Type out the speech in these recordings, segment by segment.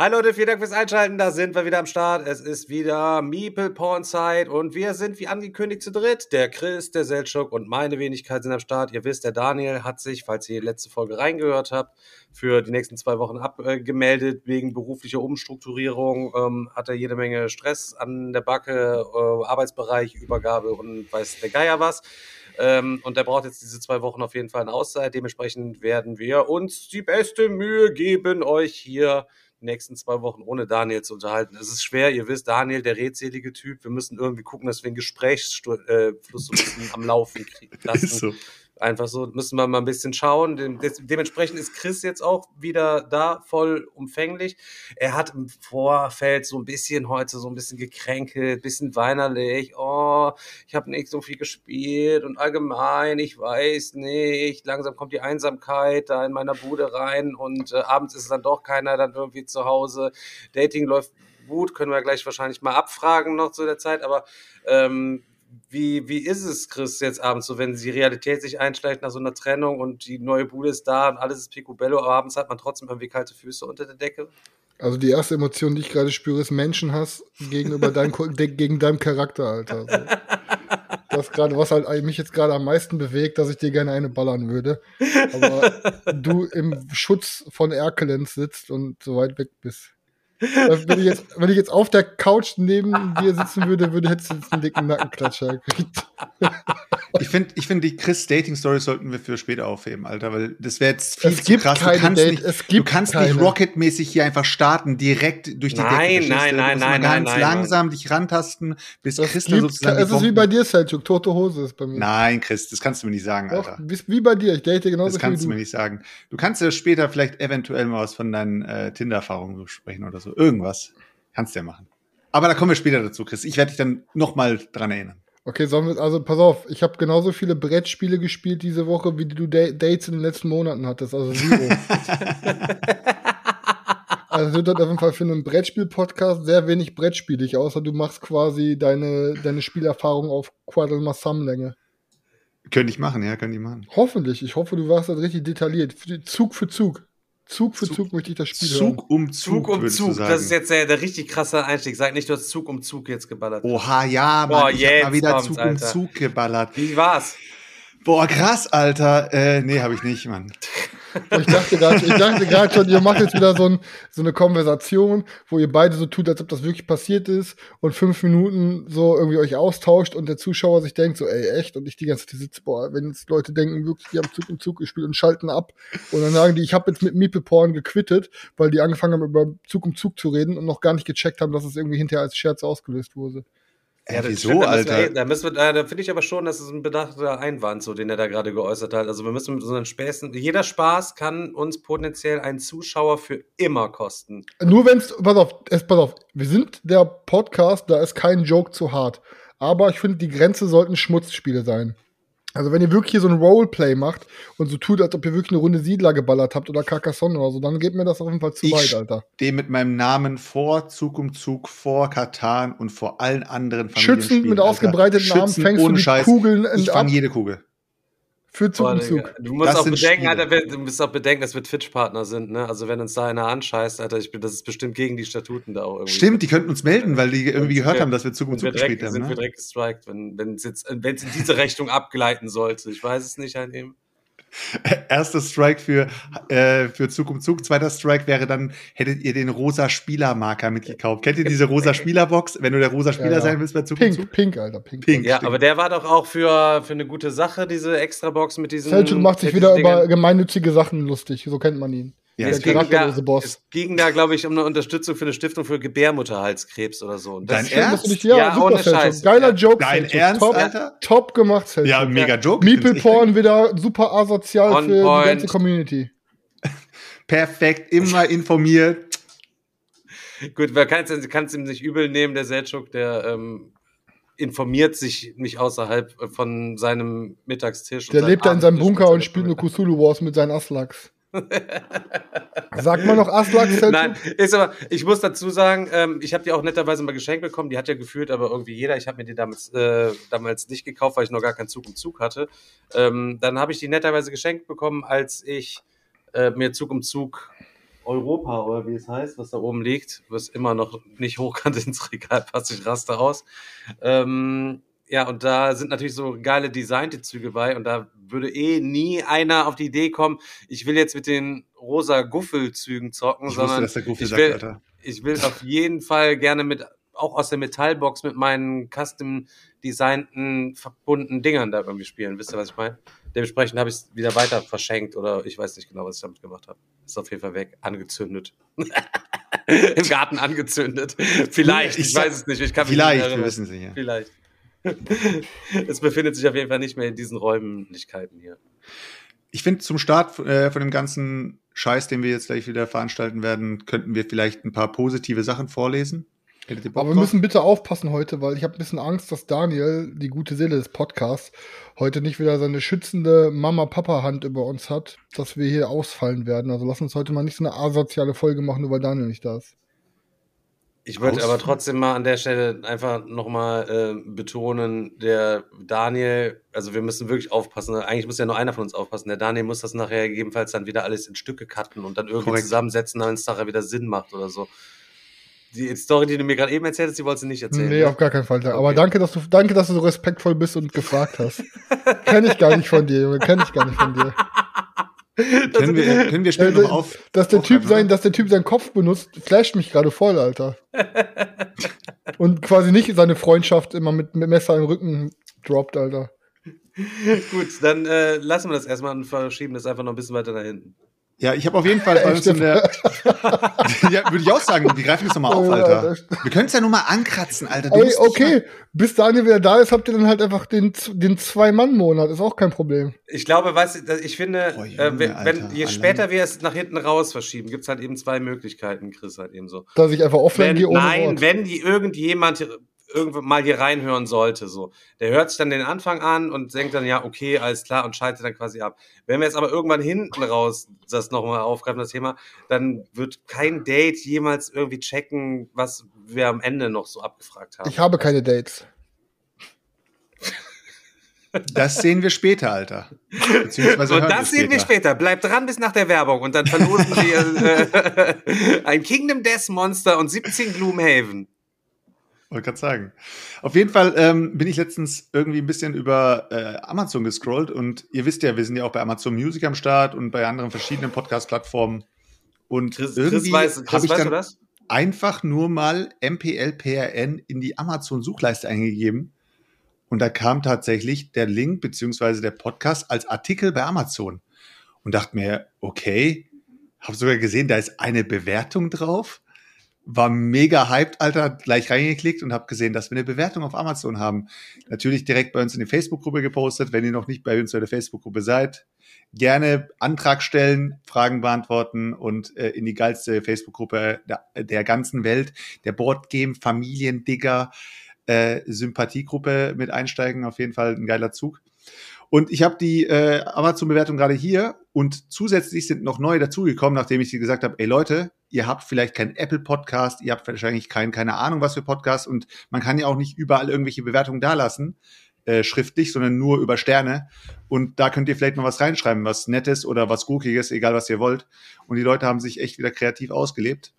Hi Leute, vielen Dank fürs Einschalten. Da sind wir wieder am Start. Es ist wieder Meeple Porn Zeit und wir sind wie angekündigt zu dritt. Der Chris, der Seltschuk und meine Wenigkeit sind am Start. Ihr wisst, der Daniel hat sich, falls ihr die letzte Folge reingehört habt, für die nächsten zwei Wochen abgemeldet wegen beruflicher Umstrukturierung. Ähm, hat er jede Menge Stress an der Backe, äh, Arbeitsbereich, Übergabe und weiß der Geier was. Ähm, und der braucht jetzt diese zwei Wochen auf jeden Fall eine Auszeit. Dementsprechend werden wir uns die beste Mühe geben, euch hier nächsten zwei Wochen ohne Daniel zu unterhalten. Es ist schwer, ihr wisst, Daniel, der redselige Typ, wir müssen irgendwie gucken, dass wir einen Gesprächsfluss äh, am Laufen kriegen lassen. So. Einfach so, müssen wir mal ein bisschen schauen. dementsprechend ist Chris jetzt auch wieder da, voll umfänglich. Er hat im Vorfeld so ein bisschen heute so ein bisschen gekränkelt, bisschen weinerlich. Oh, ich habe nicht so viel gespielt und allgemein, ich weiß nicht. Langsam kommt die Einsamkeit da in meiner Bude rein und äh, abends ist dann doch keiner dann irgendwie zu Hause. Dating läuft gut, können wir gleich wahrscheinlich mal abfragen noch zu der Zeit, aber ähm, wie, wie ist es, Chris, jetzt abends so, wenn die Realität sich einschleicht nach so einer Trennung und die neue Bude ist da und alles ist picobello, aber abends hat man trotzdem irgendwie kalte Füße unter der Decke? Also die erste Emotion, die ich gerade spüre, ist Menschenhass gegenüber deinem, gegen deinem Charakter, Alter. So. Das gerade, was halt mich jetzt gerade am meisten bewegt, dass ich dir gerne eine ballern würde. Aber du im Schutz von Erkelenz sitzt und so weit weg bist. Wenn ich, jetzt, wenn ich jetzt auf der Couch neben dir sitzen würde, würde hättest du jetzt einen dicken Nackenklatscher gekriegt. Ich finde, ich find, die Chris-Dating-Story sollten wir für später aufheben, Alter, weil das wäre jetzt viel es zu krass. Du kannst, Date, nicht, du kannst nicht Rocket-mäßig hier einfach starten, direkt durch die nein, Decke. Nein, nein, nein, nein, ganz nein, langsam dich rantasten, bis das Chris gibt, sozusagen. Es ist wie bei dir, Selchuk, tote Hose ist bei mir. Nein, Chris, das kannst du mir nicht sagen, Doch, Alter. wie bei dir, ich date genauso Das kannst du mir nicht sagen. Du kannst ja später vielleicht eventuell mal was von deinen äh, Tinder-Erfahrungen sprechen oder so. Irgendwas. Kannst du ja machen. Aber da kommen wir später dazu, Chris. Ich werde dich dann nochmal dran erinnern. Okay, sollen wir, also pass auf, ich habe genauso viele Brettspiele gespielt diese Woche, wie du Dates in den letzten Monaten hattest, also Zero. also wird auf jeden Fall für einen Brettspiel-Podcast sehr wenig brettspielig, außer du machst quasi deine, deine Spielerfahrung auf Quadril Länge. Könnte ich machen, ja, könnte ich machen. Hoffentlich. Ich hoffe, du warst dann richtig detailliert. Zug für Zug. Zug für Zug, Zug möchte ich das Spiel Zug hören. um Zug, Zug um Zug. Das ist jetzt der, der, richtig krasse Einstieg. Sag nicht, du hast Zug um Zug jetzt geballert. Oha, ja, Mann, Boah, ich hab mal wieder Zug Alter. um Zug geballert. Wie war's? Boah, krass, Alter. Äh, nee, habe ich nicht, Mann. Ich dachte gerade schon, ihr macht jetzt wieder so, ein, so, eine Konversation, wo ihr beide so tut, als ob das wirklich passiert ist und fünf Minuten so irgendwie euch austauscht und der Zuschauer sich denkt so, ey, echt? Und ich die ganze Zeit sitze, boah, wenn jetzt Leute denken, wirklich, die haben Zug um Zug gespielt und schalten ab und dann sagen die, ich habe jetzt mit Meeple Porn gequittet, weil die angefangen haben, über Zug um Zug zu reden und noch gar nicht gecheckt haben, dass es irgendwie hinterher als Scherz ausgelöst wurde. Ja, das wieso, stimmt, da Alter? Wir, da, müssen wir, da finde ich aber schon, das ist ein bedachter Einwand, so, den er da gerade geäußert hat. Also wir müssen mit unseren Späßen, jeder Spaß kann uns potenziell einen Zuschauer für immer kosten. Nur wenn es, pass auf, es, pass auf, wir sind der Podcast, da ist kein Joke zu hart. Aber ich finde, die Grenze sollten Schmutzspiele sein. Also wenn ihr wirklich hier so ein Roleplay macht und so tut, als ob ihr wirklich eine Runde Siedler geballert habt oder Carcassonne oder so, dann geht mir das auf jeden Fall zu ich weit, Alter. Ich mit meinem Namen vor Zug um Zug, vor Katan und vor allen anderen Schützen mit ausgebreiteten Armen fängst du die Scheiß. Kugeln Ich fang jede Kugel. Für Zug um Zug. Du musst, auch bedenken, Alter, du musst auch bedenken, dass wir Twitch-Partner sind, ne? Also wenn uns da einer anscheißt, Alter, ich bin, das ist bestimmt gegen die Statuten da auch irgendwie. Stimmt, die könnten uns melden, weil die irgendwie gehört haben, dass wir Zug um Zug gespielt haben. Sind ne? wir direkt gestrikt, wenn es jetzt, wenn es in diese Richtung abgleiten sollte. Ich weiß es nicht an ihm. Erster Strike für, äh, für Zug um Zug. Zweiter Strike wäre dann, hättet ihr den rosa Spielermarker mitgekauft. Kennt ihr diese rosa Spielerbox, wenn du der rosa Spieler Ja, ja. sein willst bei Zug um Pink, Zug? pink, Alter, pink. Pink. Ja, stimmt. aber der war doch auch für, für eine gute Sache, diese Extra-Box mit diesen. Selchuk macht sich wieder diesen über Dingen. gemeinnützige Sachen lustig. So kennt man ihn. Ja, der es, ging da, es ging da, glaube ich, um eine Unterstützung für eine Stiftung für Gebärmutterhalskrebs oder so. Und Dein Ernst? nicht- Ja, Ja, super. Scheiß. Geiler Ja. Joke, Dein. Ernst, top, Alter? top gemacht, Selchuk. Ja, mega Joke. Meeple Porn wieder super asozial On für die point. ganze Community. Perfekt, immer informiert. Gut, man kann es ihm nicht übel nehmen, der Selchuk, der ähm, informiert sich nicht außerhalb von seinem Mittagstisch. Der lebt da in seinem Bunker und spielt nur Cthulhu Wars mit seinen Aslaks. Sagt man noch Selchuk? Nein, ist aber, ich muss dazu sagen, ähm, ich habe die auch netterweise mal geschenkt bekommen. Die hat ja gefühlt aber irgendwie jeder. Ich habe mir die damals, äh, damals nicht gekauft, weil ich noch gar keinen Zug um Zug hatte. Ähm, dann habe ich die netterweise geschenkt bekommen, als ich äh, mir Zug um Zug Europa oder wie es heißt, was da oben liegt, was immer noch nicht hochkant ins Regal passt, ich raste aus. Ähm, ja, und da sind natürlich so geile designte Züge bei und da würde eh nie einer auf die Idee kommen, ich will jetzt mit den rosa Guffelzügen zocken, Ich wusste, sondern Goofy ich sagt, will, Alter. ich will auf jeden Fall gerne mit, auch aus der Metallbox mit meinen custom designten, verbundenen Dingern da irgendwie spielen. Wisst ihr, was ich meine? Dementsprechend habe ich es wieder weiter verschenkt oder ich weiß nicht genau, was ich damit gemacht habe. Ist auf jeden Fall weg, angezündet. Im Garten angezündet. Vielleicht, ich, Ich weiß es nicht. Ich kann mich Vielleicht, wir wissen nicht. Ja. Vielleicht. es befindet sich auf jeden Fall nicht mehr in diesen Räumlichkeiten hier. Ich finde, zum Start äh, von dem ganzen Scheiß, den wir jetzt gleich wieder veranstalten werden, könnten wir vielleicht ein paar positive Sachen vorlesen. Aber wir drauf? müssen bitte aufpassen heute, weil ich habe ein bisschen Angst, dass Daniel, die gute Seele des Podcasts, heute nicht wieder seine schützende Mama-Papa-Hand über uns hat, dass wir hier ausfallen werden. Also lass uns heute mal nicht so eine asoziale Folge machen, nur weil Daniel nicht da ist. Ich würde aber trotzdem mal an der Stelle einfach nochmal äh, betonen, der Daniel, also wir müssen wirklich aufpassen, eigentlich muss ja nur einer von uns aufpassen, der Daniel muss das nachher gegebenenfalls dann wieder alles in Stücke cutten und dann irgendwie Korrekt. zusammensetzen, damit es nachher wieder Sinn macht oder so. Die Story, die du mir gerade eben erzählt hast, die wolltest du nicht erzählen. Nee, ne? auf gar keinen Fall. Aber Okay. danke, dass du, danke, dass du so respektvoll bist und gefragt hast. Kenn ich gar nicht von dir, Junge. Kenn ich gar nicht von dir. Können wir, können wir später noch auf. Dass der Typ sein, dass der Typ seinen Kopf benutzt, flasht mich gerade voll, Alter. Und quasi nicht seine Freundschaft immer mit, mit Messer im Rücken droppt, Alter. Gut, dann äh, lassen wir das erstmal und verschieben das einfach noch ein bisschen weiter nach hinten. Ja, ich habe auf jeden Fall bei uns in der. ja, würde ich auch sagen, wir greifen das nochmal auf, Alter. Wir können es ja nur mal ankratzen, Alter. Du Ey, okay, bis Daniel wieder da ist, habt ihr dann halt einfach den, den Zwei-Mann-Monat. Ist auch kein Problem. Ich glaube, weißt du, ich finde, Boah, Junge, äh, wenn, Alter, je allein. später wir es nach hinten raus verschieben, gibt es halt eben zwei Möglichkeiten, Chris, halt eben so. Dass ich einfach offline Wenn, gehe ohne nein, Wort. wenn die irgendjemand irgendwann mal hier reinhören sollte, so, der hört sich dann den Anfang an und denkt dann, ja, okay, alles klar und schaltet dann quasi ab. Wenn wir jetzt aber irgendwann hinten raus das nochmal aufgreifen, das Thema, dann wird kein Date jemals irgendwie checken, was wir am Ende noch so abgefragt haben. Ich habe keine Dates. Das sehen wir später, Alter. Beziehungsweise und hören das sehen wir später. Bleibt dran bis nach der Werbung und dann verlosen wir äh, ein Kingdom Death Monster und 17 Gloomhaven. Wollte gerade sagen. Auf jeden Fall ähm, bin ich letztens irgendwie ein bisschen über äh, Amazon gescrollt und ihr wisst ja, wir sind ja auch bei Amazon Music am Start und bei anderen verschiedenen Podcast-Plattformen. Und Chris, irgendwie weiß, habe Chris ich weißt du dann das? einfach nur mal MPLPRN in die Amazon-Suchleiste eingegeben. Und da kam tatsächlich der Link beziehungsweise der Podcast als Artikel bei Amazon. Und dachte mir, okay, habe sogar gesehen, da ist eine Bewertung drauf. War mega hyped, Alter, gleich reingeklickt und habe gesehen, dass wir eine Bewertung auf Amazon haben. Natürlich direkt bei uns in die Facebook-Gruppe gepostet. Wenn ihr noch nicht bei uns in der Facebook-Gruppe seid, gerne Antrag stellen, Fragen beantworten und äh, in die geilste Facebook-Gruppe der, der ganzen Welt, der Boardgame Familiendigger äh, Sympathiegruppe mit einsteigen. Auf jeden Fall ein geiler Zug. Und ich habe die äh, Amazon-Bewertung gerade hier und zusätzlich sind noch neue dazugekommen, nachdem ich sie gesagt habe, ey Leute, ihr habt vielleicht keinen Apple-Podcast, ihr habt wahrscheinlich kein, keine Ahnung, was für Podcasts und man kann ja auch nicht überall irgendwelche Bewertungen dalassen, äh, schriftlich, sondern nur über Sterne. Und da könnt ihr vielleicht noch was reinschreiben, was Nettes oder was Gurkiges, egal was ihr wollt. Und die Leute haben sich echt wieder kreativ ausgelebt.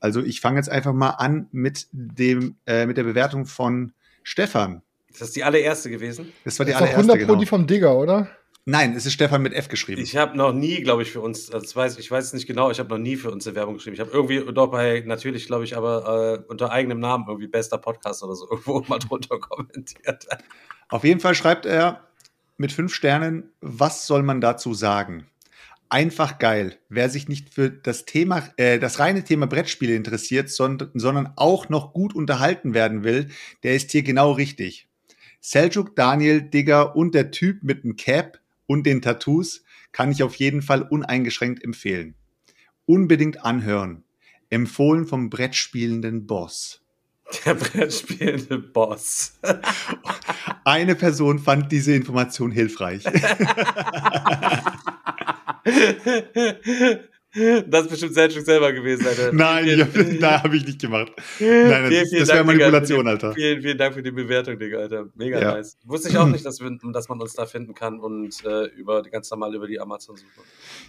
Also ich fange jetzt einfach mal an mit dem, äh, mit der Bewertung von Stefan. Ist das die allererste gewesen? Das war die ist doch allererste, 100 Pro genau. die vom Digger, oder? Nein, es ist Stefan mit F geschrieben. Ich habe noch nie, glaube ich, für uns, also das weiß, ich weiß es nicht genau, ich habe noch nie für uns eine Werbung geschrieben. Ich habe irgendwie doch bei, natürlich, glaube ich, aber äh, unter eigenem Namen irgendwie bester Podcast oder so irgendwo mal drunter kommentiert. Auf jeden Fall schreibt er mit fünf Sternen, was soll man dazu sagen? Einfach geil. Wer sich nicht für das Thema, äh, das reine Thema Brettspiele interessiert, sondern, sondern auch noch gut unterhalten werden will, der ist hier genau richtig. Seljuk, Daniel, Digger und der Typ mit dem Cap und den Tattoos kann ich auf jeden Fall uneingeschränkt empfehlen. Unbedingt anhören. Empfohlen vom Brettspielenden Boss. Der Brettspielende Boss. Eine Person fand diese Information hilfreich. Das ist bestimmt Selchuk selber gewesen, Alter. Nein, ich hab, nein, habe ich nicht gemacht. Nein, nein, Vielen, das, vielen das wäre Manipulation, die, Alter. Vielen, vielen Dank für die Bewertung, Digga, Alter. Mega Ja. nice. Wusste ich auch nicht, dass, wir, dass man uns da finden kann und äh, über ganz normal über die Amazon-Suche.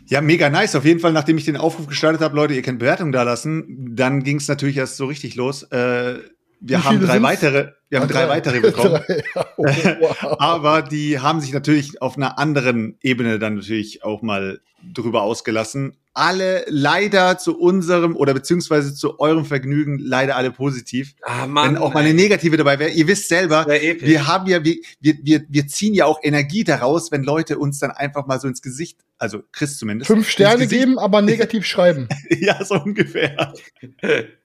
Ja, mega nice. Auf jeden Fall, nachdem ich den Aufruf gestartet habe, Leute, ihr könnt Bewertungen da lassen, dann ging es natürlich erst so richtig los. Äh, wir haben drei sind's? weitere, wir haben Ah, drei drei. weitere bekommen. Drei. Oh, wow. Aber die haben sich natürlich auf einer anderen Ebene dann natürlich auch mal drüber ausgelassen. Alle leider zu unserem oder beziehungsweise zu eurem Vergnügen leider alle positiv. Ah, Mann. Wenn auch mal eine negative dabei wäre. Ihr wisst selber, wir haben ja, wir, wir, wir, ziehen ja auch Energie daraus, wenn Leute uns dann einfach mal so ins Gesicht, also Chris zumindest. Fünf Sterne geben, aber negativ schreiben. ja, so ungefähr.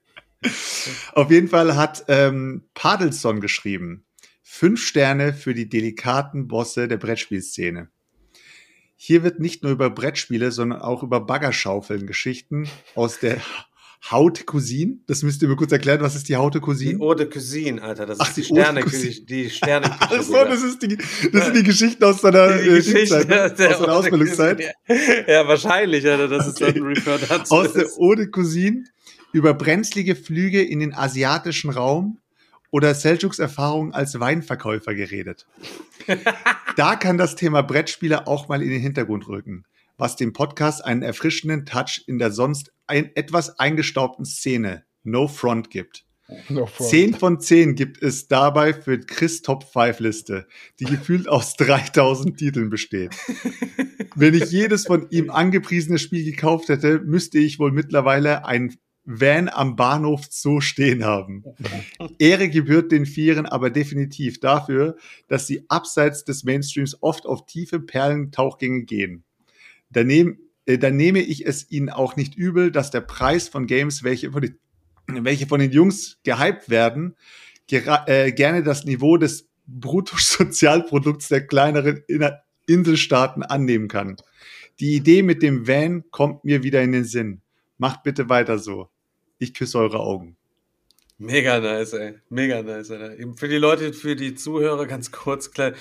Auf jeden Fall hat ähm, Padelson geschrieben. Fünf Sterne für die delikaten Bosse der Brettspielszene. Hier wird nicht nur über Brettspiele, sondern auch über Baggerschaufeln Geschichten aus der Haute Cousine. Das müsst ihr mir kurz erklären. Was ist die Haute Die Cousine? Eau de Cuisine, Alter. Das Ach, ist die, die Sterne, die Sterne. Ach so, das, ist die, das sind die Geschichten aus deiner, die äh, Geschichte ne? der aus deiner Ausbildungszeit. Ja, wahrscheinlich, Alter. Das ist Okay. dann ein Refer dazu. aus der Eau de Cousine über brenzlige Flüge in den asiatischen Raum oder Seljuks Erfahrung als Weinverkäufer geredet. da kann das Thema Brettspiele auch mal in den Hintergrund rücken, was dem Podcast einen erfrischenden Touch in der sonst ein, etwas eingestaubten Szene No Front gibt. No front. 10 von 10 gibt es dabei für Chris Top 5 Liste, die gefühlt aus 3000 Titeln besteht. Wenn ich jedes von ihm angepriesene Spiel gekauft hätte, müsste ich wohl mittlerweile ein Van am Bahnhof Zoo stehen haben. Ehre gebührt den Vieren aber definitiv dafür, dass sie abseits des Mainstreams oft auf tiefe Perlentauchgänge gehen. Daneben, äh, dann nehme ich es ihnen auch nicht übel, dass der Preis von Games, welche von den, welche von den Jungs gehypt werden, äh, gerne das Niveau des Bruttosozialprodukts der kleineren Inner Inselstaaten annehmen kann. Die Idee mit dem Van kommt mir wieder in den Sinn. Macht bitte weiter so. Ich küsse eure Augen. Mega nice, ey. Mega nice, Alter. Eben Für die Leute, für die Zuhörer ganz kurz, klein,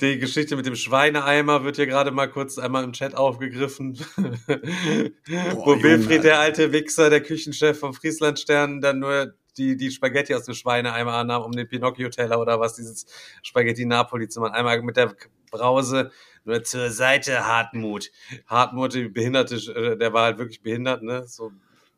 die Geschichte mit dem Schweineeimer wird hier gerade mal kurz einmal im Chat aufgegriffen. Wo Junge, Wilfried, der alte Wichser, der Küchenchef vom Frieslandstern, dann nur die, die Spaghetti aus dem Schweineeimer annahm, um den Pinocchio-Teller oder was, dieses Spaghetti Napoli zu machen. Einmal mit der Brause nur zur Seite Hartmut. Hartmut, die Behinderte, äh, der war halt wirklich behindert, ne? So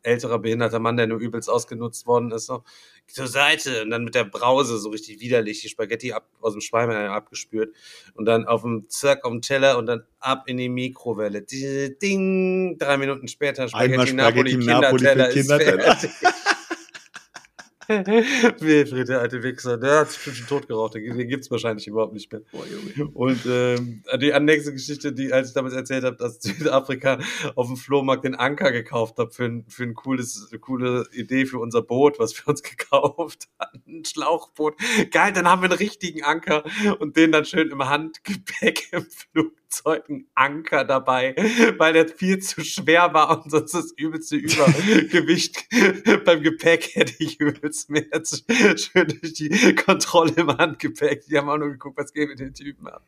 älterer behinderter Mann, der nur übelst ausgenutzt worden ist. So. Zur Seite und dann mit der Brause so richtig widerlich die Spaghetti ab, aus dem Schweineeimer abgespürt und dann auf dem Zack auf dem Teller und dann ab in die Mikrowelle. Ding, drei Minuten später Einmal Spaghetti Napoli, Spaghetti Napoli für Kinderteller ist Kinderteller. fertig. Wilfried, der alte Wichser, der hat sich schon tot geraucht, den, gibt's wahrscheinlich überhaupt nicht mehr. Und ähm, die nächste Geschichte, die, als ich damals erzählt habe, dass Südafrika auf dem Flohmarkt den Anker gekauft habe für ein, für ein cooles, eine coole Idee für unser Boot, was wir uns gekauft hatten. Ein Schlauchboot. Geil, dann haben wir einen richtigen Anker und den dann schön im Handgepäck im Flugzeug einen Anker dabei, weil der viel zu schwer war und sonst das übelste Übergewicht beim Gepäck hätte ich übelst mehr schön durch die Kontrolle im Handgepäck. Die haben auch nur geguckt, was geht mit den Typen ab.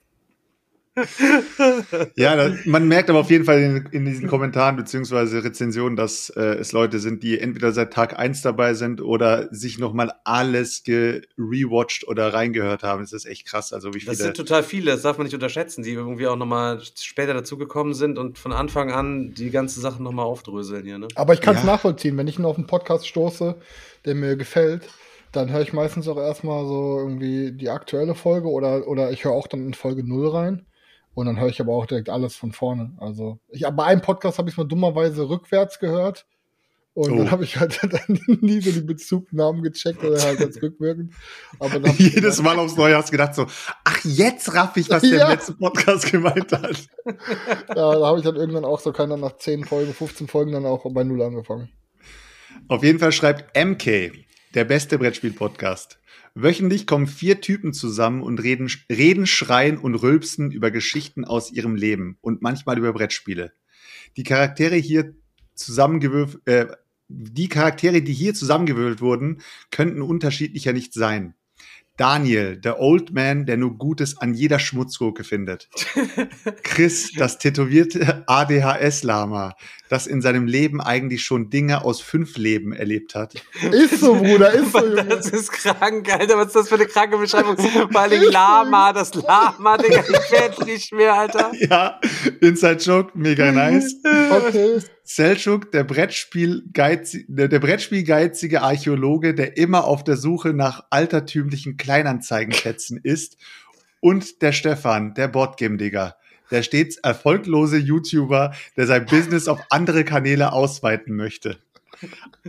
Ja, da, man merkt aber auf jeden Fall in, in diesen Kommentaren beziehungsweise Rezensionen, dass äh, es Leute sind, die entweder seit Tag eins dabei sind oder sich nochmal alles gerewatcht oder reingehört haben. Das ist echt krass. Also wie Das viele. sind total viele, das darf man nicht unterschätzen, die irgendwie auch nochmal später dazugekommen sind und von Anfang an die ganze Sache nochmal aufdröseln hier, ne? Aber ich kann es Ja. nachvollziehen, wenn ich nur auf einen Podcast stoße, der mir gefällt, dann höre ich meistens auch erstmal so irgendwie die aktuelle Folge oder, oder ich höre auch dann in Folge 0 rein. Und dann höre ich aber auch direkt alles von vorne. Also, ich, bei einem Podcast habe ich mal dummerweise rückwärts gehört. Und Oh. dann habe ich halt dann nie so die Bezugnahmen gecheckt oder halt als rückwirkend. Aber Jedes Mal aufs Neue hast du gedacht so, ach, jetzt raff ich, was der Ja. im letzten Podcast gemeint hat. Ja, da habe ich dann irgendwann auch so keiner nach 10 Folgen, 15 Folgen dann auch bei Null angefangen. Auf jeden Fall schreibt MK, der beste Brettspiel-Podcast. Wöchentlich kommen vier Typen zusammen und reden, reden, schreien und rülpsen über Geschichten aus ihrem Leben und manchmal über Brettspiele. Die Charaktere hier zusammengewürfelt, äh, die Charaktere, die hier zusammengewürfelt wurden, könnten unterschiedlicher nicht sein. Daniel, der Old Man, der nur Gutes an jeder Schmutzgurke findet. Chris, das tätowierte ADHS-Lama, das in seinem Leben eigentlich schon Dinge aus fünf Leben erlebt hat. Ist so, Bruder, ist so, Junge. Das ist krank, Alter. Was ist das für eine kranke Beschreibung? Vor allem Lama, das Lama, Digga. Ich werde nicht mehr, Alter. Ja, Inside Joke, mega nice. Okay. Selchuk, der Brettspiel der, Brettspielgeizige Archäologe, der immer auf der Suche nach altertümlichen Kleinanzeigenschätzen ist. Und der Stefan, der Boardgame-Digger, der stets erfolglose YouTuber, der sein Business auf andere Kanäle ausweiten möchte.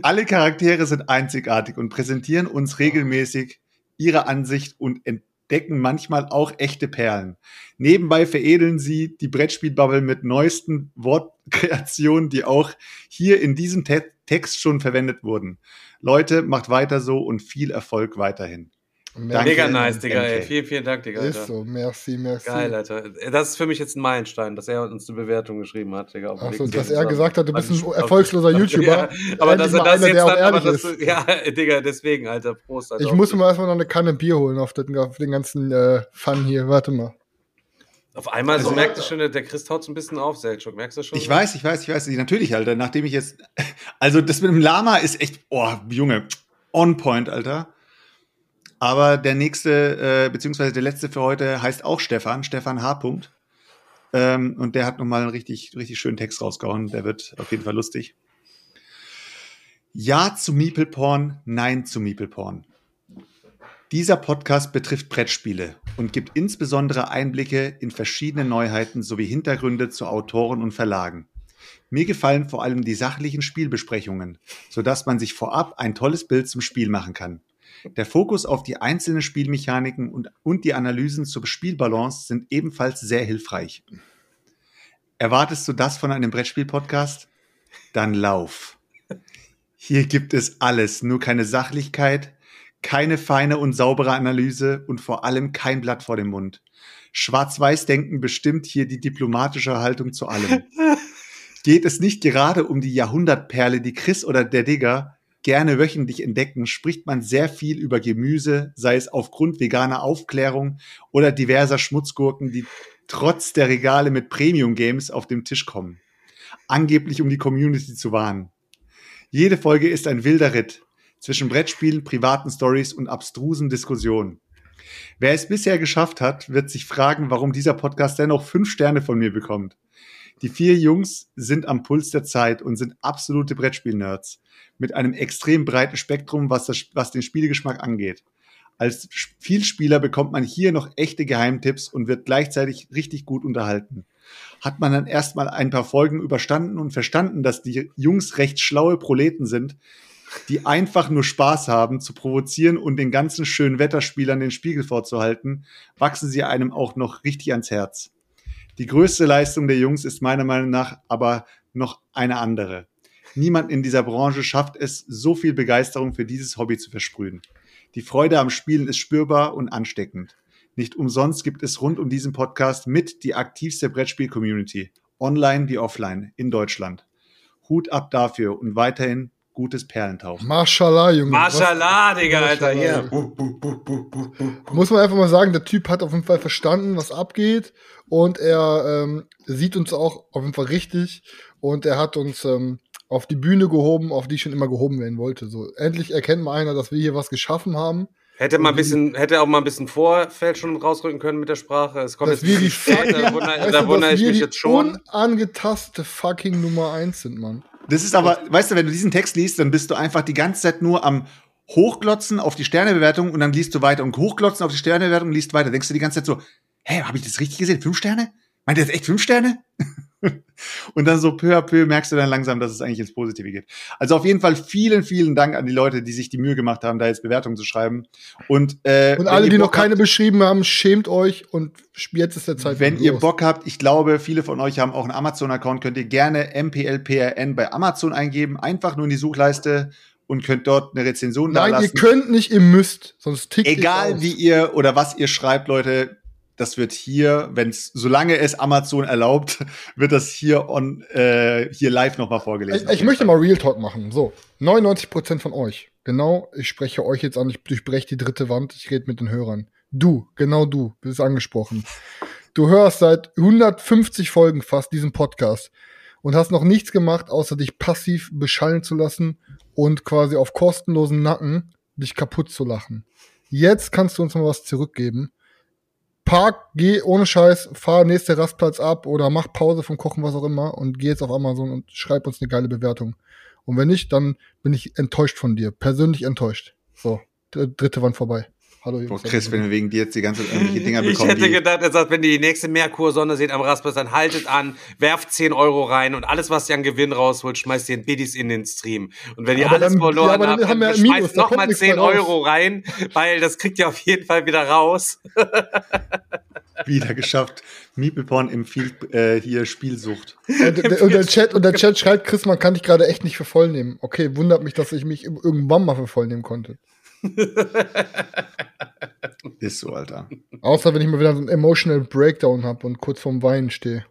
Alle Charaktere sind einzigartig und präsentieren uns regelmäßig ihre Ansicht und entdecken manchmal auch echte Perlen. Nebenbei veredeln sie die Brettspielbubble mit neuesten Wortkreationen, die auch hier in diesem Te Text schon verwendet wurden. Leute, macht weiter so und viel Erfolg weiterhin. Danke. Mega nice, Digga, ey. Vielen, vielen Dank, Digga, Alter. Ist so, merci, merci. Geil, Alter. Das ist für mich jetzt ein Meilenstein, dass er uns eine Bewertung geschrieben hat, Digga. auf Ach so, LinkedIn. dass er gesagt hat, du bist ein erfolgsloser YouTuber. Ja, aber dass er mal das einer, jetzt der auch dann, ehrlich das, ist. ja, Digga, deswegen, Alter, Prost, Alter. Ich muss mir erstmal noch eine Kanne Bier holen auf den, auf den ganzen äh, Fun hier. Warte mal. Auf einmal so Also- merkt ihr schon, der Chris haut so ein bisschen auf, Selchuk. Merkst du schon? Ich weiß, ich weiß, ich weiß. Natürlich, Alter. Nachdem ich jetzt. Also, das mit dem Lama ist echt. Oh, Junge. On point, Alter. Aber der nächste, äh, beziehungsweise der letzte für heute heißt auch Stefan, Stefan H. Punkt. Ähm, und der hat nochmal einen richtig, richtig schönen Text rausgehauen. Der wird auf jeden Fall lustig. Ja zu Meeple Porn, nein zu Meeple Porn. Dieser Podcast betrifft Brettspiele und gibt insbesondere Einblicke in verschiedene Neuheiten sowie Hintergründe zu Autoren und Verlagen. Mir gefallen vor allem die sachlichen Spielbesprechungen, sodass man sich vorab ein tolles Bild zum Spiel machen kann. Der Fokus auf die einzelnen Spielmechaniken und, und die Analysen zur Spielbalance sind ebenfalls sehr hilfreich. Erwartest du das von einem Brettspiel-Podcast? Dann lauf. Hier gibt es alles, nur keine Sachlichkeit, keine feine und saubere Analyse und vor allem kein Blatt vor dem Mund. Schwarz-Weiß-Denken bestimmt hier die diplomatische Haltung zu allem. Geht es nicht gerade um die Jahrhundertperle, die Chris oder der Digger gerne wöchentlich entdecken, spricht man sehr viel über Gemüse, sei es aufgrund veganer Aufklärung oder diverser Schmutzgurken, die trotz der Regale mit Premium-Games auf dem Tisch kommen. Angeblich um die Community zu warnen. Jede Folge ist ein wilder Ritt zwischen Brettspielen, privaten Stories und abstrusen Diskussionen. Wer es bisher geschafft hat, wird sich fragen, warum dieser Podcast dennoch fünf Sterne von mir bekommt. Die vier Jungs sind am Puls der Zeit und sind absolute Brettspiel-Nerds mit einem extrem breiten Spektrum, was, das, was den Spielgeschmack angeht. Als Vielspieler bekommt man hier noch echte Geheimtipps und wird gleichzeitig richtig gut unterhalten. Hat man dann erstmal ein paar Folgen überstanden und verstanden, dass die Jungs recht schlaue Proleten sind, die einfach nur Spaß haben, zu provozieren und den ganzen schönen Wetterspielern den Spiegel vorzuhalten, wachsen sie einem auch noch richtig ans Herz. Die größte Leistung der Jungs ist meiner Meinung nach aber noch eine andere. Niemand in dieser Branche schafft es, so viel Begeisterung für dieses Hobby zu versprühen. Die Freude am Spielen ist spürbar und ansteckend. Nicht umsonst gibt es rund um diesen Podcast mit die aktivste Brettspiel-Community, online wie offline, in Deutschland. Hut ab dafür und weiterhin gutes Perlentauchen. Mashallah, Junge. Mashallah, Digga, Alter, hier. Muss man einfach mal sagen, der Typ hat auf jeden Fall verstanden, was abgeht. Und er ähm, sieht uns auch auf jeden Fall richtig. Und er hat uns ähm, auf die Bühne gehoben, auf die ich schon immer gehoben werden wollte. So, endlich erkennt mal einer, dass wir hier was geschaffen haben. Hätte mal ein bisschen, hätte auch mal ein bisschen Vorfeld schon rausrücken können mit der Sprache. Es kommt Dass jetzt wir die spät, da fucking, wundere, weißt du, wundere ich wir mich die jetzt schon. unangetastete fucking Nummer eins sind, Mann. Das ist aber, weißt du, wenn du diesen Text liest, dann bist du einfach die ganze Zeit nur am Hochglotzen auf die Sternebewertung und dann liest du weiter und hochglotzen auf die Sternebewertung und liest weiter. Denkst du die ganze Zeit so, hä, habe ich das richtig gesehen? Fünf Sterne? Meint ihr jetzt echt fünf Sterne? Und dann so peu à peu merkst du dann langsam, dass es eigentlich ins Positive geht. Also auf jeden Fall vielen, vielen Dank an die Leute, die sich die Mühe gemacht haben, da jetzt Bewertungen zu schreiben. Und, äh, Und alle, ihr die noch Bock keine habt, beschrieben haben, schämt euch und jetzt ist der Zeitpunkt. Wenn ihr los. Bock habt, ich glaube, viele von euch haben auch einen Amazon-Account, könnt ihr gerne MPLPRN bei Amazon eingeben, einfach nur in die Suchleiste und könnt dort eine Rezension Nein, ihr dalassen. könnt nicht, ihr müsst, sonst tickt Egal wie ihr oder was ihr schreibt, Leute, das wird hier, wenn es, solange es Amazon erlaubt, wird das hier on, äh, hier live nochmal vorgelesen. Ich, ich möchte mal Real Talk machen. So, 99% von euch. Genau, ich spreche euch jetzt an, ich durchbreche die dritte Wand, ich rede mit den Hörern. Du, genau du, bist angesprochen. Du hörst seit 150 Folgen fast diesen Podcast und hast noch nichts gemacht, außer dich passiv beschallen zu lassen und quasi auf kostenlosen Nacken dich kaputt zu lachen. Jetzt kannst du uns mal was zurückgeben. Park, geh ohne Scheiß, fahr nächste Rastplatz ab oder mach Pause vom Kochen, was auch immer und geh jetzt auf Amazon und schreib uns eine geile Bewertung. Und wenn nicht, dann bin ich enttäuscht von dir. Persönlich enttäuscht. So, dr- dritte Wand vorbei. Hallo Boah, Jungs. Chris, wenn wir wegen dir jetzt die ganze Zeit irgendwelche Dinger Ich bekommen, hätte die, gedacht, er sagt, wenn ihr die nächste Merkursonne seht am Rastplatz, dann haltet an, werft 10 Euro rein und alles, was ihr an Gewinn rausholt, schmeißt ihr in Biddies in den Stream. Und wenn ihr Aber alles dann- verloren ja, dann habt, dann Minus, schmeißt nochmal nichts 10 mehr raus. Euro rein, weil das kriegt ihr auf jeden Fall wieder raus. wieder geschafft. Meeple-Porn empfiehlt äh, hier Spielsucht. Und, der- und, der Chat, und der Chat schreibt, Chris, man kann dich gerade echt nicht für voll nehmen. Okay, wundert mich, dass ich mich irgendwann mal für voll nehmen konnte. Ist so, Alter. Außer wenn ich mal wieder so einen emotional Breakdown habe und kurz vorm Weinen stehe.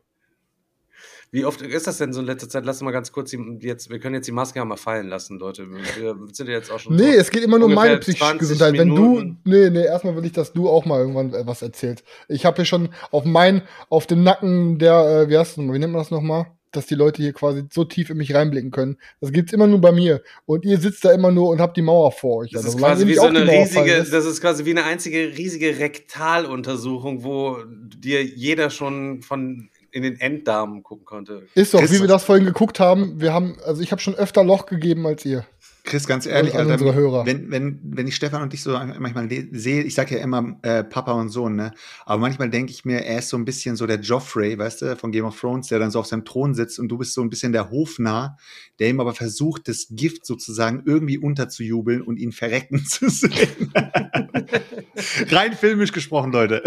Wie oft ist das denn so in letzter Zeit? Lass mal ganz kurz die, jetzt, wir können jetzt die Maske ja mal fallen lassen, Leute. Wir sind ja jetzt auch schon. Nee, es geht immer nur um meine psychische 20 Gesundheit. Wenn du, nee, nee, erstmal will ich, dass du auch mal irgendwann was erzählst. Ich habe hier schon auf mein, auf dem Nacken der, äh, wie heißt das nochmal, wie nennt man das nochmal? Dass die Leute hier quasi so tief in mich reinblicken können. Das gibt's immer nur bei mir. Und ihr sitzt da immer nur und habt die Mauer vor euch. Das Also, ist quasi wie so eine riesige, lässt- das ist quasi wie eine einzige riesige Rektaluntersuchung, wo dir jeder schon von in den Enddarm gucken konnte. Ist doch, wie wir das vorhin geguckt haben. Wir haben, also ich habe schon öfter Loch gegeben als ihr. Chris, ganz ehrlich, an Alter, unsere Hörer. Wenn, wenn, wenn ich Stefan und dich so manchmal sehe, ich sag ja immer äh, Papa und Sohn, ne? Aber manchmal denke ich mir, er ist so ein bisschen so der Joffrey, weißt du, von Game of Thrones, der dann so auf seinem Thron sitzt und du bist so ein bisschen der Hofnarr, der ihm aber versucht, das Gift sozusagen irgendwie unterzujubeln und ihn verrecken zu sehen. Rein filmisch gesprochen, Leute.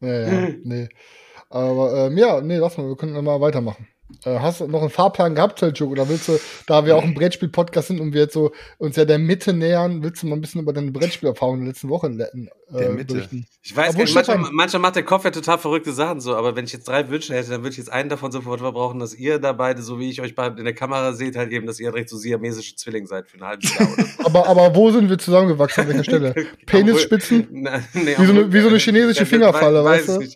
Ja, ja, nee. Aber ähm, ja, nee, lass mal, wir können mal weitermachen. Äh, hast du noch einen Fahrplan gehabt, Selchuk? Oder willst du, da wir auch ein Brettspiel-Podcast sind und wir jetzt so uns ja der Mitte nähern, willst du mal ein bisschen über deine Brettspielerfahrung in der letzten Woche äh, Der Mitte. berichten? Ich weiß Obwohl, gar nicht, manchmal, manchmal macht der Kopf ja total verrückte Sachen so, aber wenn ich jetzt drei Wünsche hätte, dann würde ich jetzt einen davon sofort verbrauchen, dass ihr da beide, so wie ich euch beide in der Kamera seht, halt eben, dass ihr direkt so siamesische Zwilling seid für ein halbes Jahr oder so. Aber, aber wo sind wir zusammengewachsen? An welcher Stelle? Penisspitzen? Nein, nee, Wie so eine- wie so eine chinesische Ja, Fingerfalle, weiß- weißt du? weiß ich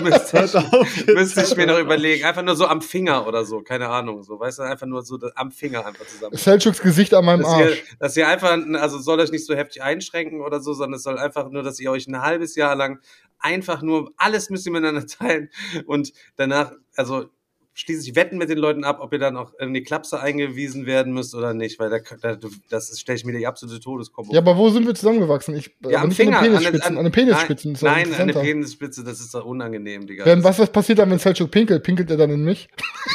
nicht. Das, müsste ich, müsste ich mir noch überlegen. Einfach nur so am Finger oder so, keine Ahnung. So, weißt du, einfach nur so am Finger einfach zusammen. Selchuks Gesicht an meinem Dass ihr, Arsch. dass ihr einfach, also soll euch nicht so heftig einschränken oder so, sondern es soll einfach nur, dass ihr euch ein halbes Jahr lang einfach nur, alles müsst ihr miteinander teilen und danach, also schließlich wetten mit den Leuten ab, ob ihr dann auch in die Klapse eingewiesen werden müsst oder nicht, weil da, da, das stelle ich mir die absolute Todeskombo Ja, aber wo sind wir zusammengewachsen? Ich, ja, aber am Finger. an den an, Penisspitzen. an, An, den Penisspitzen. Nein, nein an der interessanter. Penisspitze, das ist doch unangenehm, Digga. Wenn, was, was passiert dann, wenn Selchuk pinkelt? Pinkelt er dann in mich?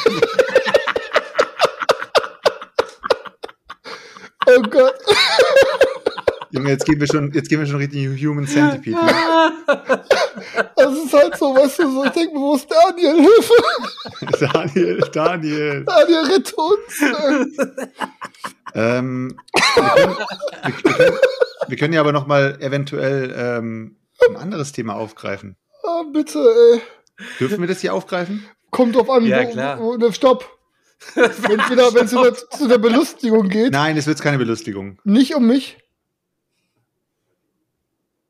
oh Gott. Junge, jetzt gehen wir schon, jetzt gehen wir schon richtig Human Centipede. Ne? Das ist halt so, weißt du, so, ich denke mir, wo ist Daniel? Hilfe! Daniel, Daniel. Daniel, rette uns! Ähm, wir, können, wir, können, wir können ja aber noch mal eventuell ähm, ein anderes Thema aufgreifen. Ah, bitte, ey. Dürfen wir das hier aufgreifen? Kommt drauf an, Ja, wo, klar. wo, wo, stopp. Wenn es wieder, wenn's wieder zu der Belustigung geht, Nein, es wird keine Belustigung. nicht um mich,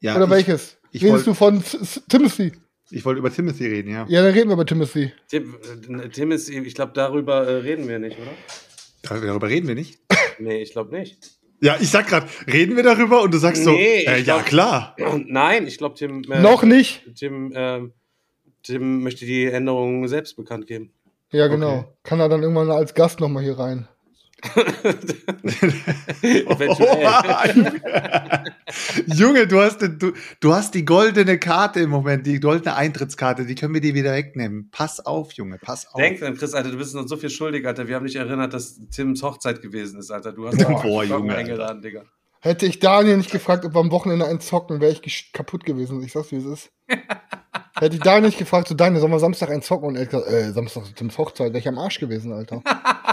Ja, oder ich, welches? ich Redest du von S- S- Timothy? Ich wollte über Timothy reden, ja. Ja, dann reden wir über Timothy. Tim, äh, Tim ist, ich glaube, darüber äh, reden wir nicht, oder? Darüber reden wir nicht. Nee, ich glaube nicht. Ja, ich sag gerade, reden wir darüber und du sagst Nee, so, äh, ich ja glaub- klar. Nein, ich glaube, Tim. Äh, Noch nicht? Tim, ähm, Tim möchte die Änderungen selbst bekannt geben. Ja, genau. Okay. Kann er dann irgendwann als Gast nochmal hier rein. Eventuell. Junge, du hast, du, du hast die goldene Karte im Moment, die goldene Eintrittskarte, die können wir dir wieder wegnehmen. Pass auf, Junge, pass auf. Denk dran, Chris, Alter, du bist uns so viel schuldig, Alter. Wir haben nicht erinnert, dass Tims Hochzeit gewesen ist, Alter. Du hast Boah, auch Glocken Junge, eingeladen, Digga. Hätte ich Daniel nicht gefragt, ob wir am Wochenende einen zocken, wäre ich kaputt gewesen. Ich sag's, wie es ist. Hätte ich Daniel nicht gefragt, so Daniel, sollen wir Samstag einen zocken? Und er hat gesagt, äh, Samstag ist Tims Hochzeit, wäre ich am Arsch gewesen, Alter.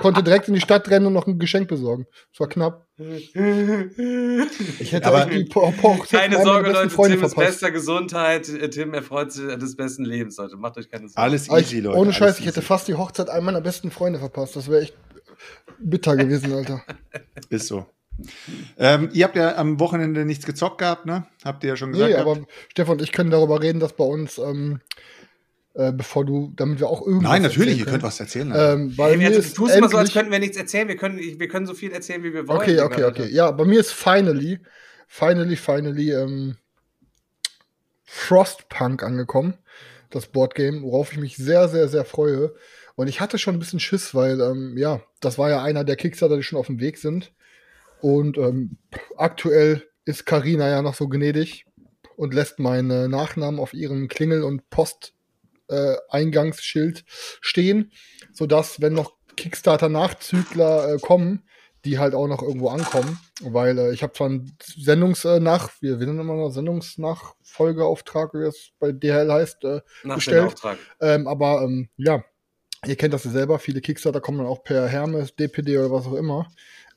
Konnte direkt in die Stadt rennen und noch ein Geschenk besorgen. Das war knapp. Ich hätte Aber- die po po Keine Sorge, Leute, Freunde Tim ist verpasst. bester Gesundheit. Äh, Tim erfreut sich des besten Lebens, Leute. Macht euch keine Sorgen. Alles easy, Leute. ohne Scheiß, ich hätte fast die Hochzeit einem meiner besten Freunde verpasst. Das wäre echt bitter gewesen, Alter. Ist so. Ähm, ihr habt ja am Wochenende nichts gezockt gehabt, ne? Habt ihr ja schon gesagt. Nee, gehabt. aber Stefan und ich können darüber reden, dass bei uns, ähm, äh, bevor du, damit wir auch irgendwas Nein, natürlich, ihr könnt was erzählen. Ähm, weil Hey, mir wir ist tust immer so, als endlich- könnten wir nichts erzählen. Wir können, wir können so viel erzählen, wie wir wollen. Okay, okay, okay. Ja, bei mir ist finally, finally, finally ähm, Frostpunk angekommen. Das Boardgame, worauf ich mich sehr, sehr, sehr freue. Und ich hatte schon ein bisschen Schiss, weil, ähm, ja, das war ja einer der Kickstarter, die schon auf dem Weg sind. Und ähm, aktuell ist Karina ja noch so gnädig und lässt meinen Nachnamen auf ihrem Klingel- und Posteingangsschild stehen, sodass, wenn noch Kickstarter-Nachzügler äh, kommen, die halt auch noch irgendwo ankommen, weil äh, ich habe zwar einen Sendungsnach, wir nennen immer noch Sendungsnachfolgeauftrag, wie das bei DHL heißt, äh, bestellt. ähm, aber ähm, ja, ihr kennt das ja selber, viele Kickstarter kommen dann auch per Hermes, DPD oder was auch immer.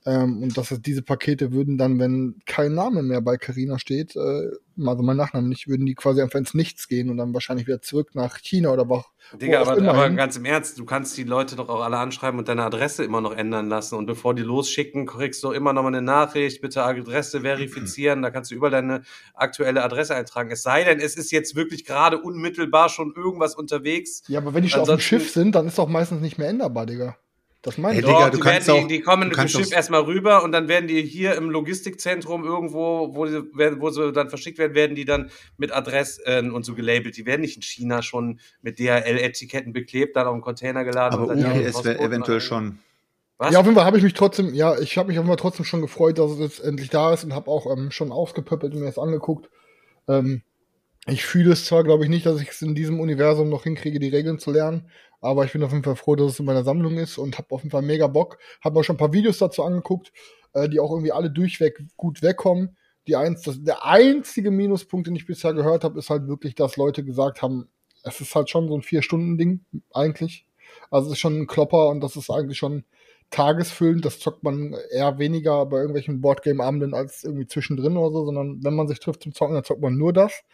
Ähm, und das ist, diese Pakete würden dann, wenn kein Name mehr bei Carina steht, äh, also mein Nachname nicht, würden die quasi einfach ins Nichts gehen und dann wahrscheinlich wieder zurück nach China oder wo, Digga, aber, immer aber ganz im Ernst, du kannst die Leute doch auch alle anschreiben und deine Adresse immer noch ändern lassen. Und bevor die losschicken, kriegst du immer noch mal eine Nachricht, bitte Adresse verifizieren. Da kannst du überall deine aktuelle Adresse eintragen. Es sei denn, es ist jetzt wirklich gerade unmittelbar schon irgendwas unterwegs. Ja, aber wenn die schon auf dem Schiff sind, dann ist doch meistens nicht mehr änderbar, Digga. Das meine Hey, ich. Digga, du die, kannst werden, auch- die, die kommen du mit dem kannst Schiff auch- erstmal rüber und dann werden die hier im Logistikzentrum irgendwo, wo, die, wo sie dann verschickt werden, werden die dann mit Adressen und so gelabelt. Die werden nicht in China schon mit DHL-Etiketten beklebt, dann auf den Container geladen. aber und dann die UPS wäre eventuell schon. Was? Ja, auf jeden Fall habe ich mich trotzdem, ja, ich habe mich auf jeden Fall trotzdem schon gefreut, dass es jetzt endlich da ist und habe auch ähm, schon ausgepöppelt und mir das angeguckt. Ähm, ich fühle es zwar, glaube ich, nicht, dass ich es in diesem Universum noch hinkriege, die Regeln zu lernen, aber ich bin auf jeden Fall froh, dass es in meiner Sammlung ist und habe auf jeden Fall mega Bock. Habe mir schon ein paar Videos dazu angeguckt, äh, die auch irgendwie alle durchweg gut wegkommen. Die eins, das, der einzige Minuspunkt, den ich bisher gehört habe, ist halt wirklich, dass Leute gesagt haben, es ist halt schon so ein Vier-Stunden-Ding eigentlich. Also es ist schon ein Klopper und das ist eigentlich schon tagesfüllend. Das zockt man eher weniger bei irgendwelchen Boardgame-Abenden als irgendwie zwischendrin oder so, sondern wenn man sich trifft zum Zocken, dann zockt man nur das.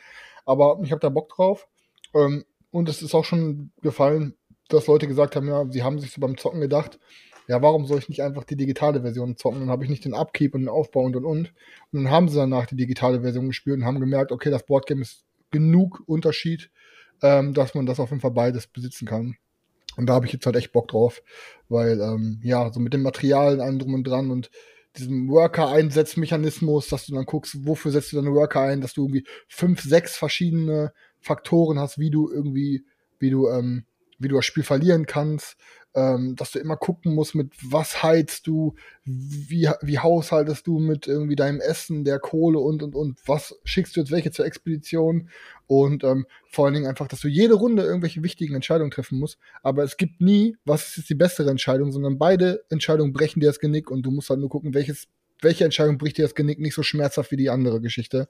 Aber ich habe da Bock drauf. Ähm, und es ist auch schon gefallen, dass Leute gesagt haben, ja, sie haben sich so beim Zocken gedacht, ja, warum soll ich nicht einfach die digitale Version zocken? Dann habe ich nicht den Upkeep und den Aufbau und und und. Und dann haben sie danach die digitale Version gespielt und haben gemerkt, okay, das Boardgame ist genug Unterschied, ähm, dass man das auf jeden Fall beides besitzen kann. Und da habe ich jetzt halt echt Bock drauf, weil, ähm, ja, so mit dem Material allem drum und dran und diesem Worker-Einsetzmechanismus, dass du dann guckst, wofür setzt du deine Worker ein, dass du irgendwie fünf, sechs verschiedene Faktoren hast, wie du irgendwie, wie du, ähm, wie du das Spiel verlieren kannst, ähm, dass du immer gucken musst, mit was heizt du, wie, wie haushaltest du mit irgendwie deinem Essen, der Kohle und und und, was schickst du jetzt welche zur Expedition? Und ähm, vor allen Dingen einfach, dass du jede Runde irgendwelche wichtigen Entscheidungen treffen musst, aber es gibt nie, was ist jetzt die bessere Entscheidung, sondern beide Entscheidungen brechen dir das Genick und du musst halt nur gucken, welches, welche Entscheidung bricht dir das Genick nicht so schmerzhaft wie die andere Geschichte.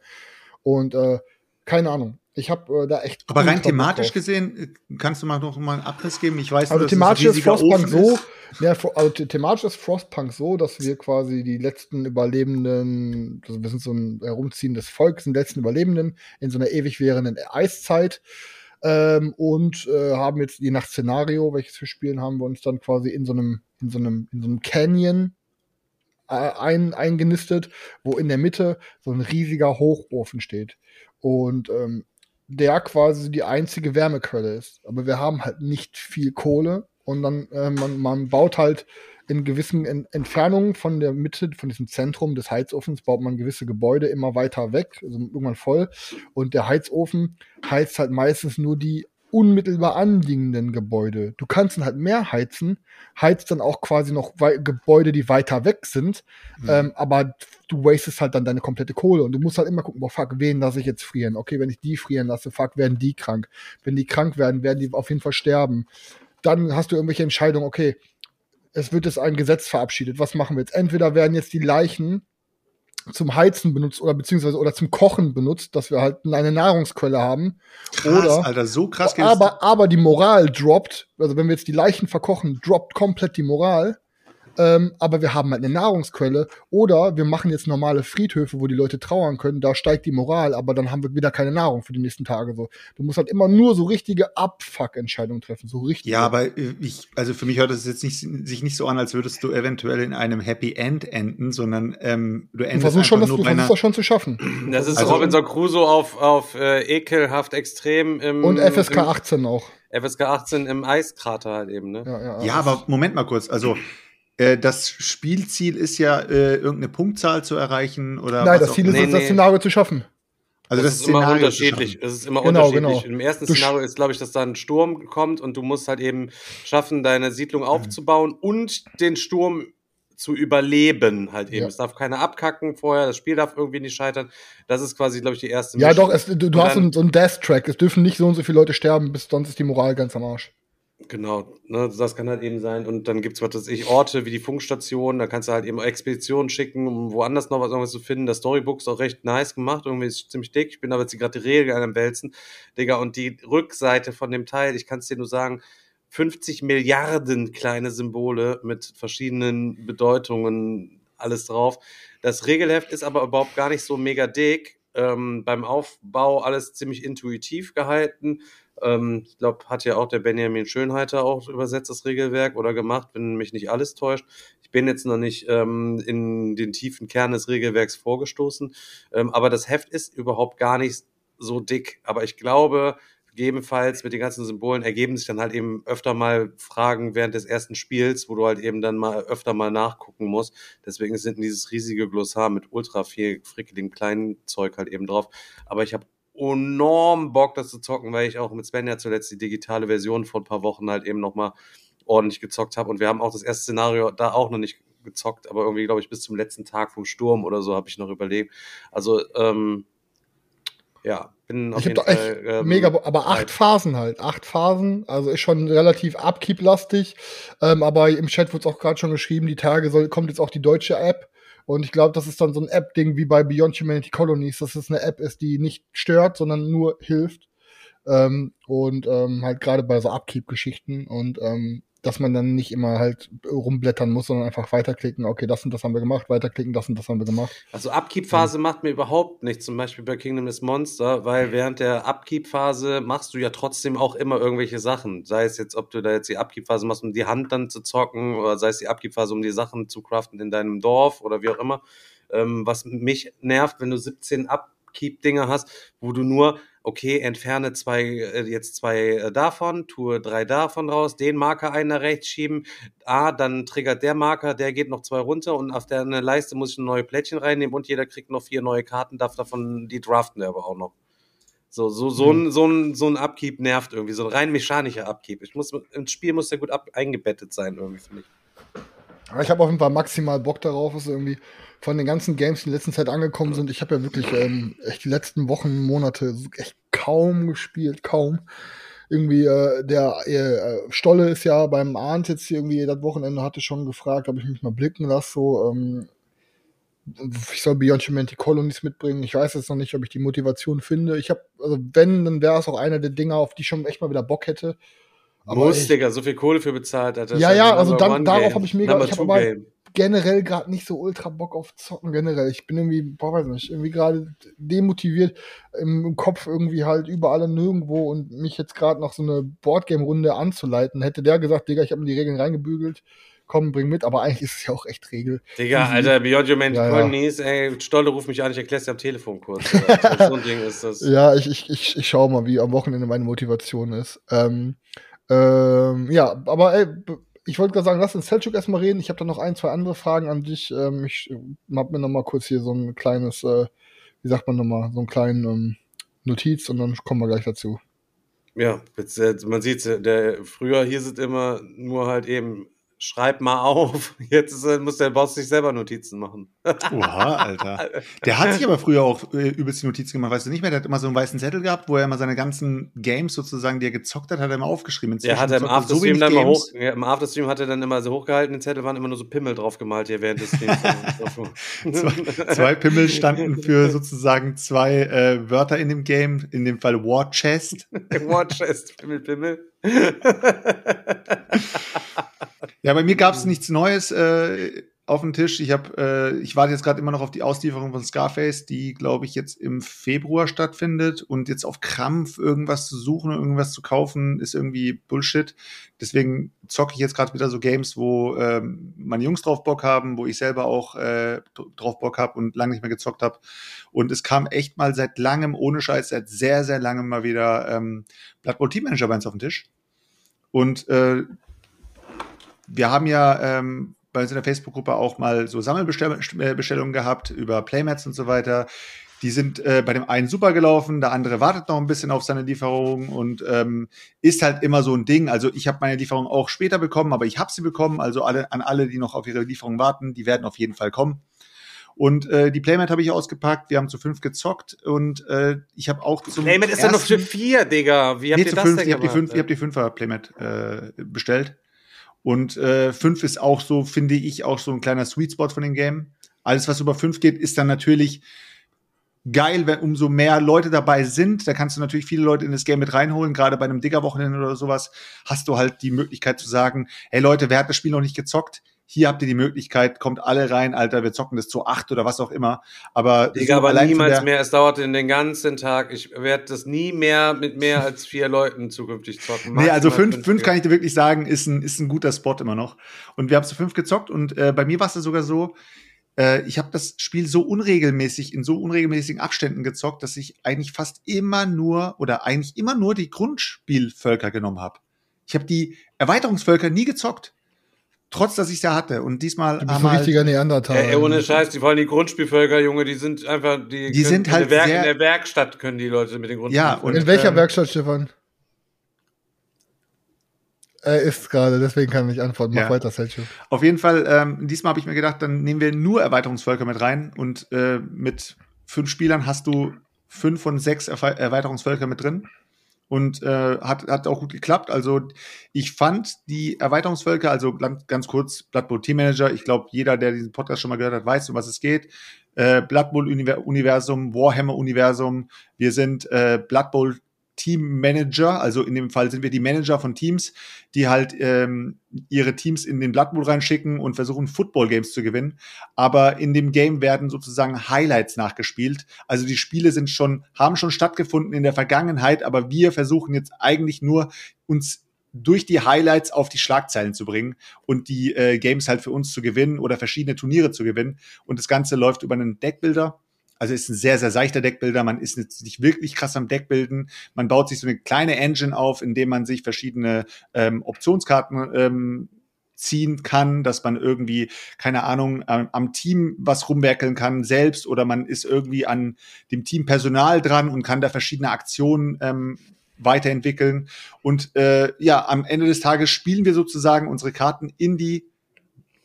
Und äh, keine Ahnung. Ich habe äh, da echt. Aber rein thematisch drauf. gesehen, äh, kannst du mal noch mal einen Abriss geben? Ich weiß Also nur, thematisch ist Frostpunk so, ja, also the- thematisch ist Frostpunk so, dass wir quasi die letzten Überlebenden, also wir sind so ein herumziehendes Volk, sind die letzten Überlebenden in so einer ewig währenden Eiszeit ähm, und äh, haben jetzt je nach Szenario, welches wir spielen, haben wir uns dann quasi in so einem in so einem in so einem Canyon äh, ein, eingenistet, wo in der Mitte so ein riesiger Hochofen steht und ähm, der quasi die einzige Wärmequelle ist. Aber wir haben halt nicht viel Kohle und dann äh, man, man baut halt in gewissen en Entfernungen von der Mitte, von diesem Zentrum des Heizofens, baut man gewisse Gebäude immer weiter weg, also irgendwann voll. Und der Heizofen heizt halt meistens nur die unmittelbar anliegenden Gebäude. Du kannst dann halt mehr heizen, heizt dann auch quasi noch Gebäude, die weiter weg sind, Mhm. ähm, aber du wastest halt dann deine komplette Kohle und du musst halt immer gucken, boah, fuck, wen lasse ich jetzt frieren? Okay, wenn ich die frieren lasse, fuck, werden die krank. Wenn die krank werden, werden die auf jeden Fall sterben. Dann hast du irgendwelche Entscheidungen, okay, es wird jetzt ein Gesetz verabschiedet. Was machen wir jetzt? Entweder werden jetzt die Leichen zum Heizen benutzt oder beziehungsweise oder zum Kochen benutzt, dass wir halt eine Nahrungsquelle haben. Krass, oder Alter, so krass aber, aber die Moral droppt, also wenn wir jetzt die Leichen verkochen, droppt komplett die Moral. Ähm, aber wir haben halt eine Nahrungsquelle. Oder wir machen jetzt normale Friedhöfe, wo die Leute trauern können. Da steigt die Moral, aber dann haben wir wieder keine Nahrung für die nächsten Tage. So. Du musst halt immer nur so richtige Abfuck-Entscheidungen treffen. So richtig. Ja, aber äh, ich, also für mich hört es jetzt nicht, sich nicht so an, als würdest du eventuell in einem Happy End enden, sondern ähm, du du endest versuchst schon, einfach das, nur du versuchst das schon zu schaffen. Das ist Also- Robinson Crusoe auf, auf äh, ekelhaft extrem im Und FSK im, 18 auch. FSK 18 im Eiskrater halt eben, ne? Ja, ja, Ja, aber Moment mal kurz. Also äh, das Spielziel ist ja, äh, irgendeine Punktzahl zu erreichen oder Nein, was das auch Ziel ist, immer. Nee, das nee. Szenario zu schaffen. also das, das, ist immer Szenario zu unterschiedlich. Es ist immer Genau, unterschiedlich. genau. Im ersten Du Szenario ist, glaube ich, dass da ein Sturm kommt und du musst halt eben schaffen, deine Siedlung aufzubauen und den Sturm zu überleben halt eben. Ja. Es darf keiner abkacken vorher, das Spiel darf irgendwie nicht scheitern. Das ist quasi, glaube ich, die erste Ja, Mission. doch, es, du, du hast so dann- einen, so einen Death-Track. Es dürfen nicht so und so viele Leute sterben, bis sonst ist die Moral ganz am Arsch. Genau, ne, das kann halt eben sein. Und dann gibt's was weiß ich, Orte wie die Funkstation, da kannst du halt eben Expeditionen schicken, um woanders noch was irgendwas zu finden. Das Storybook ist auch recht nice gemacht, irgendwie ist ziemlich dick. Ich bin aber jetzt gerade die Regel am Wälzen, Digga. Und die Rückseite von dem Teil, ich kann es dir nur sagen, 50 Milliarden kleine Symbole mit verschiedenen Bedeutungen, alles drauf. Das Regelheft ist aber überhaupt gar nicht so mega dick. Ähm, beim Aufbau alles ziemlich intuitiv gehalten. Ähm, ich glaube, hat ja auch der Benjamin Schönheiter auch übersetzt das Regelwerk oder gemacht, wenn mich nicht alles täuscht. Ich bin jetzt noch nicht ähm, in den tiefen Kern des Regelwerks vorgestoßen, ähm, aber das Heft ist überhaupt gar nicht so dick. Aber ich glaube, gegebenenfalls mit den ganzen Symbolen ergeben sich dann halt eben öfter mal Fragen während des ersten Spiels, wo du halt eben dann mal öfter mal nachgucken musst. Deswegen ist hinten dieses riesige Glossar mit ultra viel frickeligem kleinen Zeug halt eben drauf. Aber ich habe enorm Bock, das zu zocken, weil ich auch mit Sven ja zuletzt die digitale Version vor ein paar Wochen halt eben nochmal ordentlich gezockt habe. Und wir haben auch das erste Szenario da auch noch nicht gezockt, aber irgendwie, glaube ich, bis zum letzten Tag vom Sturm oder so habe ich noch überlegt. Also, ähm, ja, bin auf Ich jeden da echt Fall. ähm, mega, aber acht hyped. Phasen halt. Acht Phasen, also ist schon relativ Upkeep-lastig. Ähm, aber im Chat wurde es auch gerade schon geschrieben, die Tage soll, kommt jetzt auch die deutsche App. Und ich glaube, das ist dann so ein App-Ding wie bei Beyond Humanity Colonies, dass es eine App ist, die nicht stört, sondern nur hilft. Ähm, und ähm, halt gerade bei so Upkeep-Geschichten und ähm, dass man dann nicht immer halt rumblättern muss, sondern einfach weiterklicken, okay, das und das haben wir gemacht, weiterklicken, das und das haben wir gemacht. Also Upkeep-Phase macht mir überhaupt nichts, zum Beispiel bei Kingdom is Monster, weil während der Upkeep-Phase machst du ja trotzdem auch immer irgendwelche Sachen. Sei es jetzt, ob du da jetzt die Upkeep-Phase machst, um die Hand dann zu zocken, oder sei es die Upkeep-Phase, um die Sachen zu craften in deinem Dorf oder wie auch immer. Ähm, was mich nervt, wenn du 17 Upkeep-Dinge hast, wo du nur, okay, entferne zwei, äh, jetzt zwei äh, davon, tue drei davon raus, den Marker einen nach rechts schieben, ah, dann triggert der Marker, der geht noch zwei runter und auf der eine Leiste muss ich ein neue Plättchen reinnehmen und jeder kriegt noch vier neue Karten, darf davon die draften aber auch noch. So, so, so, ein, so, ein, so ein Upkeep nervt irgendwie, so ein rein mechanischer Upkeep. Ich muss, im Spiel muss der gut ab, eingebettet sein, irgendwie, finde ich. Aber ich habe auf jeden Fall maximal Bock darauf, dass irgendwie von den ganzen Games, die in letzter Zeit angekommen sind, ich habe ja wirklich ähm, echt die letzten Wochen, Monate echt kaum gespielt, kaum. Irgendwie, äh, der äh, Stolle ist ja beim Arndt jetzt irgendwie das Wochenende hatte schon gefragt, ob ich mich mal blicken lasse, so, ähm, ich soll Beyond Humanity Colonies mitbringen. Ich weiß jetzt noch nicht, ob ich die Motivation finde. Ich habe, also wenn, dann wäre es auch einer der Dinger, auf die ich schon echt mal wieder Bock hätte. Aber Muss, Digga, so viel Kohle für bezahlt hat. das Ja, ja, ein also dann- darauf Game. hab ich mega- Number ich hab aber- generell gerade nicht so ultra Bock auf Zocken generell. Ich bin irgendwie, boah, weiß nicht, irgendwie gerade demotiviert im, Kopf irgendwie halt überall und nirgendwo und mich jetzt gerade noch so eine Boardgame-Runde anzuleiten. Hätte der gesagt, Digga, ich habe mir die Regeln reingebügelt, komm, bring mit, aber eigentlich ist es ja auch echt Regel. Digga, Easy. Alter, Beyond Humanity Ja, ja. Colonies, ey, Stolle ruft mich an, ich erklär's dir am Telefon kurz. So ein Ding ist das. Ja, ich, ich, ich, ich schau mal, wie am Wochenende meine Motivation ist. Ähm, ähm, ja, aber ey, ich wollte gerade sagen, lass uns Selchuk erstmal reden. Ich habe da noch ein, zwei andere Fragen an dich. Ähm, ich äh, hab mir noch mal kurz hier so ein kleines, äh, wie sagt man noch mal, so einen kleinen ähm, Notiz und dann kommen wir gleich dazu. Ja, äh, man sieht der früher hieß es immer nur halt eben schreib mal auf. Jetzt äh, muss der Boss sich selber Notizen machen. Oha, Alter. Der hat sich aber früher auch äh, übelst die Notizen gemacht, weißt du nicht mehr? Der hat immer so einen weißen Zettel gehabt, wo er immer seine ganzen Games sozusagen, die er gezockt hat, hat er immer aufgeschrieben. Er hat er im Afterstream so dann mal hoch, ja, im Afterstream hat er dann immer so hochgehalten, den Zettel waren immer nur so Pimmel drauf gemalt hier während des Streams. zwei, zwei, Pimmel standen für sozusagen zwei äh, Wörter in dem Game, in dem Fall War Chest. War Chest, Pimmel, Pimmel. Ja, bei mir gab es nichts Neues äh, auf dem Tisch. Ich habe, äh, ich warte jetzt gerade immer noch auf die Auslieferung von Scarface, die glaube ich jetzt im Februar stattfindet. Und jetzt auf Krampf irgendwas zu suchen, irgendwas zu kaufen, ist irgendwie Bullshit. Deswegen zocke ich jetzt gerade wieder so Games, wo ähm, meine Jungs drauf Bock haben, wo ich selber auch äh, drauf Bock habe und lange nicht mehr gezockt habe. Und es kam echt mal seit langem, ohne Scheiß, seit sehr, sehr langem mal wieder ähm, Blood Bowl Team Manager bei uns auf dem Tisch. Und äh, wir haben ja ähm, bei uns in der Facebook-Gruppe auch mal so Sammelbestellungen gehabt über Playmats und so weiter. Die sind äh, bei dem einen super gelaufen, der andere wartet noch ein bisschen auf seine Lieferung und ähm, ist halt immer so ein Ding. Also ich habe meine Lieferung auch später bekommen, aber ich habe sie bekommen. Also alle, an alle, die noch auf ihre Lieferung warten, die werden auf jeden Fall kommen. Und äh, die Playmat habe ich ausgepackt. Wir haben zu fünf gezockt und äh, ich habe auch zum Playmat ist ja noch für vier, Digga. Wie habt nee, ihr das fünf, denn ich hab die fünf, Ich habe die fünfer Playmat äh, bestellt. Und äh, fünf ist auch so, finde ich, auch so ein kleiner Sweet Spot von dem Game. Alles, was über fünf geht, ist dann natürlich geil, wenn umso mehr Leute dabei sind. Da kannst du natürlich viele Leute in das Game mit reinholen. Gerade bei einem Digger-Wochenende oder sowas hast du halt die Möglichkeit zu sagen, hey Leute, wer hat das Spiel noch nicht gezockt? Hier habt ihr die Möglichkeit, kommt alle rein, Alter, wir zocken das zu acht oder was auch immer. Aber, Digga, so aber niemals mehr. Es dauert den ganzen Tag. Ich werde das nie mehr mit mehr als vier Leuten zukünftig zocken. nee, also fünf, fünf, fünf kann ich dir wirklich sagen, ist ein, ist ein guter Spot immer noch. Und wir haben zu fünf gezockt und äh, bei mir war es sogar so, äh, ich habe das Spiel so unregelmäßig, in so unregelmäßigen Abständen gezockt, dass ich eigentlich fast immer nur oder eigentlich immer nur die Grundspielvölker genommen habe. Ich habe die Erweiterungsvölker nie gezockt trotz dass ich es ja hatte. Und diesmal du bist ein richtiger halt, Neandertaler. Ey, ohne Scheiß, die vor allem die Grundspielvölker, Junge, die sind einfach, die, die sind halt in der, Werk, in der Werkstatt können die Leute mit den Grundspielvölkern. Ja, und in welcher ähm, Werkstatt, Stefan? Er ist gerade, deswegen kann ich antworten. Mach ja. weiter, Selchuk. Auf jeden Fall, ähm, diesmal habe ich mir gedacht, dann nehmen wir nur Erweiterungsvölker mit rein und äh, mit fünf Spielern hast du fünf von sechs Erweiterungsvölker mit drin und äh, hat, hat auch gut geklappt. Also ich fand die Erweiterungsvölker, also ganz kurz, Blood Bowl Team Manager, ich glaube, jeder, der diesen Podcast schon mal gehört hat, weiß, um was es geht. Äh, Blood Bowl Universum, Warhammer Universum, wir sind äh, Blood Bowl Teammanager, also in dem Fall sind wir die Manager von Teams, die halt ähm, ihre Teams in den Blood Bowl reinschicken und versuchen Football Games zu gewinnen. Aber in dem Game werden sozusagen Highlights nachgespielt. Also die Spiele sind schon, haben schon stattgefunden in der Vergangenheit, aber wir versuchen jetzt eigentlich nur uns durch die Highlights auf die Schlagzeilen zu bringen und die äh, Games halt für uns zu gewinnen oder verschiedene Turniere zu gewinnen. Und das Ganze läuft über einen Deckbilder also ist ein sehr, sehr seichter Deckbilder. Man ist nicht wirklich krass am Deckbilden. Man baut sich so eine kleine Engine auf, indem man sich verschiedene ähm, Optionskarten ähm, ziehen kann, dass man irgendwie, keine Ahnung, am, am Team was rumwerkeln kann selbst oder man ist irgendwie an dem Team Personal dran und kann da verschiedene Aktionen ähm, weiterentwickeln. Und äh, ja, am Ende des Tages spielen wir sozusagen unsere Karten in die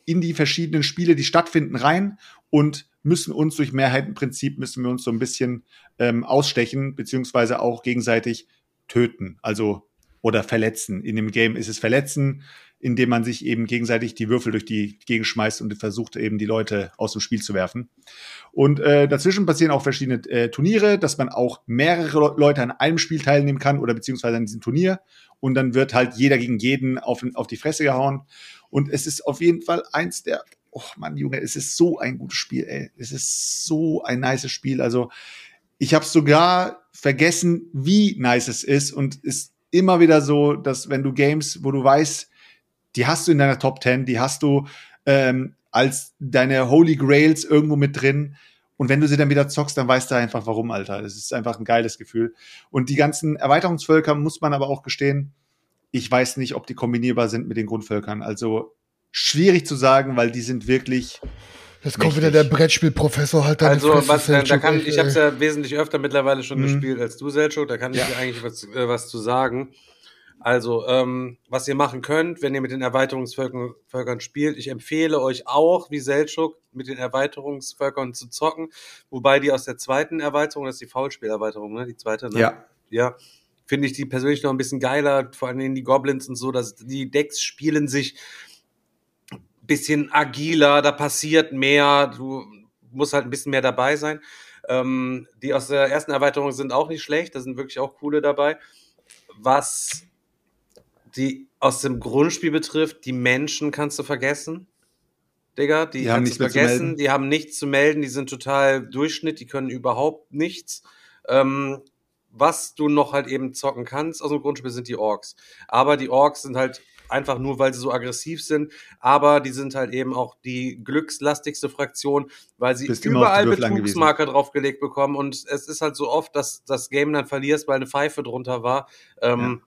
in die verschiedenen Spiele, die stattfinden, rein und müssen uns durch Mehrheitenprinzip, müssen wir uns so ein bisschen ähm, ausstechen, beziehungsweise auch gegenseitig töten, also oder verletzen. In dem Game ist es verletzen, indem man sich eben gegenseitig die Würfel durch die Gegend schmeißt und versucht eben die Leute aus dem Spiel zu werfen. Und äh, dazwischen passieren auch verschiedene äh, Turniere, dass man auch mehrere Leute an einem Spiel teilnehmen kann oder beziehungsweise an diesem Turnier. Und dann wird halt jeder gegen jeden auf, auf die Fresse gehauen. Und es ist auf jeden Fall eins der oh Mann, Junge, es ist so ein gutes Spiel, ey. Es ist so ein nices Spiel. Also, ich habe sogar vergessen, wie nice es ist und ist immer wieder so, dass wenn du Games, wo du weißt, die hast du in deiner Top 10, die hast du ähm, als deine Holy Grails irgendwo mit drin. Und wenn du sie dann wieder zockst, dann weißt du einfach warum, Alter. Das ist einfach ein geiles Gefühl. Und die ganzen Erweiterungsvölker muss man aber auch gestehen, ich weiß nicht, ob die kombinierbar sind mit den Grundvölkern. Also schwierig zu sagen, weil die sind wirklich Jetzt kommt Mächtig. wieder der Brettspielprofessor halt da Also, was, äh, da Selchuk, kann, ich habe es ja wesentlich öfter mittlerweile schon Mhm. gespielt als du, Selchuk. Da kann ich Ja. dir eigentlich was, äh, was zu sagen. Also, ähm, was ihr machen könnt, wenn ihr mit den Erweiterungsvölkern Völkern spielt, ich empfehle euch auch, wie Selchuk, mit den Erweiterungsvölkern zu zocken. Wobei die aus der zweiten Erweiterung, das ist die Foulspielerweiterung, ne? Die zweite, ne? Ja. Ja. Finde ich die persönlich noch ein bisschen geiler, vor allem die Goblins und so, dass die Decks spielen sich bisschen agiler, da passiert mehr, du musst halt ein bisschen mehr dabei sein. Ähm, die aus der ersten Erweiterung sind auch nicht schlecht, da sind wirklich auch coole dabei. Was die aus dem Grundspiel betrifft, die Menschen kannst du vergessen. Digga, die, Die haben nichts vergessen, melden. die haben nichts zu melden, die sind total Durchschnitt, die können überhaupt nichts. Ähm, was du noch halt eben zocken kannst aus dem Grundspiel sind die Orks. Aber die Orks sind halt einfach nur, weil sie so aggressiv sind, aber die sind halt eben auch die glückslastigste Fraktion, weil sie Bist überall. Betrugsmarker draufgelegt bekommen und es ist halt so oft, dass das Game dann verlierst, weil eine Pfeife drunter war. Ähm,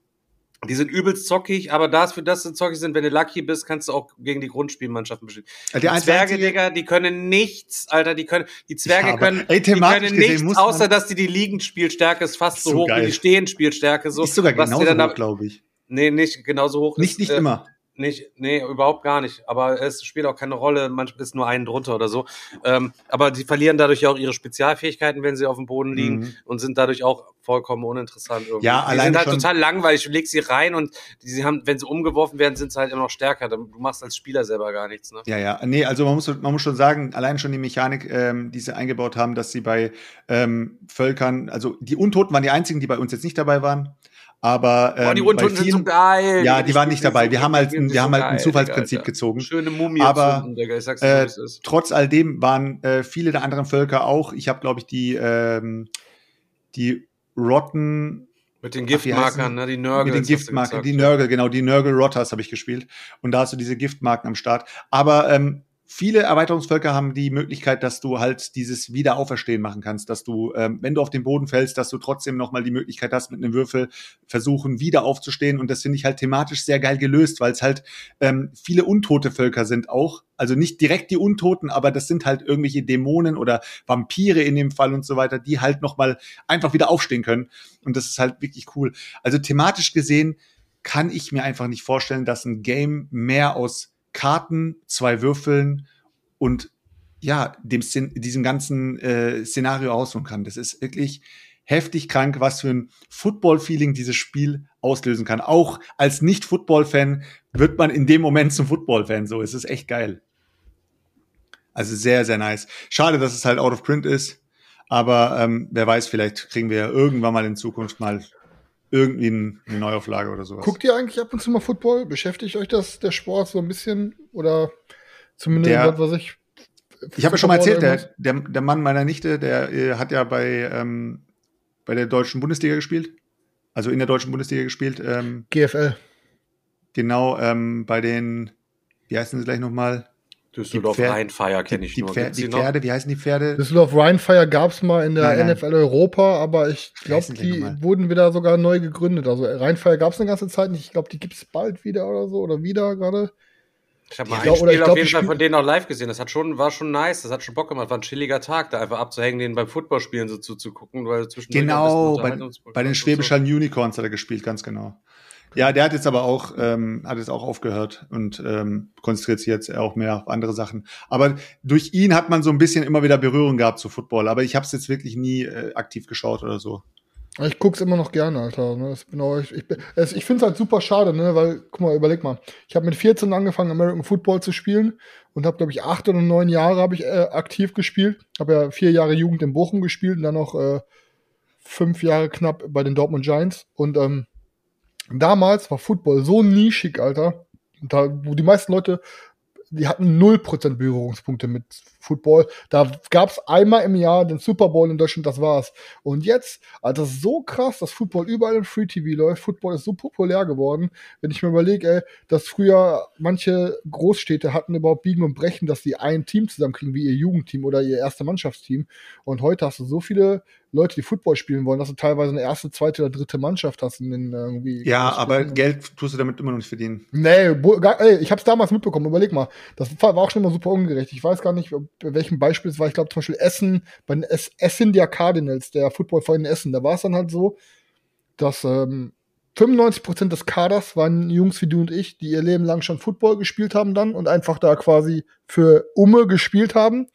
Die sind übelst zockig, aber das für das sie zockig sind, wenn du lucky bist, kannst du auch gegen die Grundspielmannschaften bestehen. Der Die Zwerge, Digga, die können nichts, Alter, die können, die Zwerge Ja, können, ey, die können nichts, außer dass die die Liegenspielstärke ist fast Ist so, hoch geil. wie die Stehenspielstärke. So, ist sogar was genauso dann da- hoch, glaube ich. Nee, nicht genauso hoch. Nicht, ist, nicht äh, immer. Nicht, nee, überhaupt gar nicht. Aber es spielt auch keine Rolle. Manchmal ist nur einen drunter oder so. Ähm, aber sie verlieren dadurch auch ihre Spezialfähigkeiten, wenn sie auf dem Boden liegen Mhm. und sind dadurch auch vollkommen uninteressant irgendwie. Ja, die alleine sind halt schon- total langweilig. Du legst sie rein und die, sie haben, wenn sie umgeworfen werden, sind sie halt immer noch stärker. Du machst als Spieler selber gar nichts, ne? Ja, ja. Nee, also man muss, man muss schon sagen, allein schon die Mechanik, ähm, die sie eingebaut haben, dass sie bei ähm, Völkern, also die Untoten waren die einzigen, die bei uns jetzt nicht dabei waren. Aber ähm, Boah, die Untoten sind so vielen- geil. Ja, die waren nicht dabei. Wir haben halt ein- wir haben halt ein Zufallsprinzip Alter. gezogen. Schöne Mumie Aber, Digga. Ich sag's dir, Äh, trotz all dem waren äh, viele der anderen Völker auch. Ich habe, glaube ich, die ähm, die Rotten Mit den Giftmarkern, ne? Die Nörgel. mit den Giftmarken, die Nörgel, genau, die Nörgel Rotters habe ich gespielt. Und da hast du diese Giftmarken am Start. Aber ähm, viele Erweiterungsvölker haben die Möglichkeit, dass du halt dieses Wiederauferstehen machen kannst, dass du, ähm, wenn du auf den Boden fällst, dass du trotzdem nochmal die Möglichkeit hast, mit einem Würfel versuchen, wieder aufzustehen. Und das finde ich halt thematisch sehr geil gelöst, weil es halt ähm, viele untote Völker sind auch. Also nicht direkt die Untoten, aber das sind halt irgendwelche Dämonen oder Vampire in dem Fall und so weiter, die halt nochmal einfach wieder aufstehen können. Und das ist halt wirklich cool. Also thematisch gesehen kann ich mir einfach nicht vorstellen, dass ein Game mehr aus Karten, zwei Würfeln und ja, dem Szen diesem ganzen äh, Szenario ausholen kann. Das ist wirklich heftig krank, was für ein Football-Feeling dieses Spiel auslösen kann. Auch als Nicht-Football-Fan wird man in dem Moment zum Football-Fan. So, es ist echt geil. Also sehr, sehr nice. Schade, dass es halt out of print ist. Aber ähm, wer weiß, vielleicht kriegen wir ja irgendwann mal in Zukunft mal irgendwie ein- eine Neuauflage oder sowas. Guckt ihr eigentlich ab und zu mal Football? Beschäftigt euch das, der Sport so ein bisschen? Oder zumindest, Der- was ich. Ich habe ja schon mal erzählt, der, der, der Mann meiner Nichte, der äh, hat ja bei, ähm, bei der deutschen Bundesliga gespielt. Also in der deutschen Bundesliga gespielt. Ähm, GFL. genau ähm, bei den, wie heißen sie gleich nochmal? Düsseldorf Die, kenne ich die, nur. Pfer Gibt's die noch? Pferde, wie heißen die Pferde? Düsseldorf Rheinfire gab es mal in der Nein, nein. NFL Europa, aber ich glaube, die die nochmal? wurden wieder sogar neu gegründet. Also Rheinfire gab es eine ganze Zeit nicht. Ich glaube, die gibt es bald wieder oder so oder wieder gerade. Ich habe mal Ich ein glaub- Spiel ich auf glaub, jeden Fall von denen auch live gesehen. Das hat schon, war schon nice. Das hat schon Bock gemacht. War ein chilliger Tag, da einfach abzuhängen, denen beim Footballspielen so zuzugucken, weil zwischendurch Genau, bei, bei den und so. Schwäbischen Unicorns hat er gespielt, ganz genau. Ja, der hat jetzt aber auch, ähm, hat jetzt auch aufgehört und ähm, konzentriert sich jetzt auch mehr auf andere Sachen. Aber durch ihn hat man so ein bisschen immer wieder Berührung gehabt zu Football. Aber ich habe es jetzt wirklich nie äh, aktiv geschaut oder so. Ich guck's immer noch gerne, Alter. Ne? Das bin auch, ich ich, es- ich finde es halt super schade, ne? weil, guck mal, überleg mal. Ich habe mit 14 angefangen, American Football zu spielen und habe, glaube ich, acht oder neun Jahre habe ich äh, aktiv gespielt. Habe ja vier Jahre Jugend in Bochum gespielt und dann noch äh, fünf Jahre knapp bei den Dortmund Giants. Und ähm, damals war Football so nischig, Alter. Da, wo die meisten Leute, die hatten 0% Berührungspunkte mit Football. Da gab's einmal im Jahr den Super Bowl in Deutschland, das war's. Und jetzt, Alter, das ist so krass, dass Football überall im Free TV läuft. Football ist so populär geworden. Wenn ich mir überlege, ey, dass früher manche Großstädte hatten überhaupt Biegen und Brechen, dass die ein Team zusammenkriegen, wie ihr Jugendteam oder ihr erste Mannschaftsteam. Und heute hast du so viele Leute, die Football spielen wollen, dass du teilweise eine erste, zweite oder dritte Mannschaft hast in den irgendwie. Ja, aber Geld tust du damit immer noch nicht verdienen. Nee, gar, ey, ich hab's damals mitbekommen, überleg mal. Das war auch schon immer super ungerecht. Ich weiß gar nicht, ob- bei welchem Beispiel es war. Ich glaube zum Beispiel Essen, bei den Es- Essendia Cardinals, der Footballverein in Essen, da war es dann halt so, dass ähm, 95% des Kaders waren Jungs wie du und ich, die ihr Leben lang schon Football gespielt haben dann und einfach da quasi für Umme gespielt haben.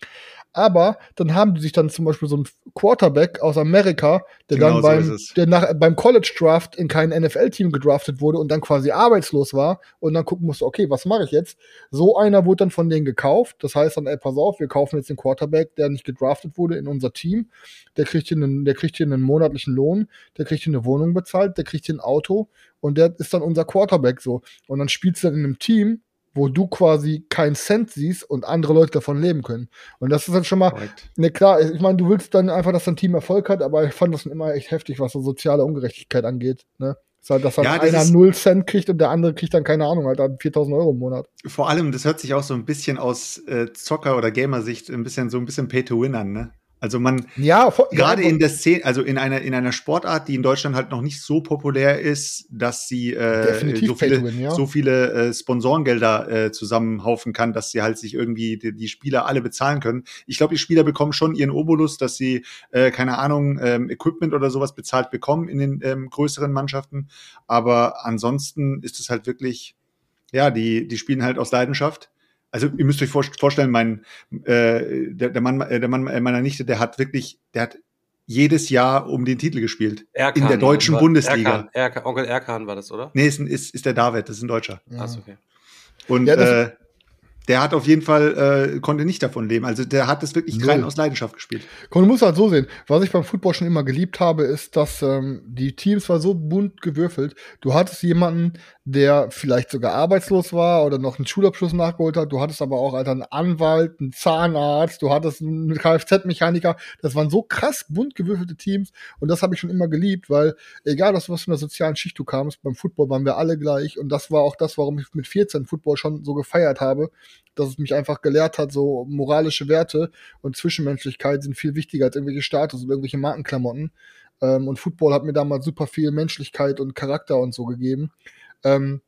Aber dann haben die sich dann zum Beispiel so einen Quarterback aus Amerika, der Genau dann so beim, es. der nach, beim College Draft in kein NFL-Team gedraftet wurde und dann quasi arbeitslos war und dann gucken musste, okay, was mache ich jetzt? So einer wurde dann von denen gekauft. Das heißt dann, ey, pass auf, wir kaufen jetzt den Quarterback, der nicht gedraftet wurde in unser Team. Der kriegt hier einen, der kriegt hier einen monatlichen Lohn, der kriegt hier eine Wohnung bezahlt, der kriegt hier ein Auto und der ist dann unser Quarterback so. Und dann spielst du dann in einem Team, wo du quasi keinen Cent siehst und andere Leute davon leben können. Und das ist dann schon mal. Ne, klar, ich meine, du willst dann einfach, dass dein Team Erfolg hat, aber ich fand das immer echt heftig, was so soziale Ungerechtigkeit angeht. Ne? Halt, dass halt Ja, einer 0 Cent kriegt und der andere kriegt dann, keine Ahnung, halt dann 4000 Euro im Monat. Vor allem, das hört sich auch so ein bisschen aus äh, Zocker- oder Gamer-Sicht ein bisschen so ein bisschen Pay-to-Win an, ne? Also man, Ja, gerade ja, in der Szene, also in einer, in einer Sportart, die in Deutschland halt noch nicht so populär ist, dass sie äh, so viele, win, ja. so viele äh, Sponsorengelder äh, zusammenhaufen kann, dass sie halt sich irgendwie die, die Spieler alle bezahlen können. Ich glaube, die Spieler bekommen schon ihren Obolus, dass sie, äh, keine Ahnung, ähm, Equipment oder sowas bezahlt bekommen in den ähm, größeren Mannschaften. Aber ansonsten ist es halt wirklich, ja, die, die spielen halt aus Leidenschaft. Also ihr müsst euch vor, vorstellen, mein äh, der, der Mann, äh, der Mann meiner Nichte, der hat wirklich, der hat jedes Jahr um den Titel gespielt. Erkan, in der deutschen war- Bundesliga. Erkan, Erkan, Onkel Erkan war das, oder? Nee, ist, ist, ist der David, das ist ein Deutscher. Ja. Achso, okay. Und Ja, das- äh, der hat auf jeden Fall, äh, konnte nicht davon leben. Also der hat das wirklich rein aus Leidenschaft gespielt. Komm, du musst halt so sehen. Was ich beim Football schon immer geliebt habe, ist, dass ähm, die Teams war so bunt gewürfelt. Du hattest jemanden, der vielleicht sogar arbeitslos war oder noch einen Schulabschluss nachgeholt hat. Du hattest aber auch Alter, einen Anwalt, einen Zahnarzt, du hattest einen Kfz-Mechaniker. Das waren so krass bunt gewürfelte Teams und das habe ich schon immer geliebt, weil egal aus was für einer sozialen Schicht du kamst, beim Football waren wir alle gleich und das war auch das, warum ich mit 14 Football schon so gefeiert habe, dass es mich einfach gelehrt hat, so moralische Werte und Zwischenmenschlichkeit sind viel wichtiger als irgendwelche Status und irgendwelche Markenklamotten. Ähm, und Football hat mir damals super viel Menschlichkeit und Charakter und so gegeben. Ähm,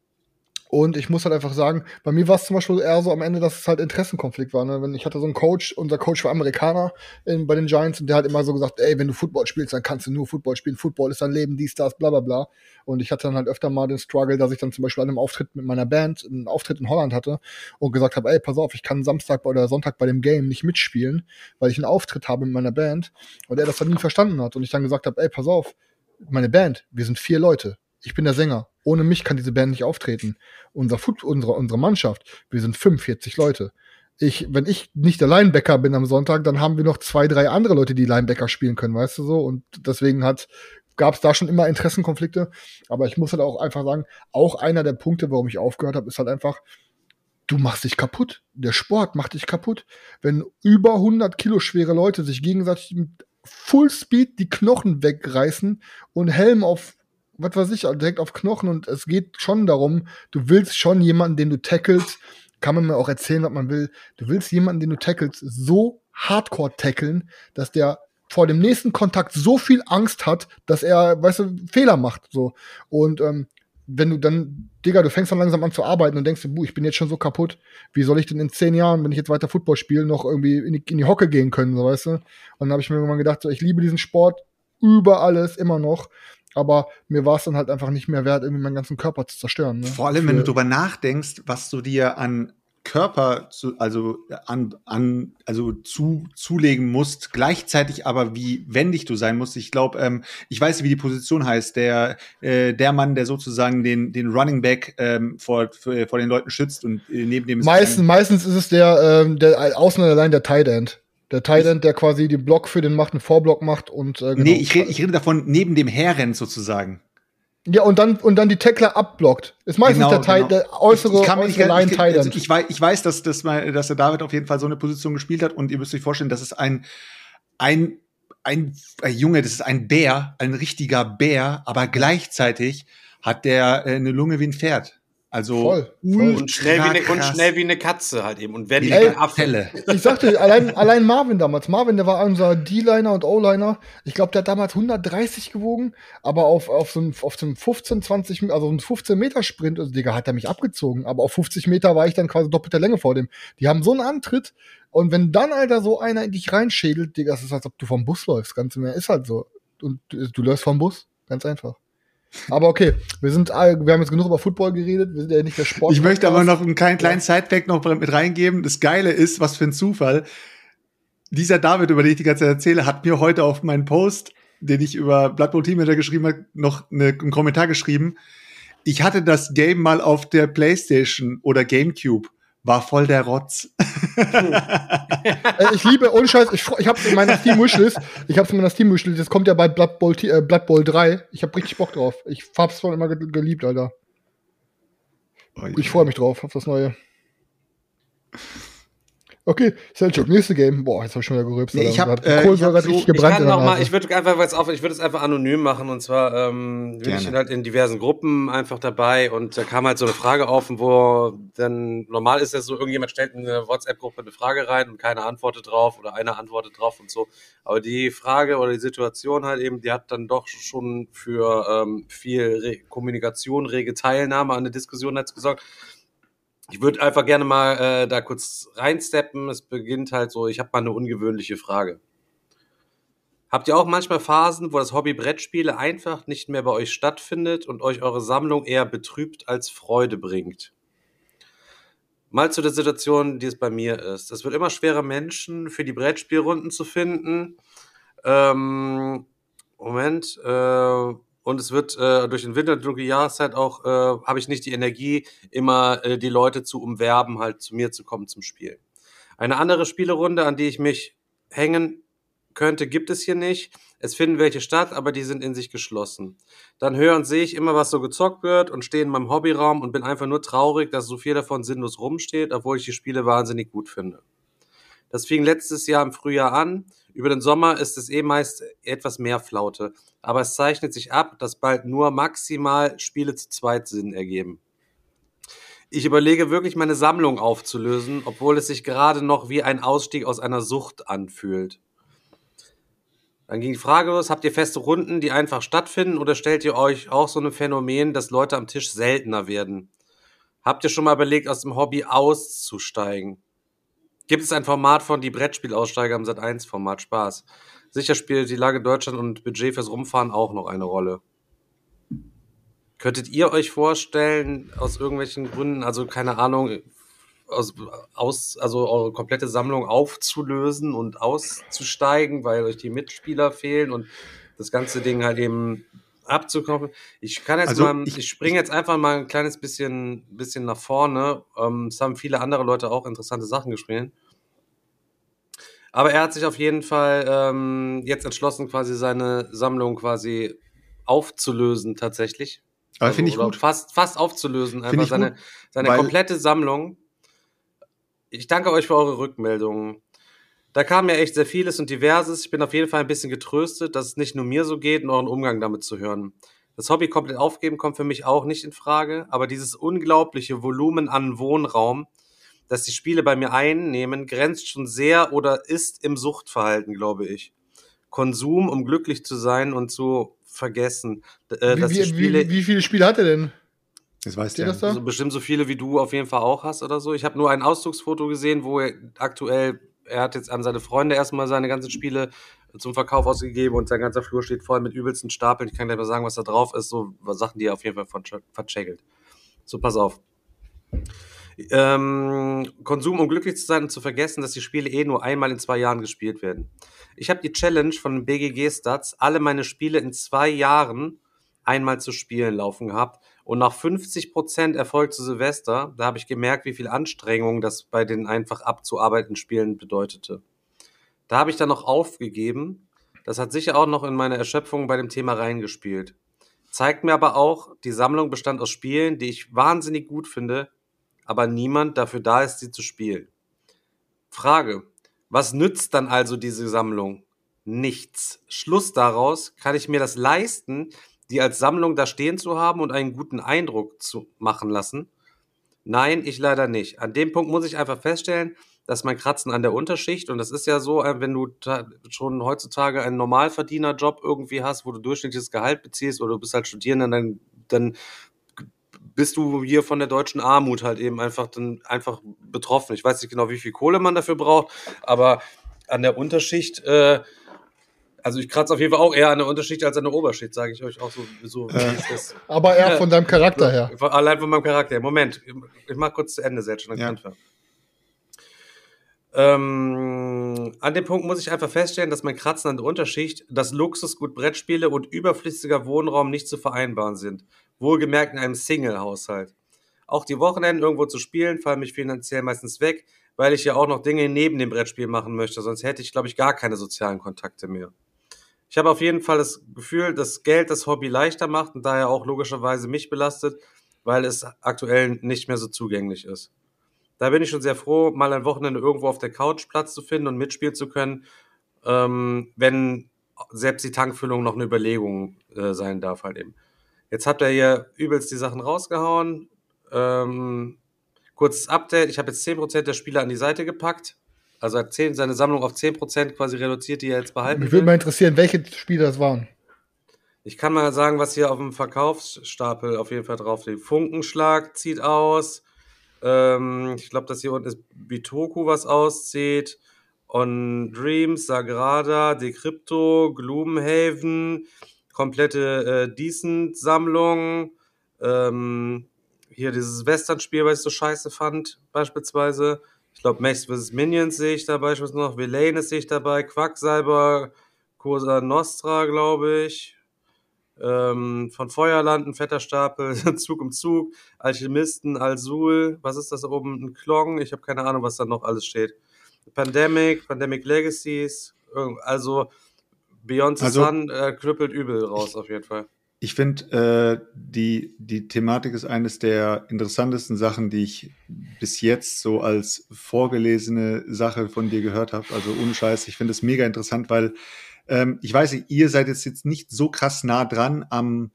und ich muss halt einfach sagen, bei mir war es zum Beispiel eher so am Ende, dass es halt Interessenkonflikt war. Ne? Wenn ich hatte so einen Coach, unser Coach war Amerikaner in, bei den Giants und der hat immer so gesagt, ey, wenn du Football spielst, dann kannst du nur Football spielen. Football ist dein Leben, dies, das, bla bla bla. Und ich hatte dann halt öfter mal den Struggle, dass ich dann zum Beispiel an einem Auftritt mit meiner Band einen Auftritt in Holland hatte und gesagt habe, ey, pass auf, ich kann Samstag oder Sonntag bei dem Game nicht mitspielen, weil ich einen Auftritt habe mit meiner Band und er das dann nie verstanden hat und ich dann gesagt habe, ey, pass auf, meine Band, wir sind vier Leute. Ich bin der Sänger. Ohne mich kann diese Band nicht auftreten. Unser Foot, unsere, unsere Mannschaft, wir sind 45 Leute. Ich, wenn ich nicht der Linebacker bin am Sonntag, dann haben wir noch zwei, drei andere Leute, die Linebacker spielen können, weißt du so? Und deswegen hat, gab es da schon immer Interessenkonflikte. Aber ich muss halt auch einfach sagen, auch einer der Punkte, warum ich aufgehört habe, ist halt einfach, du machst dich kaputt. Der Sport macht dich kaputt. Wenn über 100 Kilo schwere Leute sich gegenseitig mit Full Speed die Knochen wegreißen und Helm auf, was weiß ich, direkt auf Knochen und es geht schon darum, du willst schon jemanden, den du tackelst, kann man mir auch erzählen, was man will. Du willst jemanden, den du tackelst, so hardcore tackeln, dass der vor dem nächsten Kontakt so viel Angst hat, dass er, weißt du, Fehler macht, so. Und ähm, wenn du dann, Digga, du fängst dann langsam an zu arbeiten und denkst buh, ich bin jetzt schon so kaputt, wie soll ich denn in zehn Jahren, wenn ich jetzt weiter Football spiele, noch irgendwie in die, in die Hocke gehen können, so weißt du? Und dann habe ich mir irgendwann gedacht, so, ich liebe diesen Sport über alles, immer noch, aber mir war es dann halt einfach nicht mehr wert, irgendwie meinen ganzen Körper zu zerstören. Ne? Vor allem, wenn du Für- drüber nachdenkst, was du dir an Körper zu, also an, an also zu zulegen musst, gleichzeitig aber wie wendig du sein musst. Ich glaube, ähm, ich weiß, wie die Position heißt. Der äh, der Mann, der sozusagen den den Running Back ähm, vor vor den Leuten schützt und äh, neben dem ist Meistens, meistens ist es der, ähm, der außen allein der Tight End. Der End, der quasi den Block für den macht, einen Vorblock macht und äh, genau. Nee, ich rede, ich rede davon neben dem Herrennt sozusagen. Ja, und dann, und dann die Tackler abblockt. Ist meistens Genau, der, Tight, genau. der äußere, ich, ich kann äußere Line ich, also ich, weiß, ich weiß, dass, dass, mal, dass der David auf jeden Fall so eine Position gespielt hat und ihr müsst euch vorstellen, das ist ein, ein, ein, ein Junge, das ist ein Bär, ein richtiger Bär, aber gleichzeitig hat der äh, eine Lunge wie ein Pferd. Also Voll, Und schnell, wie eine, und schnell wie eine Katze halt eben. Und wer wie die eine Ey, Affe. Ich sagte, allein, allein Marvin damals. Marvin, der war unser D-Liner und O-Liner. Ich glaube, der hat damals 130 gewogen, aber auf, auf so einem, auf so einem 15, 20, also einem 15 Meter Sprint, also Digga, hat er mich abgezogen. Aber auf 50 Meter war ich dann quasi doppelte Länge vor dem. Die haben so einen Antritt. Und wenn dann, Alter, so einer in dich reinschädelt, Digga, das ist, als ob du vom Bus läufst. Ganz mehr ist halt so. Und du, du läufst vom Bus. Ganz einfach. Aber okay, wir sind, wir haben jetzt genug über Football geredet. Wir sind ja nicht der Sport. Ich möchte aber noch einen kleinen, kleinen Sidefact noch mit reingeben. Das Geile ist, was für ein Zufall. Dieser David, über den ich die ganze Zeit erzähle, hat mir heute auf meinen Post, den ich über Blood Bowl Team Manager geschrieben habe, noch eine, einen Kommentar geschrieben. Ich hatte das Game mal auf der Playstation oder Gamecube. War voll der Rotz. Äh, ich liebe, ohne Scheiß, ich, ich hab's in meiner Steam-Wishlist. Ich hab's in meiner Steam-Wishlist. Das kommt ja bei Blood Bowl, äh, Blood Bowl 3. Ich hab richtig Bock drauf. Ich hab's schon immer ge geliebt, Alter. Ich freue mich drauf, auf das Neue. Okay, Selchuk, nächste Game. Boah, jetzt hab ich schon wieder gerülpst. Nee, ich hab, Da hat äh, ich hab so- ich kann noch mal, ich würde einfach, weil's auf, ich würde es einfach anonym machen und zwar ähm, bin ich halt in diversen Gruppen einfach dabei und da kam halt so eine Frage auf, wo dann normal ist es so, irgendjemand stellt in eine WhatsApp-Gruppe eine Frage rein und keiner antwortet drauf oder einer antwortet drauf und so. Aber die Frage oder die Situation halt eben, die hat dann doch schon für ähm, viel Re Kommunikation, rege Teilnahme an der Diskussion jetzt gesorgt. Ich würde einfach gerne mal äh, da kurz reinsteppen. Es beginnt halt so, ich habe mal eine ungewöhnliche Frage. Habt ihr auch manchmal Phasen, wo das Hobby Brettspiele einfach nicht mehr bei euch stattfindet und euch eure Sammlung eher betrübt als Freude bringt? Mal zu der Situation, die es bei mir ist. Es wird immer schwerer, Menschen für die Brettspielrunden zu finden. Ähm, Moment. Äh, und es wird äh, durch den Winter, dunkle Jahreszeit auch, äh, habe ich nicht die Energie, immer äh, die Leute zu umwerben, halt zu mir zu kommen zum Spiel. Eine andere Spielerunde, an die ich mich hängen könnte, gibt es hier nicht. Es finden welche statt, aber die sind in sich geschlossen. Dann höre und sehe ich immer, was so gezockt wird und stehe in meinem Hobbyraum und bin einfach nur traurig, dass so viel davon sinnlos rumsteht, obwohl ich die Spiele wahnsinnig gut finde. Das fing letztes Jahr im Frühjahr an. Über den Sommer ist es eh meist etwas mehr Flaute. Aber es zeichnet sich ab, dass bald nur maximal Spiele zu zweit Sinn ergeben. Ich überlege wirklich, meine Sammlung aufzulösen, obwohl es sich gerade noch wie ein Ausstieg aus einer Sucht anfühlt. Dann ging die Frage los, habt ihr feste Runden, die einfach stattfinden oder stellt ihr euch auch so ein Phänomen, dass Leute am Tisch seltener werden? Habt ihr schon mal überlegt, aus dem Hobby auszusteigen? Gibt es ein Format von die Brettspielaussteiger im Sat1-Format? Spaß. Sicher spielt die Lage Deutschland und Budget fürs Rumfahren auch noch eine Rolle. Könntet ihr euch vorstellen, aus irgendwelchen Gründen, also keine Ahnung, aus, aus, also eure komplette Sammlung aufzulösen und auszusteigen, weil euch die Mitspieler fehlen und das ganze Ding halt eben abzukommen. Ich kann jetzt Also mal, ich, ich- springe jetzt einfach mal ein kleines bisschen, bisschen nach vorne. Ähm, es haben viele andere Leute auch interessante Sachen gespielt. Aber er hat sich auf jeden Fall ähm, jetzt entschlossen, quasi seine Sammlung quasi aufzulösen tatsächlich. Aber finde ich gut. Fast, fast aufzulösen, einfach seine, gut, seine komplette Sammlung. Ich danke euch für eure Rückmeldungen. Da kam ja echt sehr vieles und diverses. Ich bin auf jeden Fall ein bisschen getröstet, dass es nicht nur mir so geht und euren Umgang damit zu hören. Das Hobby komplett aufgeben kommt für mich auch nicht in Frage, aber dieses unglaubliche Volumen an Wohnraum, das die Spiele bei mir einnehmen, grenzt schon sehr oder ist im Suchtverhalten, glaube ich. Konsum, um glücklich zu sein und zu vergessen, äh, dass wie, die wie, Spiele wie, wie viele Spiele hat er denn? Das weißt du. das da? also bestimmt so viele wie du auf jeden Fall auch hast oder so. Ich habe nur ein Auszugsfoto gesehen, wo er aktuell, er hat jetzt an seine Freunde erstmal seine ganzen Spiele zum Verkauf ausgegeben und sein ganzer Flur steht voll mit übelsten Stapeln. Ich kann gleich mal sagen, was da drauf ist. So Sachen, die er auf jeden Fall verche- vercheckelt. So, pass auf. Ähm, Konsum, um glücklich zu sein und zu vergessen, dass die Spiele eh nur einmal in zwei Jahren gespielt werden. Ich habe die Challenge von BGG Stats, alle meine Spiele in zwei Jahren einmal zu spielen laufen gehabt. Und nach 50% Erfolg zu Silvester, da habe ich gemerkt, wie viel Anstrengung das bei den einfach abzuarbeitenden Spielen bedeutete. Da habe ich dann noch aufgegeben. Das hat sicher auch noch in meine Erschöpfung bei dem Thema reingespielt. Zeigt mir aber auch, die Sammlung bestand aus Spielen, die ich wahnsinnig gut finde, aber niemand dafür da ist, sie zu spielen. Frage. Was nützt dann also diese Sammlung? Nichts. Schluss daraus, kann ich mir das leisten, die als Sammlung da stehen zu haben und einen guten Eindruck zu machen lassen? Nein, ich leider nicht. An dem Punkt muss ich einfach feststellen, dass mein Kratzen an der Unterschicht, und das ist ja so, äh, wenn du schon heutzutage einen Normalverdienerjob irgendwie hast, wo du durchschnittliches Gehalt beziehst oder du bist halt Studierender, dann, dann bist du hier von der deutschen Armut halt eben einfach dann einfach betroffen. Ich weiß nicht genau, wie viel Kohle man dafür braucht, aber an der Unterschicht, äh, also ich kratze auf jeden Fall auch eher an der Unterschicht als an der Oberschicht, sage ich euch auch so, so Äh. Aber eher von deinem Charakter her. Allein von meinem Charakter. her. Moment, ich mach kurz zu Ende, selbst schon Ja. ja. ähm, An dem Punkt muss ich einfach feststellen, dass mein Kratzen an der Unterschicht, dass Luxusgut Brettspiele und überflüssiger Wohnraum nicht zu vereinbaren sind. Wohlgemerkt in einem Single-Haushalt. Auch die Wochenenden irgendwo zu spielen, fallen mich finanziell meistens weg, weil ich ja auch noch Dinge neben dem Brettspiel machen möchte. Sonst hätte ich, glaube ich, gar keine sozialen Kontakte mehr. Ich habe auf jeden Fall das Gefühl, dass Geld das Hobby leichter macht und daher auch logischerweise mich belastet, weil es aktuell nicht mehr so zugänglich ist. Da bin ich schon sehr froh, mal ein Wochenende irgendwo auf der Couch Platz zu finden und mitspielen zu können, ähm, wenn selbst die Tankfüllung noch eine Überlegung äh, sein darf halt eben. Jetzt habt ihr hier übelst die Sachen rausgehauen. Ähm, kurzes Update. Ich habe jetzt 10% der Spiele an die Seite gepackt. Also hat 10, seine Sammlung auf 10% quasi reduziert, die er jetzt behalten Mich würde mal interessieren, welche Spiele das waren. Ich kann mal sagen, was hier auf dem Verkaufsstapel auf jeden Fall drauf liegt. Funkenschlag zieht aus. Ähm, ich glaube, dass hier unten ist Bitoku, was auszieht. On Dreams, Sagrada, Decrypto, Gloomhaven, komplette äh, Decent-Sammlung. Ähm, hier dieses Western-Spiel, was ich so scheiße fand, beispielsweise. Ich glaube, Max vs. Minions sehe ich dabei, ich weiß noch, Villain sehe ich dabei, Quacksalber, Cosa Nostra, glaube ich. Ähm, von Feuerland, ein fetter Stapel, Zug um Zug, Alchemisten, Alsul, was ist das da oben? Ein Klong, ich habe keine Ahnung, was da noch alles steht. Pandemic, Pandemic Legacies, also Beyond the Also- Sun äh, knüppelt übel raus auf jeden Fall. Ich finde, äh, die, die Thematik ist eines der interessantesten Sachen, die ich bis jetzt so als vorgelesene Sache von dir gehört habe. Also ohne Scheiß, ich finde es mega interessant, weil ähm, ich weiß ihr seid jetzt, jetzt nicht so krass nah dran am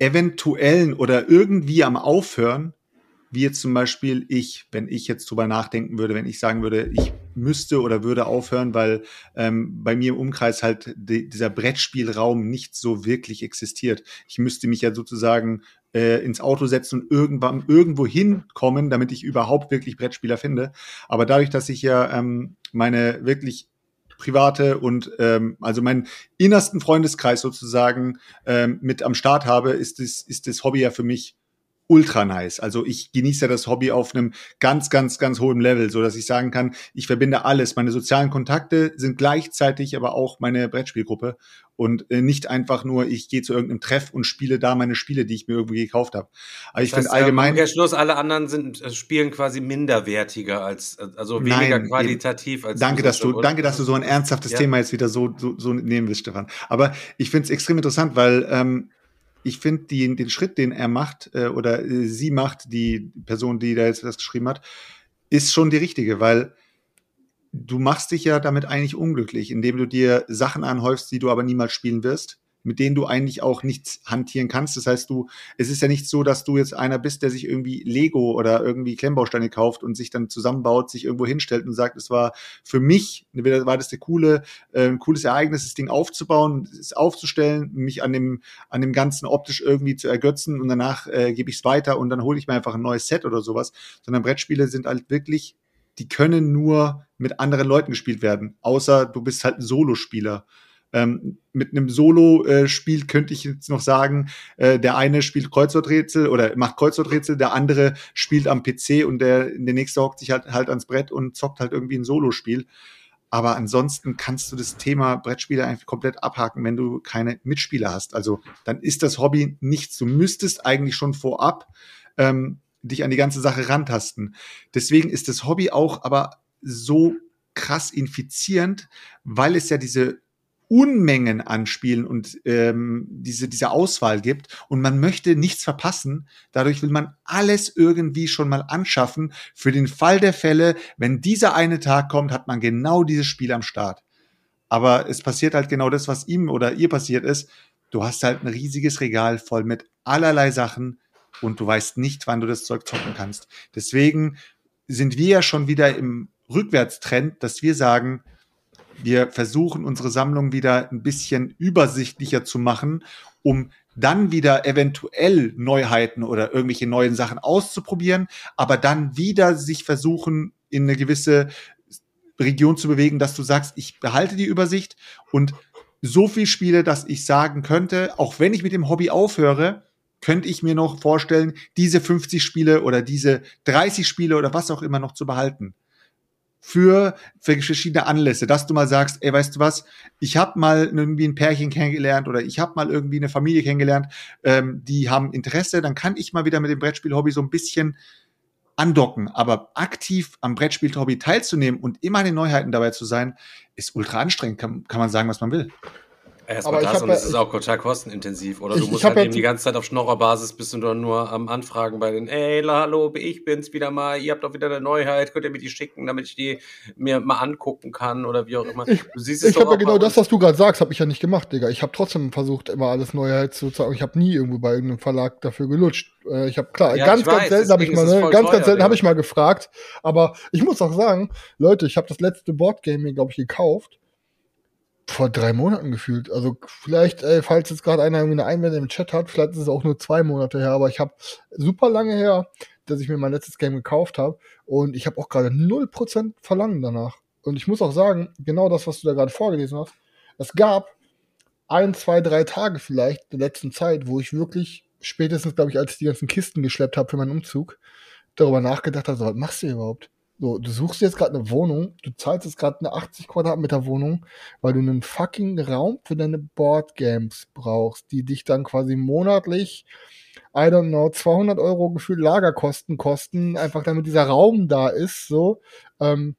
eventuellen oder irgendwie am Aufhören, wie jetzt zum Beispiel ich, wenn ich jetzt drüber nachdenken würde, wenn ich sagen würde, ich müsste oder würde aufhören, weil ähm, bei mir im Umkreis halt die, dieser Brettspielraum nicht so wirklich existiert. Ich müsste mich ja sozusagen äh, ins Auto setzen und irgendwann irgendwo hinkommen, damit ich überhaupt wirklich Brettspieler finde. Aber dadurch, dass ich ja ähm, meine wirklich private und ähm, also meinen innersten Freundeskreis sozusagen ähm, mit am Start habe, ist das, ist das Hobby ja für mich ultra nice. Also ich genieße ja das Hobby auf einem ganz, ganz, ganz hohen Level, so dass ich sagen kann, ich verbinde alles. Meine sozialen Kontakte sind gleichzeitig aber auch meine Brettspielgruppe und äh, nicht einfach nur, ich gehe zu irgendeinem Treff und spiele da meine Spiele, die ich mir irgendwie gekauft habe. Aber ich finde allgemein, Der Schluss, alle anderen sind äh, spielen quasi minderwertiger als äh, also weniger Nein, qualitativ als Danke, dass du, danke, dass du so ein ernsthaftes Ja. Thema jetzt wieder so, so, so nehmen willst, Stefan. Aber ich finde es extrem interessant, weil ähm, ich finde den, Schritt, den er macht äh, oder äh, sie macht, die Person, die da jetzt das geschrieben hat, ist schon die richtige, weil du machst dich ja damit eigentlich unglücklich, indem du dir Sachen anhäufst, die du aber niemals spielen wirst, mit denen du eigentlich auch nichts hantieren kannst. Das heißt, du, es ist ja nicht so, dass du jetzt einer bist, der sich irgendwie Lego oder irgendwie Klemmbausteine kauft und sich dann zusammenbaut, sich irgendwo hinstellt und sagt, es war für mich, war das der coole, äh, cooles Ereignis, das Ding aufzubauen, es aufzustellen, mich an dem, an dem Ganzen optisch irgendwie zu ergötzen und danach äh, gebe ich es weiter und dann hole ich mir einfach ein neues Set oder sowas. Sondern Brettspiele sind halt wirklich, die können nur mit anderen Leuten gespielt werden, außer du bist halt ein Solospieler. Ähm, mit einem Solo-Spiel könnte ich jetzt noch sagen, äh, der eine spielt Kreuzworträtsel oder macht Kreuzworträtsel, der andere spielt am PC und der, der nächste hockt sich halt, halt ans Brett und zockt halt irgendwie ein Solospiel. Aber ansonsten kannst du das Thema Brettspiele einfach komplett abhaken, wenn du keine Mitspieler hast. Also dann ist das Hobby nichts. Du müsstest eigentlich schon vorab ähm, dich an die ganze Sache rantasten. Deswegen ist das Hobby auch aber so krass infizierend, weil es ja diese Unmengen an Spielen und ähm, diese, diese Auswahl gibt und man möchte nichts verpassen. Dadurch will man alles irgendwie schon mal anschaffen. Für den Fall der Fälle, wenn dieser eine Tag kommt, hat man genau dieses Spiel am Start. Aber es passiert halt genau das, was ihm oder ihr passiert ist. Du hast halt ein riesiges Regal voll mit allerlei Sachen. und du weißt nicht, wann du das Zeug zocken kannst. Deswegen sind wir ja schon wieder im Rückwärtstrend, dass wir sagen, wir versuchen unsere Sammlung wieder ein bisschen übersichtlicher zu machen, um dann wieder eventuell Neuheiten oder irgendwelche neuen Sachen auszuprobieren, aber dann wieder sich versuchen, in eine gewisse Region zu bewegen, dass du sagst, ich behalte die Übersicht und so viel Spiele, dass ich sagen könnte, auch wenn ich mit dem Hobby aufhöre, könnte ich mir noch vorstellen, diese 50 Spiele oder diese 30 Spiele oder was auch immer noch zu behalten für, für verschiedene Anlässe, dass du mal sagst, ey, weißt du was, ich habe mal irgendwie ein Pärchen kennengelernt oder ich habe mal irgendwie eine Familie kennengelernt, ähm, die haben Interesse, dann kann ich mal wieder mit dem Brettspiel-Hobby so ein bisschen andocken. Aber aktiv am Brettspiel-Hobby teilzunehmen und immer an den Neuheiten dabei zu sein, ist ultra anstrengend, kann, kann man sagen, was man will. Erstmal das und es ist auch total kostenintensiv. Oder du ich, musst ich halt eben die ganze Zeit auf Schnorrerbasis bist du dann nur am Anfragen bei den, ey, hallo, ich bin's wieder mal, ihr habt doch wieder eine Neuheit, könnt ihr mir die schicken, damit ich die mir mal angucken kann oder wie auch immer. Ich, du siehst es ich habe ja genau das, was du gerade sagst, habe ich ja nicht gemacht, Digga. Ich habe trotzdem versucht, immer alles Neuheit zu zeigen. Ich habe nie irgendwo bei irgendeinem Verlag dafür gelutscht. Äh, ich habe klar, ja, ganz, ganz selten habe ich mal, ne, ganz, ganz selten habe ich mal gefragt. Aber ich muss auch sagen, Leute, ich habe das letzte Boardgame, glaube ich, gekauft vor drei Monaten gefühlt. Also vielleicht, ey, falls jetzt gerade einer irgendwie eine Einwände im Chat hat, vielleicht ist es auch nur zwei Monate her, aber ich habe super lange her, dass ich mir mein letztes Game gekauft habe und ich habe auch gerade 0% Verlangen danach. Und ich muss auch sagen, genau das, was du da gerade vorgelesen hast, es gab ein, zwei, drei Tage vielleicht der letzten Zeit, wo ich wirklich spätestens, glaube ich, als ich die ganzen Kisten geschleppt habe für meinen Umzug, darüber nachgedacht habe, so, was machst du überhaupt? So, du suchst jetzt gerade eine Wohnung, du zahlst jetzt gerade eine 80 Quadratmeter Wohnung, weil du einen fucking Raum für deine Boardgames brauchst, die dich dann quasi monatlich, I don't know, 200 Euro gefühlt Lagerkosten kosten, einfach damit dieser Raum da ist, so. Ähm,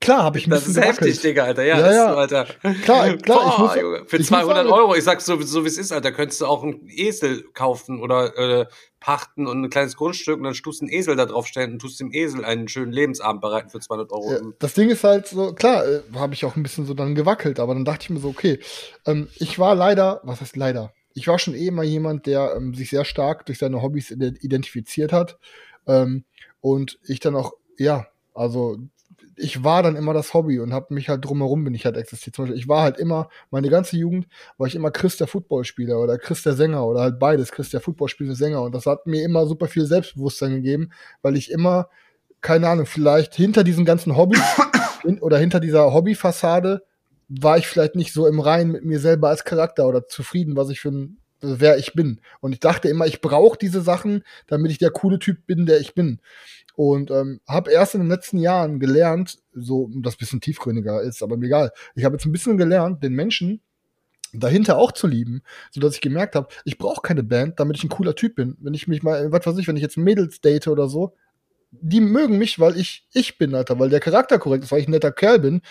Klar, habe ich ein Das ist gewackelt. heftig, Digga, Alter. Ja, ja, ja. So, Alter. Klar, klar. Boah, ich muss, Junge. Für 200 Euro, ich sag's so, so wie es ist, Alter, könntest du auch einen Esel kaufen oder äh, pachten und ein kleines Grundstück und dann tust du einen Esel da drauf stellen und tust dem Esel einen schönen Lebensabend bereiten für 200 Euro. Ja, das Ding ist halt so, klar, äh, habe ich auch ein bisschen so dann gewackelt, aber dann dachte ich mir so, okay, ähm, ich war leider, was heißt leider? Ich war schon eh immer jemand, der ähm, sich sehr stark durch seine Hobbys identifiziert hat ähm, und ich dann auch, ja, also ich war dann immer das Hobby und habe mich halt drumherum bin ich halt existiert. Zum Beispiel, ich war halt immer, meine ganze Jugend war ich immer Chris der Footballspieler oder Chris der Sänger oder halt beides, Chris der Footballspieler Sänger. Und das hat mir immer super viel Selbstbewusstsein gegeben, weil ich immer, keine Ahnung, vielleicht hinter diesen ganzen Hobbys in, oder hinter dieser Hobbyfassade war ich vielleicht nicht so im Reinen mit mir selber als Charakter oder zufrieden, was ich für ein wer ich bin. Und ich dachte immer, ich brauche diese Sachen, damit ich der coole Typ bin, der ich bin. Und ähm, habe erst in den letzten Jahren gelernt, so das bisschen tiefgründiger ist, aber mir egal. Ich habe jetzt ein bisschen gelernt, den Menschen dahinter auch zu lieben, so dass ich gemerkt habe, ich brauche keine Band, damit ich ein cooler Typ bin. Wenn ich mich mal, was weiß ich, wenn ich jetzt Mädels date oder so, die mögen mich, weil ich ich bin, Alter, weil der Charakter korrekt ist, weil ich ein netter Kerl bin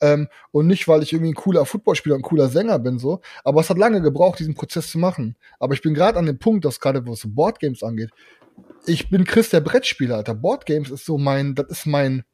ähm, und nicht, weil ich irgendwie ein cooler Footballspieler, ein cooler Sänger bin, so. Aber es hat lange gebraucht, diesen Prozess zu machen. Aber ich bin gerade an dem Punkt, dass gerade was Boardgames angeht, ich bin Chris der Brettspieler, Alter. Boardgames ist so mein, das ist mein,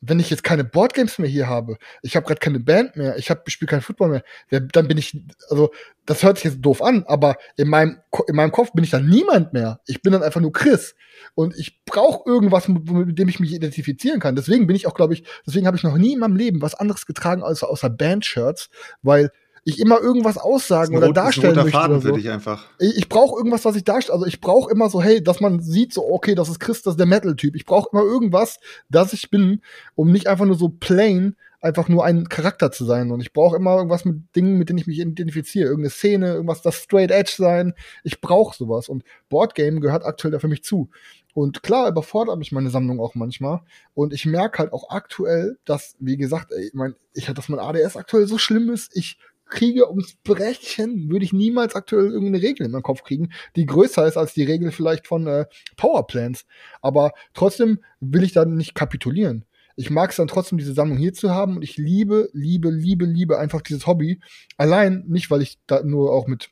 wenn ich jetzt keine Boardgames mehr hier habe, ich habe gerade keine Band mehr, ich habe spiele kein Football mehr, dann bin ich, also das hört sich jetzt doof an, aber in meinem in meinem Kopf bin ich dann niemand mehr. Ich bin dann einfach nur Chris und ich brauche irgendwas, mit, dem ich mich identifizieren kann. Deswegen bin ich auch, glaube ich, deswegen habe ich noch nie in meinem Leben was anderes getragen als außer Bandshirts, weil ich immer irgendwas aussagen oder darstellen möchte. Faden oder so. für dich einfach. Ich, ich brauche irgendwas, was ich darstelle. Also ich brauche immer so, hey, dass man sieht, so, okay, das ist Chris, das ist der Metal-Typ. Ich brauche immer irgendwas, dass ich bin, um nicht einfach nur so plain einfach nur ein Charakter zu sein. Und ich brauche immer irgendwas mit Dingen, mit denen ich mich identifiziere. Irgendeine Szene, irgendwas, das Straight Edge sein. Ich brauche sowas. Und Boardgame gehört aktuell da für mich zu. Und klar überfordert mich meine Sammlung auch manchmal. Und ich merke halt auch aktuell, dass, wie gesagt, ey, ich mein, ich, dass mein ADS aktuell so schlimm ist. Ich kriege ums Brechen, würde ich niemals aktuell irgendeine Regel in meinen Kopf kriegen, die größer ist als die Regel vielleicht von äh, Powerplants. Aber trotzdem will ich dann nicht kapitulieren. Ich mag es dann trotzdem, diese Sammlung hier zu haben und ich liebe, liebe, liebe, liebe einfach dieses Hobby. Allein nicht, weil ich da nur auch mit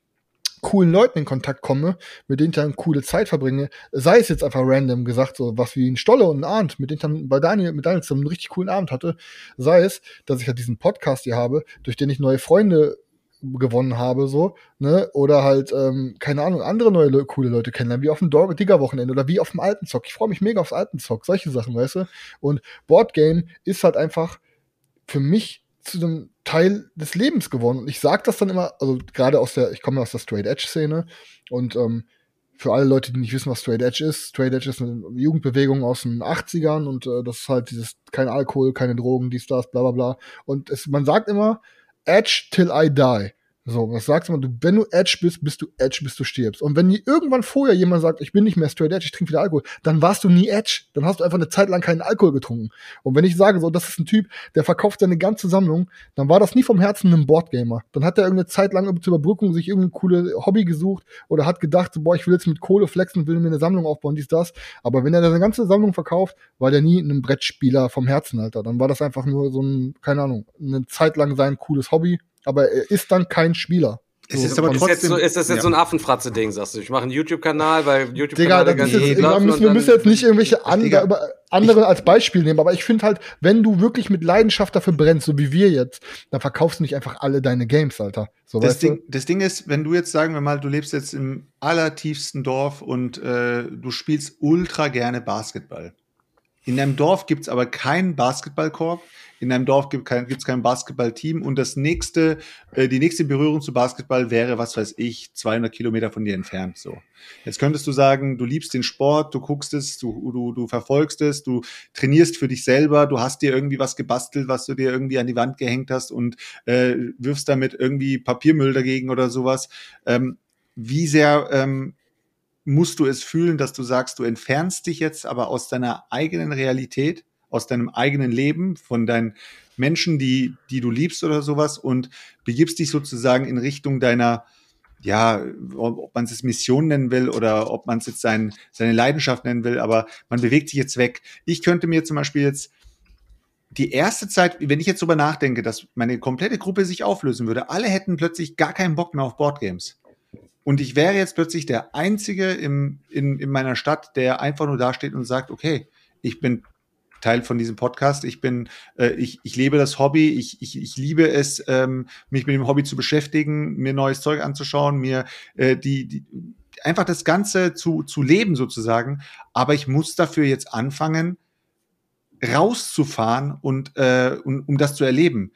coolen Leuten in Kontakt komme, mit denen ich dann coole Zeit verbringe, sei es jetzt einfach random gesagt, so was wie ein Stolle und ein Arndt, mit denen ich dann bei Daniel, mit Daniel zusammen einen richtig coolen Abend hatte, sei es, dass ich halt diesen Podcast hier habe, durch den ich neue Freunde gewonnen habe, so, ne? Oder halt, ähm, keine Ahnung, andere neue Le coole Leute kennenlernen, wie auf dem Digger-Wochenende oder wie auf dem alten Zock. Ich freue mich mega aufs alten Zock, solche Sachen, weißt du? Und Boardgame ist halt einfach für mich zu einem Teil des Lebens geworden. Und ich sag das dann immer, also gerade aus der, ich komme aus der Straight Edge-Szene und ähm, für alle Leute, die nicht wissen, was Straight Edge ist, Straight Edge ist eine Jugendbewegung aus den 80ern und äh, das ist halt dieses kein Alkohol, keine Drogen, dies, das, bla bla bla. Und es, man sagt immer, Edge till I die. So, das sagst du, wenn du Edge bist, bist du Edge, bis du stirbst. Und wenn irgendwann vorher jemand sagt, ich bin nicht mehr straight Edge, ich trinke wieder Alkohol, dann warst du nie Edge. Dann hast du einfach eine Zeit lang keinen Alkohol getrunken. Und wenn ich sage, so, das ist ein Typ, der verkauft seine ganze Sammlung, dann war das nie vom Herzen ein Boardgamer. Dann hat er irgendeine Zeit lang zur Überbrückung sich irgendein cooles Hobby gesucht oder hat gedacht, boah, ich will jetzt mit Kohle flexen, will mir eine Sammlung aufbauen, dies, das. Aber wenn er seine ganze Sammlung verkauft, war der nie ein Brettspieler vom Herzen, Alter. Dann war das einfach nur so ein, keine Ahnung, eine Zeit lang sein cooles Hobby. Aber er ist dann kein Spieler. Es ist, aber trotzdem, ist, so, ist das jetzt ja. so ein Affenfratze-Ding, sagst du? Ich mache einen YouTube-Kanal, weil YouTube Digga, das ist jetzt, wir müssen, wir müssen jetzt nicht irgendwelche andere, andere als Beispiel nehmen, aber ich finde halt, wenn du wirklich mit Leidenschaft dafür brennst, so wie wir jetzt, dann verkaufst du nicht einfach alle deine Games, Alter. So, das, Ding, das Ding ist, wenn du jetzt, sagen wir mal, du lebst jetzt im allertiefsten Dorf und äh, du spielst ultra gerne Basketball. In deinem Dorf gibt's aber keinen Basketballkorb, in einem Dorf gibt es kein, kein Basketballteam und das nächste, äh, die nächste Berührung zu Basketball wäre, was weiß ich, 200 Kilometer von dir entfernt. So. Jetzt könntest du sagen, du liebst den Sport, du guckst es, du, du, du verfolgst es, du trainierst für dich selber, du hast dir irgendwie was gebastelt, was du dir irgendwie an die Wand gehängt hast und äh, wirfst damit irgendwie Papiermüll dagegen oder sowas. Ähm, wie sehr ähm, musst du es fühlen, dass du sagst, du entfernst dich jetzt aber aus deiner eigenen Realität aus deinem eigenen Leben, von deinen Menschen, die, die du liebst oder sowas und begibst dich sozusagen in Richtung deiner, ja, ob man es Mission nennen will oder ob man es jetzt sein, seine Leidenschaft nennen will, aber man bewegt sich jetzt weg. Ich könnte mir zum Beispiel jetzt die erste Zeit, wenn ich jetzt drüber nachdenke, dass meine komplette Gruppe sich auflösen würde, alle hätten plötzlich gar keinen Bock mehr auf Boardgames. Und ich wäre jetzt plötzlich der Einzige im, in, in meiner Stadt, der einfach nur dasteht und sagt, okay, ich bin Teil von diesem Podcast. Ich bin, äh, ich, ich lebe das Hobby, ich, ich, ich liebe es, ähm, mich mit dem Hobby zu beschäftigen, mir neues Zeug anzuschauen, mir äh, die, die einfach das Ganze zu, zu leben sozusagen. Aber ich muss dafür jetzt anfangen, rauszufahren und, äh, um, um das zu erleben.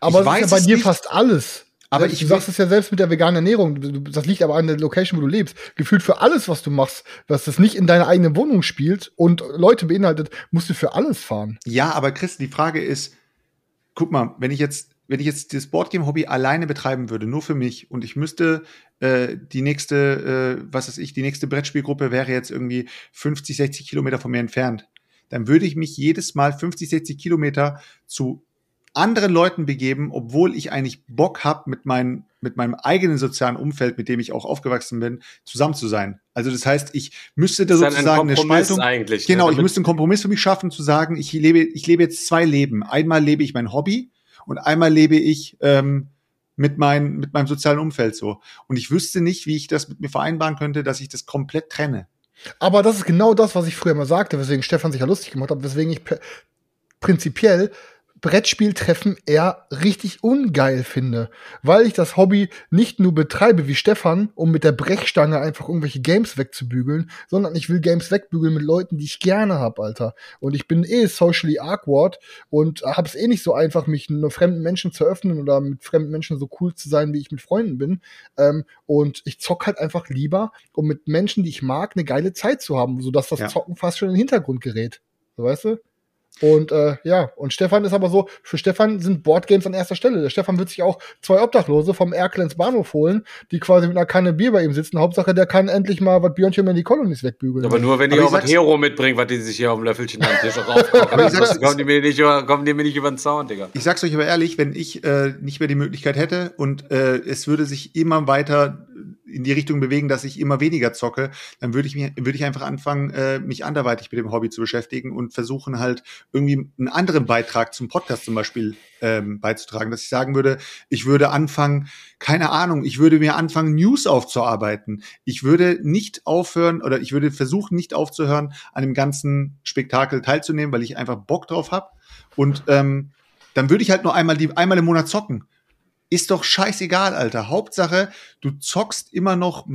Aber ich das ist ja bei dir nicht. fast alles. Aber ich, du sagst es ja selbst mit der veganen Ernährung. Das liegt aber an der Location, wo du lebst. Gefühlt für alles, was du machst, was das nicht in deiner eigenen Wohnung spielt und Leute beinhaltet, musst du für alles fahren. Ja, aber Chris, die Frage ist, guck mal, wenn ich jetzt wenn ich jetzt das Boardgame-Hobby alleine betreiben würde, nur für mich, und ich müsste äh, die nächste, äh, was weiß ich, die nächste Brettspielgruppe wäre jetzt irgendwie 50, 60 Kilometer von mir entfernt, dann würde ich mich jedes Mal 50, 60 Kilometer zu anderen Leuten begeben, obwohl ich eigentlich Bock habe, mit, mein, mit meinem eigenen sozialen Umfeld, mit dem ich auch aufgewachsen bin, zusammen zu sein. Also das heißt, ich müsste da sozusagen ein eine Spaltung. Eigentlich, genau, ne? ich müsste einen Kompromiss für mich schaffen, zu sagen, ich lebe, ich lebe jetzt zwei Leben. Einmal lebe ich mein Hobby und einmal lebe ich ähm, mit, mein, mit meinem sozialen Umfeld so. Und ich wüsste nicht, wie ich das mit mir vereinbaren könnte, dass ich das komplett trenne. Aber das ist genau das, was ich früher mal sagte, weswegen Stefan sich ja lustig gemacht hat, weswegen ich prinzipiell Brettspieltreffen eher richtig ungeil finde, weil ich das Hobby nicht nur betreibe wie Stefan, um mit der Brechstange einfach irgendwelche Games wegzubügeln, sondern ich will Games wegbügeln mit Leuten, die ich gerne hab, Alter. Und ich bin eh socially awkward und hab's eh nicht so einfach, mich nur fremden Menschen zu öffnen oder mit fremden Menschen so cool zu sein, wie ich mit Freunden bin. Ähm, und ich zock halt einfach lieber, um mit Menschen, die ich mag, eine geile Zeit zu haben, sodass das ja. Zocken fast schon in den Hintergrund gerät. So, weißt du? Und äh, ja, und Stefan ist aber so, für Stefan sind Boardgames an erster Stelle. Der Stefan wird sich auch zwei Obdachlose vom Erklens Bahnhof holen, die quasi mit einer Kanne Bier bei ihm sitzen. Hauptsache, der kann endlich mal was Björnchen in die Kolonies wegbügeln. Aber nur, wenn die auch was Hero mitbringen, was die sich hier auf dem Löffelchen am Tisch raufkochen. kommen, die mir nicht über, kommen die mir nicht über den Zaun, Digga. Ich sag's euch aber ehrlich, wenn ich äh, nicht mehr die Möglichkeit hätte und äh, es würde sich immer weiter in die Richtung bewegen, dass ich immer weniger zocke, dann würde ich mir, würde ich einfach anfangen, äh, mich anderweitig mit dem Hobby zu beschäftigen und versuchen halt irgendwie einen anderen Beitrag zum Podcast zum Beispiel ähm, beizutragen, dass ich sagen würde, ich würde anfangen, keine Ahnung, ich würde mir anfangen, News aufzuarbeiten. Ich würde nicht aufhören oder ich würde versuchen, nicht aufzuhören, an dem ganzen Spektakel teilzunehmen, weil ich einfach Bock drauf habe. Und ähm, dann würde ich halt nur einmal die einmal im Monat zocken ist doch scheißegal, Alter. Hauptsache, du zockst immer noch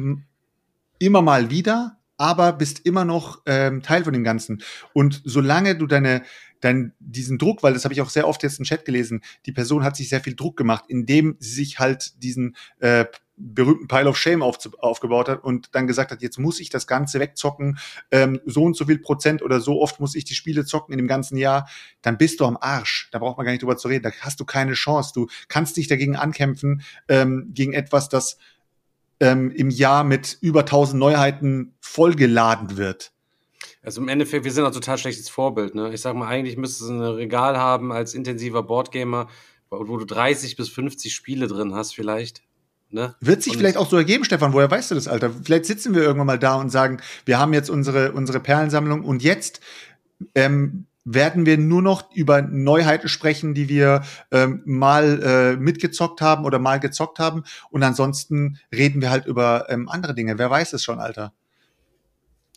immer mal wieder, aber bist immer noch ähm, Teil von dem Ganzen. Und solange du deine, dein, diesen Druck, weil das habe ich auch sehr oft jetzt im Chat gelesen, die Person hat sich sehr viel Druck gemacht, indem sie sich halt diesen äh, berühmten Pile of Shame auf, aufgebaut hat und dann gesagt hat, jetzt muss ich das Ganze wegzocken, ähm, so und so viel Prozent oder so oft muss ich die Spiele zocken in dem ganzen Jahr, dann bist du am Arsch. Da braucht man gar nicht drüber zu reden. Da hast du keine Chance. Du kannst dich dagegen ankämpfen, ähm, gegen etwas, das ähm, im Jahr mit über 1000 Neuheiten vollgeladen wird. Also im Endeffekt, wir sind auch total schlechtes Vorbild. Ne? Ich sag mal, eigentlich müsstest du ein Regal haben als intensiver Boardgamer, wo wo du 30 bis 50 Spiele drin hast vielleicht. Ne? Wird sich Und- vielleicht auch so ergeben, Stefan. Woher weißt du das, Alter? Vielleicht sitzen wir irgendwann mal da und sagen, wir haben jetzt unsere, unsere Perlensammlung und jetzt ähm, werden wir nur noch über Neuheiten sprechen, die wir ähm, mal äh, mitgezockt haben oder mal gezockt haben. Und ansonsten reden wir halt über ähm, andere Dinge. Wer weiß es schon, Alter.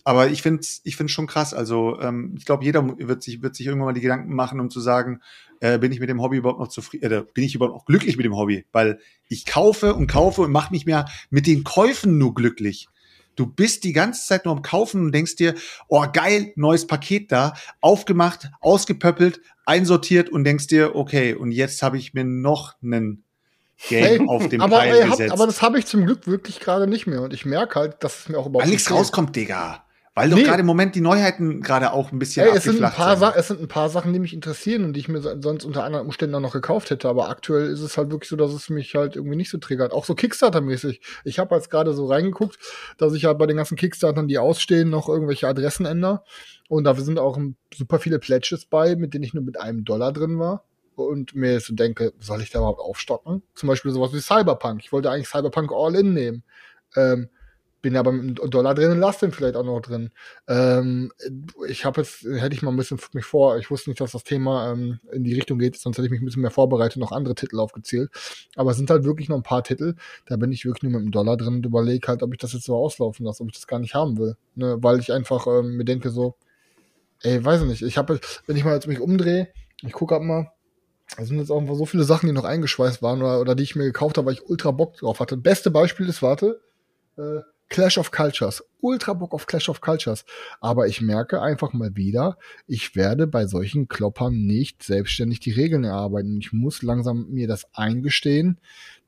Aber ich finde ich find's schon krass. Also ähm, ich glaube, jeder wird sich, wird sich irgendwann mal die Gedanken machen, um zu sagen, äh, bin ich mit dem Hobby überhaupt noch zufrieden, äh, bin ich überhaupt noch glücklich mit dem Hobby? Weil ich kaufe und kaufe und mache mich mehr mit den Käufen nur glücklich. Du bist die ganze Zeit nur am Kaufen und denkst dir, oh geil, neues Paket da, aufgemacht, ausgepöppelt, einsortiert und denkst dir, okay, und jetzt habe ich mir noch einen Game Hey, auf dem aber, Pile ey, hab, aber das habe ich zum Glück wirklich gerade nicht mehr. Und ich merke halt, dass es mir auch überhaupt Weil nichts rauskommt, Digga. Weil doch Nee. gerade im Moment die Neuheiten gerade auch ein bisschen Ey, es sind, ein paar sind. Es sind ein paar Sachen, die mich interessieren und die ich mir so- sonst unter anderen Umständen auch noch gekauft hätte. Aber aktuell ist es halt wirklich so, dass es mich halt irgendwie nicht so triggert. Auch so Kickstarter-mäßig. Ich habe jetzt gerade so reingeguckt, dass ich halt bei den ganzen Kickstartern, die ausstehen, noch irgendwelche Adressen ändere. Und da sind auch super viele Pledges bei, mit denen ich nur mit einem Dollar drin war. Und mir so denke, soll ich da überhaupt aufstocken? Zum Beispiel sowas wie Cyberpunk. Ich wollte eigentlich Cyberpunk All-In nehmen. Ähm, bin aber mit einem Dollar drin und lasse den vielleicht auch noch drin. Ähm, ich habe jetzt, hätte ich mal ein bisschen mich vor, ich wusste nicht, dass das Thema ähm, in die Richtung geht, sonst hätte ich mich ein bisschen mehr vorbereitet, noch andere Titel aufgezählt. Aber es sind halt wirklich noch ein paar Titel, da bin ich wirklich nur mit einem Dollar drin und überlege halt, ob ich das jetzt so auslaufen lasse, ob ich das gar nicht haben will. Ne? Weil ich einfach ähm, mir denke so, ey, weiß ich nicht, ich habe, wenn ich mal jetzt mich umdrehe, ich gucke halt mal, da sind jetzt auch so viele Sachen, die noch eingeschweißt waren oder, oder die ich mir gekauft habe, weil ich ultra Bock drauf hatte. Beste Beispiel ist, warte, äh, Clash of Cultures. Ultra Bock auf Clash of Cultures. Aber ich merke einfach mal wieder, ich werde bei solchen Kloppern nicht selbstständig die Regeln erarbeiten. Ich muss langsam mir das eingestehen,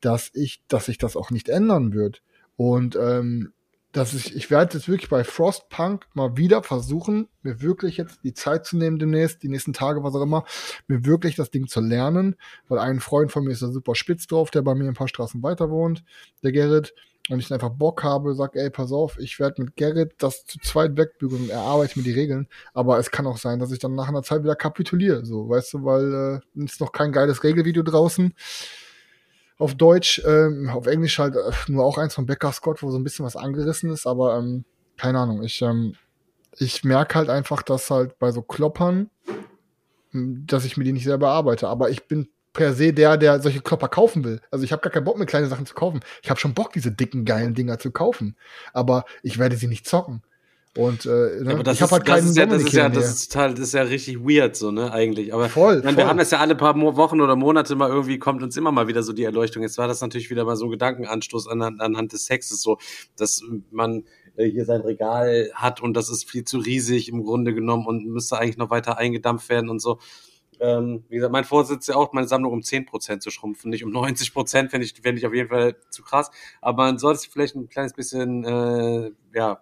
dass ich, dass sich das auch nicht ändern wird. Und ähm, dass ich, ich werde jetzt wirklich bei Frostpunk mal wieder versuchen, mir wirklich jetzt die Zeit zu nehmen demnächst, die nächsten Tage, was auch immer, mir wirklich das Ding zu lernen, weil ein Freund von mir ist da super spitz drauf, der bei mir ein paar Straßen weiter wohnt, der Gerrit, und ich einfach Bock habe, sag, ey, pass auf, ich werde mit Gerrit das zu zweit wegbügeln und erarbeite mir die Regeln, aber es kann auch sein, dass ich dann nach einer Zeit wieder kapituliere, so, weißt du, weil äh, ist noch kein geiles Regelvideo draußen, auf Deutsch, ähm, auf Englisch halt äh, nur auch eins von Becker Scott, wo so ein bisschen was angerissen ist, aber ähm, keine Ahnung, ich, ähm, ich merke halt einfach, dass halt bei so Kloppern, m, dass ich mir die nicht selber arbeite, aber ich bin per se der, der solche Klopper kaufen will. Also ich habe gar keinen Bock, mir kleine Sachen zu kaufen. Ich habe schon Bock, diese dicken, geilen Dinger zu kaufen, aber ich werde sie nicht zocken. Und äh, ne? Ja, aber das ich habe halt das keinen ist ja, das ist ja, das ist total, das ist ja richtig weird, so, ne, eigentlich. Aber Voll, meine, voll. wir haben das ja alle paar Mo Wochen oder Monate mal irgendwie, kommt uns immer mal wieder so die Erleuchtung. Jetzt war das natürlich wieder mal so ein Gedankenanstoß anhand, anhand des Textes, so, dass man äh, hier sein Regal hat und das ist viel zu riesig im Grunde genommen und müsste eigentlich noch weiter eingedampft werden und so. Ähm, wie gesagt, mein Vorsitz ist ja auch, meine Sammlung um 10% zu schrumpfen, nicht um 90%, fände ich, fände ich auf jeden Fall zu krass. Aber man sollte es vielleicht ein kleines bisschen, äh, ja,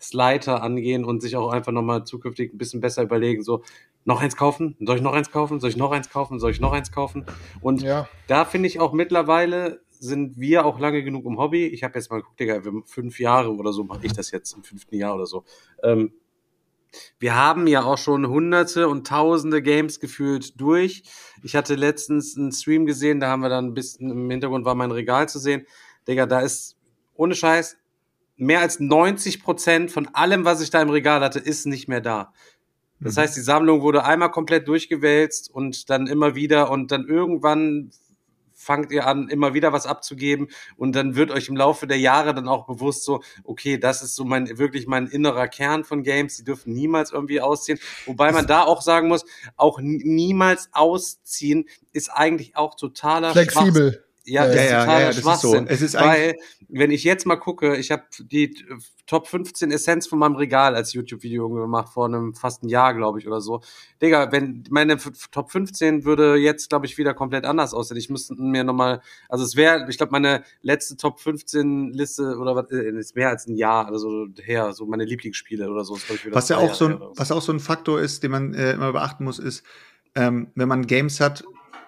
Slider angehen und sich auch einfach nochmal zukünftig ein bisschen besser überlegen, so, noch eins kaufen? Soll ich noch eins kaufen? Soll ich noch eins kaufen? Soll ich noch eins kaufen? Und Ja, da finde ich auch mittlerweile sind wir auch lange genug im Hobby. Ich habe jetzt mal geguckt, Digga, fünf Jahre oder so mache ich das jetzt im fünften Jahr oder so. Ähm, wir haben ja auch schon hunderte und tausende Games gefühlt durch. Ich hatte letztens einen Stream gesehen, da haben wir dann ein bisschen im Hintergrund war mein Regal zu sehen. Digga, da ist ohne Scheiß mehr als 90 Prozent von allem, was ich da im Regal hatte, ist nicht mehr da. Das heißt, die Sammlung wurde einmal komplett durchgewälzt und dann immer wieder und dann irgendwann fangt ihr an, immer wieder was abzugeben und dann wird euch im Laufe der Jahre dann auch bewusst so, okay, das ist so mein, wirklich mein innerer Kern von Games, die dürfen niemals irgendwie ausziehen. Wobei man da auch sagen muss, auch niemals ausziehen ist eigentlich auch totaler Schwachsinn. flexibel. Ja, Ja, das ja, ist ja, totaler ja, das ist so. Schwachsinn. Es ist weil, wenn ich jetzt mal gucke, ich habe die Top 15 Essenz von meinem Regal als YouTube-Video gemacht, vor einem fast ein Jahr, glaube ich, oder so. Digga, wenn meine Top 15 würde jetzt, glaube ich, wieder komplett anders aussehen. Ich müsste mir nochmal, also es wäre, ich glaube, meine letzte Top 15 Liste oder was, äh, ist mehr als ein Jahr, also her, so meine Lieblingsspiele oder so. Ist, ich, Was ja auch so ein, oder was auch so ein Faktor ist, den man äh, immer beachten muss, ist, ähm, wenn man Games hat,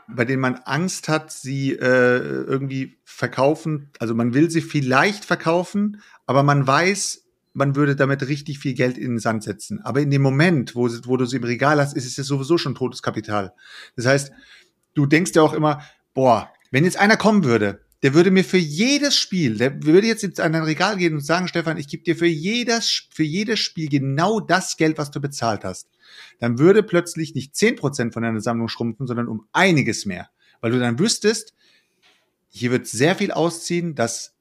bei denen man Angst hat, sie äh, irgendwie verkaufen, also man will sie vielleicht verkaufen, aber man weiß, man würde damit richtig viel Geld in den Sand setzen. Aber in dem Moment, wo, wo du sie im Regal hast, ist es ja sowieso schon totes Kapital. Das heißt, du denkst ja auch immer, boah, wenn jetzt einer kommen würde, der würde mir für jedes Spiel, der würde jetzt in ein Regal gehen und sagen, Stefan, ich gebe dir für jedes, für jedes Spiel genau das Geld, was du bezahlt hast. Dann würde plötzlich nicht 10% von deiner Sammlung schrumpfen, sondern um einiges mehr. Weil du dann wüsstest, hier wird sehr viel ausziehen, dass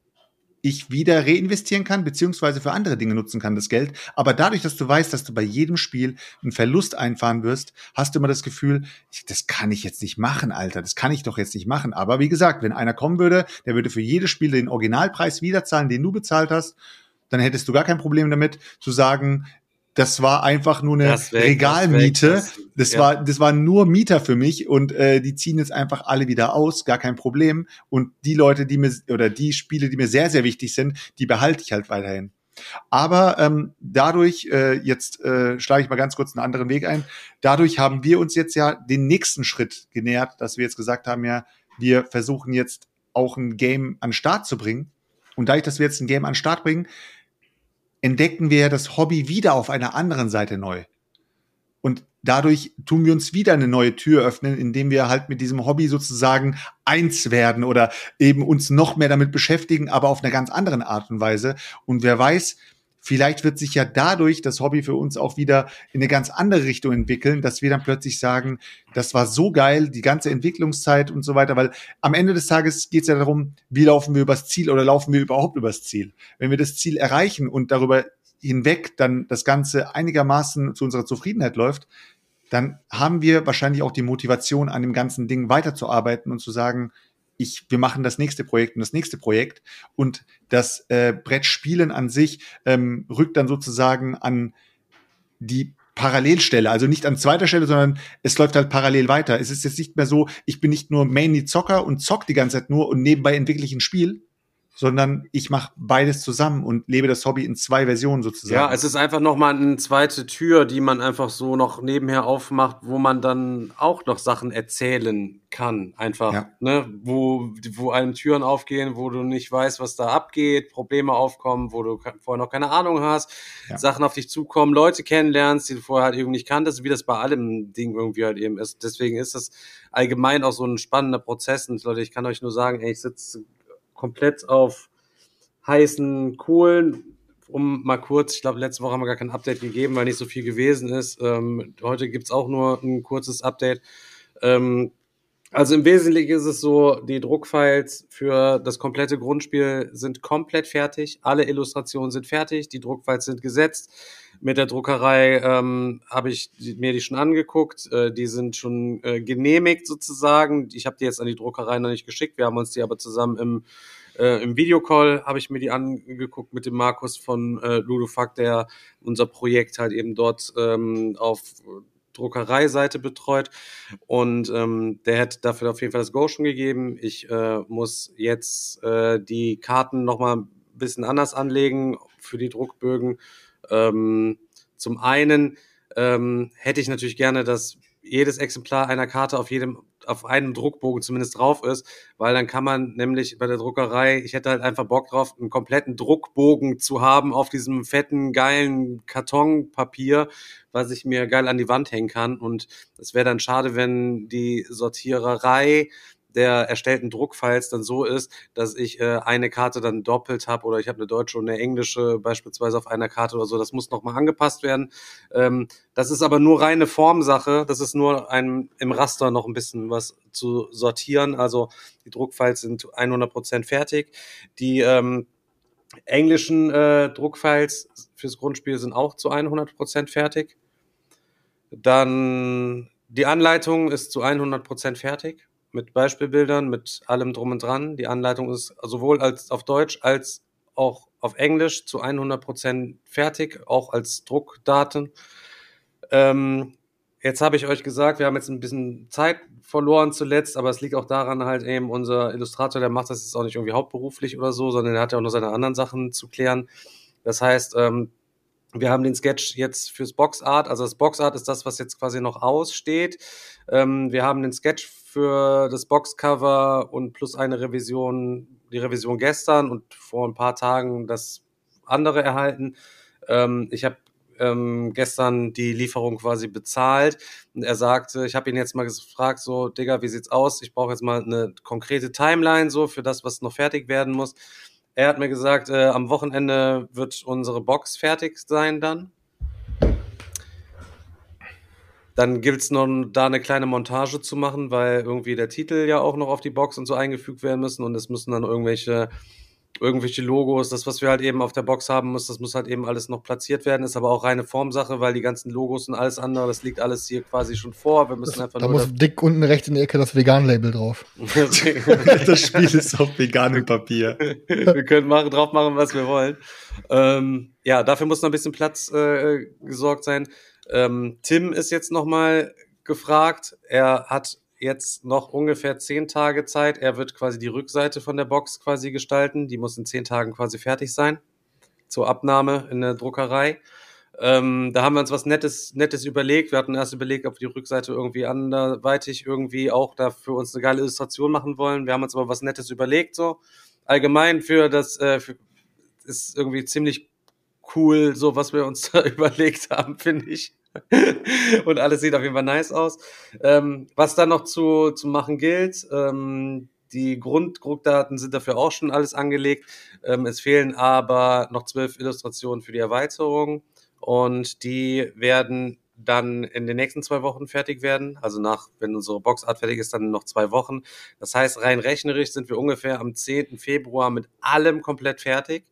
ich wieder reinvestieren kann, beziehungsweise für andere Dinge nutzen kann, das Geld. Aber dadurch, dass du weißt, dass du bei jedem Spiel einen Verlust einfahren wirst, hast du immer das Gefühl, ich, das kann ich jetzt nicht machen, Alter, das kann ich doch jetzt nicht machen. Aber wie gesagt, wenn einer kommen würde, der würde für jedes Spiel den Originalpreis wiederzahlen, den du bezahlt hast, dann hättest du gar kein Problem damit zu sagen, das war einfach nur eine Das weg, das Regalmiete. weg, das- Das ja. war, das waren nur Mieter für mich und äh, die ziehen jetzt einfach alle wieder aus, gar kein Problem. Und die Leute, die mir oder die Spiele, die mir sehr, sehr wichtig sind, die behalte ich halt weiterhin. Aber ähm, dadurch, äh, jetzt äh, schlage ich mal ganz kurz einen anderen Weg ein, dadurch haben wir uns jetzt ja den nächsten Schritt genähert, dass wir jetzt gesagt haben, ja, wir versuchen jetzt auch ein Game an Start zu bringen. Und dadurch, dass wir jetzt ein Game an den Start bringen, entdecken wir das Hobby wieder auf einer anderen Seite neu. Und dadurch tun wir uns wieder eine neue Tür öffnen, indem wir halt mit diesem Hobby sozusagen eins werden oder eben uns noch mehr damit beschäftigen, aber auf einer ganz anderen Art und Weise. Und wer weiß, vielleicht wird sich ja dadurch das Hobby für uns auch wieder in eine ganz andere Richtung entwickeln, dass wir dann plötzlich sagen, das war so geil, die ganze Entwicklungszeit und so weiter, weil am Ende des Tages geht es ja darum, wie laufen wir übers Ziel oder laufen wir überhaupt übers Ziel. Wenn wir das Ziel erreichen und darüber hinweg dann das Ganze einigermaßen zu unserer Zufriedenheit läuft, dann haben wir wahrscheinlich auch die Motivation, an dem ganzen Ding weiterzuarbeiten und zu sagen, ich, wir machen das nächste Projekt und das nächste Projekt. Und das äh, Brettspielen an sich ähm, rückt dann sozusagen an die Parallelstelle, also nicht an zweiter Stelle, sondern es läuft halt parallel weiter. Es ist jetzt nicht mehr so, ich bin nicht nur mainly Zocker und zock die ganze Zeit nur und nebenbei entwickle ich ein Spiel, sondern ich mache beides zusammen und lebe das Hobby in zwei Versionen sozusagen. Ja, es ist einfach nochmal eine zweite Tür, die man einfach so noch nebenher aufmacht, wo man dann auch noch Sachen erzählen kann. Einfach, Ja. ne, wo, wo einem Türen aufgehen, wo du nicht weißt, was da abgeht, Probleme aufkommen, wo du vorher noch keine Ahnung hast, Ja. Sachen auf dich zukommen, Leute kennenlernst, die du vorher halt irgendwie nicht kanntest, wie das bei allem Ding irgendwie halt eben ist. Deswegen ist das allgemein auch so ein spannender Prozess. Und Leute, ich kann euch nur sagen, ey, ich sitze komplett auf heißen Kohlen, um mal kurz, ich glaube, letzte Woche haben wir gar kein Update gegeben, weil nicht so viel gewesen ist. Ähm, heute gibt's auch nur ein kurzes Update. Ähm, also im Wesentlichen ist es so, die Druckfiles für das komplette Grundspiel sind komplett fertig. Alle Illustrationen sind fertig, die Druckfiles sind gesetzt. Mit der Druckerei ähm, habe ich mir die schon angeguckt. Äh, die sind schon äh, genehmigt sozusagen. Ich habe die jetzt an die Druckerei noch nicht geschickt. Wir haben uns die aber zusammen im äh, Im Videocall habe ich mir die angeguckt mit dem Markus von äh, Ludofact, der unser Projekt halt eben dort ähm, auf Druckereiseite betreut. Und ähm, der hat dafür auf jeden Fall das Go schon gegeben. Ich äh, muss jetzt äh, die Karten nochmal ein bisschen anders anlegen für die Druckbögen. Ähm, zum einen ähm, hätte ich natürlich gerne, dass jedes Exemplar einer Karte auf jedem auf einem Druckbogen zumindest drauf ist, weil dann kann man nämlich bei der Druckerei, ich hätte halt einfach Bock drauf, einen kompletten Druckbogen zu haben auf diesem fetten, geilen Kartonpapier, was ich mir geil an die Wand hängen kann. Und es wäre dann schade, wenn die Sortiererei der erstellten Druckfiles dann so ist, dass ich äh, eine Karte dann doppelt habe oder ich habe eine deutsche und eine englische beispielsweise auf einer Karte oder so. Das muss nochmal angepasst werden. Ähm, das ist aber nur reine Formsache. Das ist nur ein, im Raster noch ein bisschen was zu sortieren. Also die Druckfiles sind 100% fertig. Die ähm, englischen äh, Druckfiles fürs Grundspiel sind auch zu 100% fertig. Dann die Anleitung ist zu 100% fertig mit Beispielbildern, mit allem drum und dran. Die Anleitung ist sowohl als auf Deutsch als auch auf Englisch zu 100% fertig, auch als Druckdaten. Ähm, jetzt habe ich euch gesagt, wir haben jetzt ein bisschen Zeit verloren zuletzt, aber es liegt auch daran halt eben, unser Illustrator, der macht das jetzt auch nicht irgendwie hauptberuflich oder so, sondern er hat ja auch noch seine anderen Sachen zu klären. Das heißt, ähm, wir haben den Sketch jetzt fürs Boxart, also das Boxart ist das, was jetzt quasi noch aussteht. Ähm, wir haben den Sketch für das Boxcover und plus eine Revision, die Revision gestern und vor ein paar Tagen das andere erhalten. Ähm, ich habe ähm, gestern die Lieferung quasi bezahlt und er sagte, ich habe ihn jetzt mal gefragt, so, Digga, wie sieht's aus? Ich brauche jetzt mal eine konkrete Timeline so für das, was noch fertig werden muss. Er hat mir gesagt, äh, am Wochenende wird unsere Box fertig sein dann. Dann gilt's noch, da eine kleine Montage zu machen, weil irgendwie der Titel ja auch noch auf die Box und so eingefügt werden müssen und es müssen dann irgendwelche irgendwelche Logos, das, was wir halt eben auf der Box haben muss, das muss halt eben alles noch platziert werden, ist aber auch reine Formsache, weil die ganzen Logos und alles andere, das liegt alles hier quasi schon vor. Wir müssen Das, einfach da nur. muss dick unten rechts in der Ecke das Vegan-Label drauf. das Spiel ist auf veganem Papier. wir können machen, drauf machen, was wir wollen. Ähm, ja, dafür muss noch ein bisschen Platz äh, gesorgt sein. Ähm, Tim ist jetzt nochmal gefragt. Er hat jetzt noch ungefähr zehn Tage Zeit. Er wird quasi die Rückseite von der Box quasi gestalten. Die muss in zehn Tagen quasi fertig sein. Zur Abnahme in der Druckerei. Ähm, da haben wir uns was Nettes, Nettes überlegt. Wir hatten erst überlegt, ob wir die Rückseite irgendwie anderweitig irgendwie auch da für uns eine geile Illustration machen wollen. Wir haben uns aber was Nettes überlegt, so. Allgemein für das, äh, für, ist irgendwie ziemlich cool, so was wir uns da überlegt haben, finde ich. Und alles sieht auf jeden Fall nice aus. Ähm, was dann noch zu, zu machen gilt, ähm, die Grunddruckdaten sind dafür auch schon alles angelegt. Ähm, es fehlen aber noch zwölf Illustrationen für die Erweiterung und die werden dann in den nächsten zwei Wochen fertig werden. Also nach, wenn unsere Boxart fertig ist, dann noch zwei Wochen. Das heißt, rein rechnerisch sind wir ungefähr am 10. Februar mit allem komplett fertig.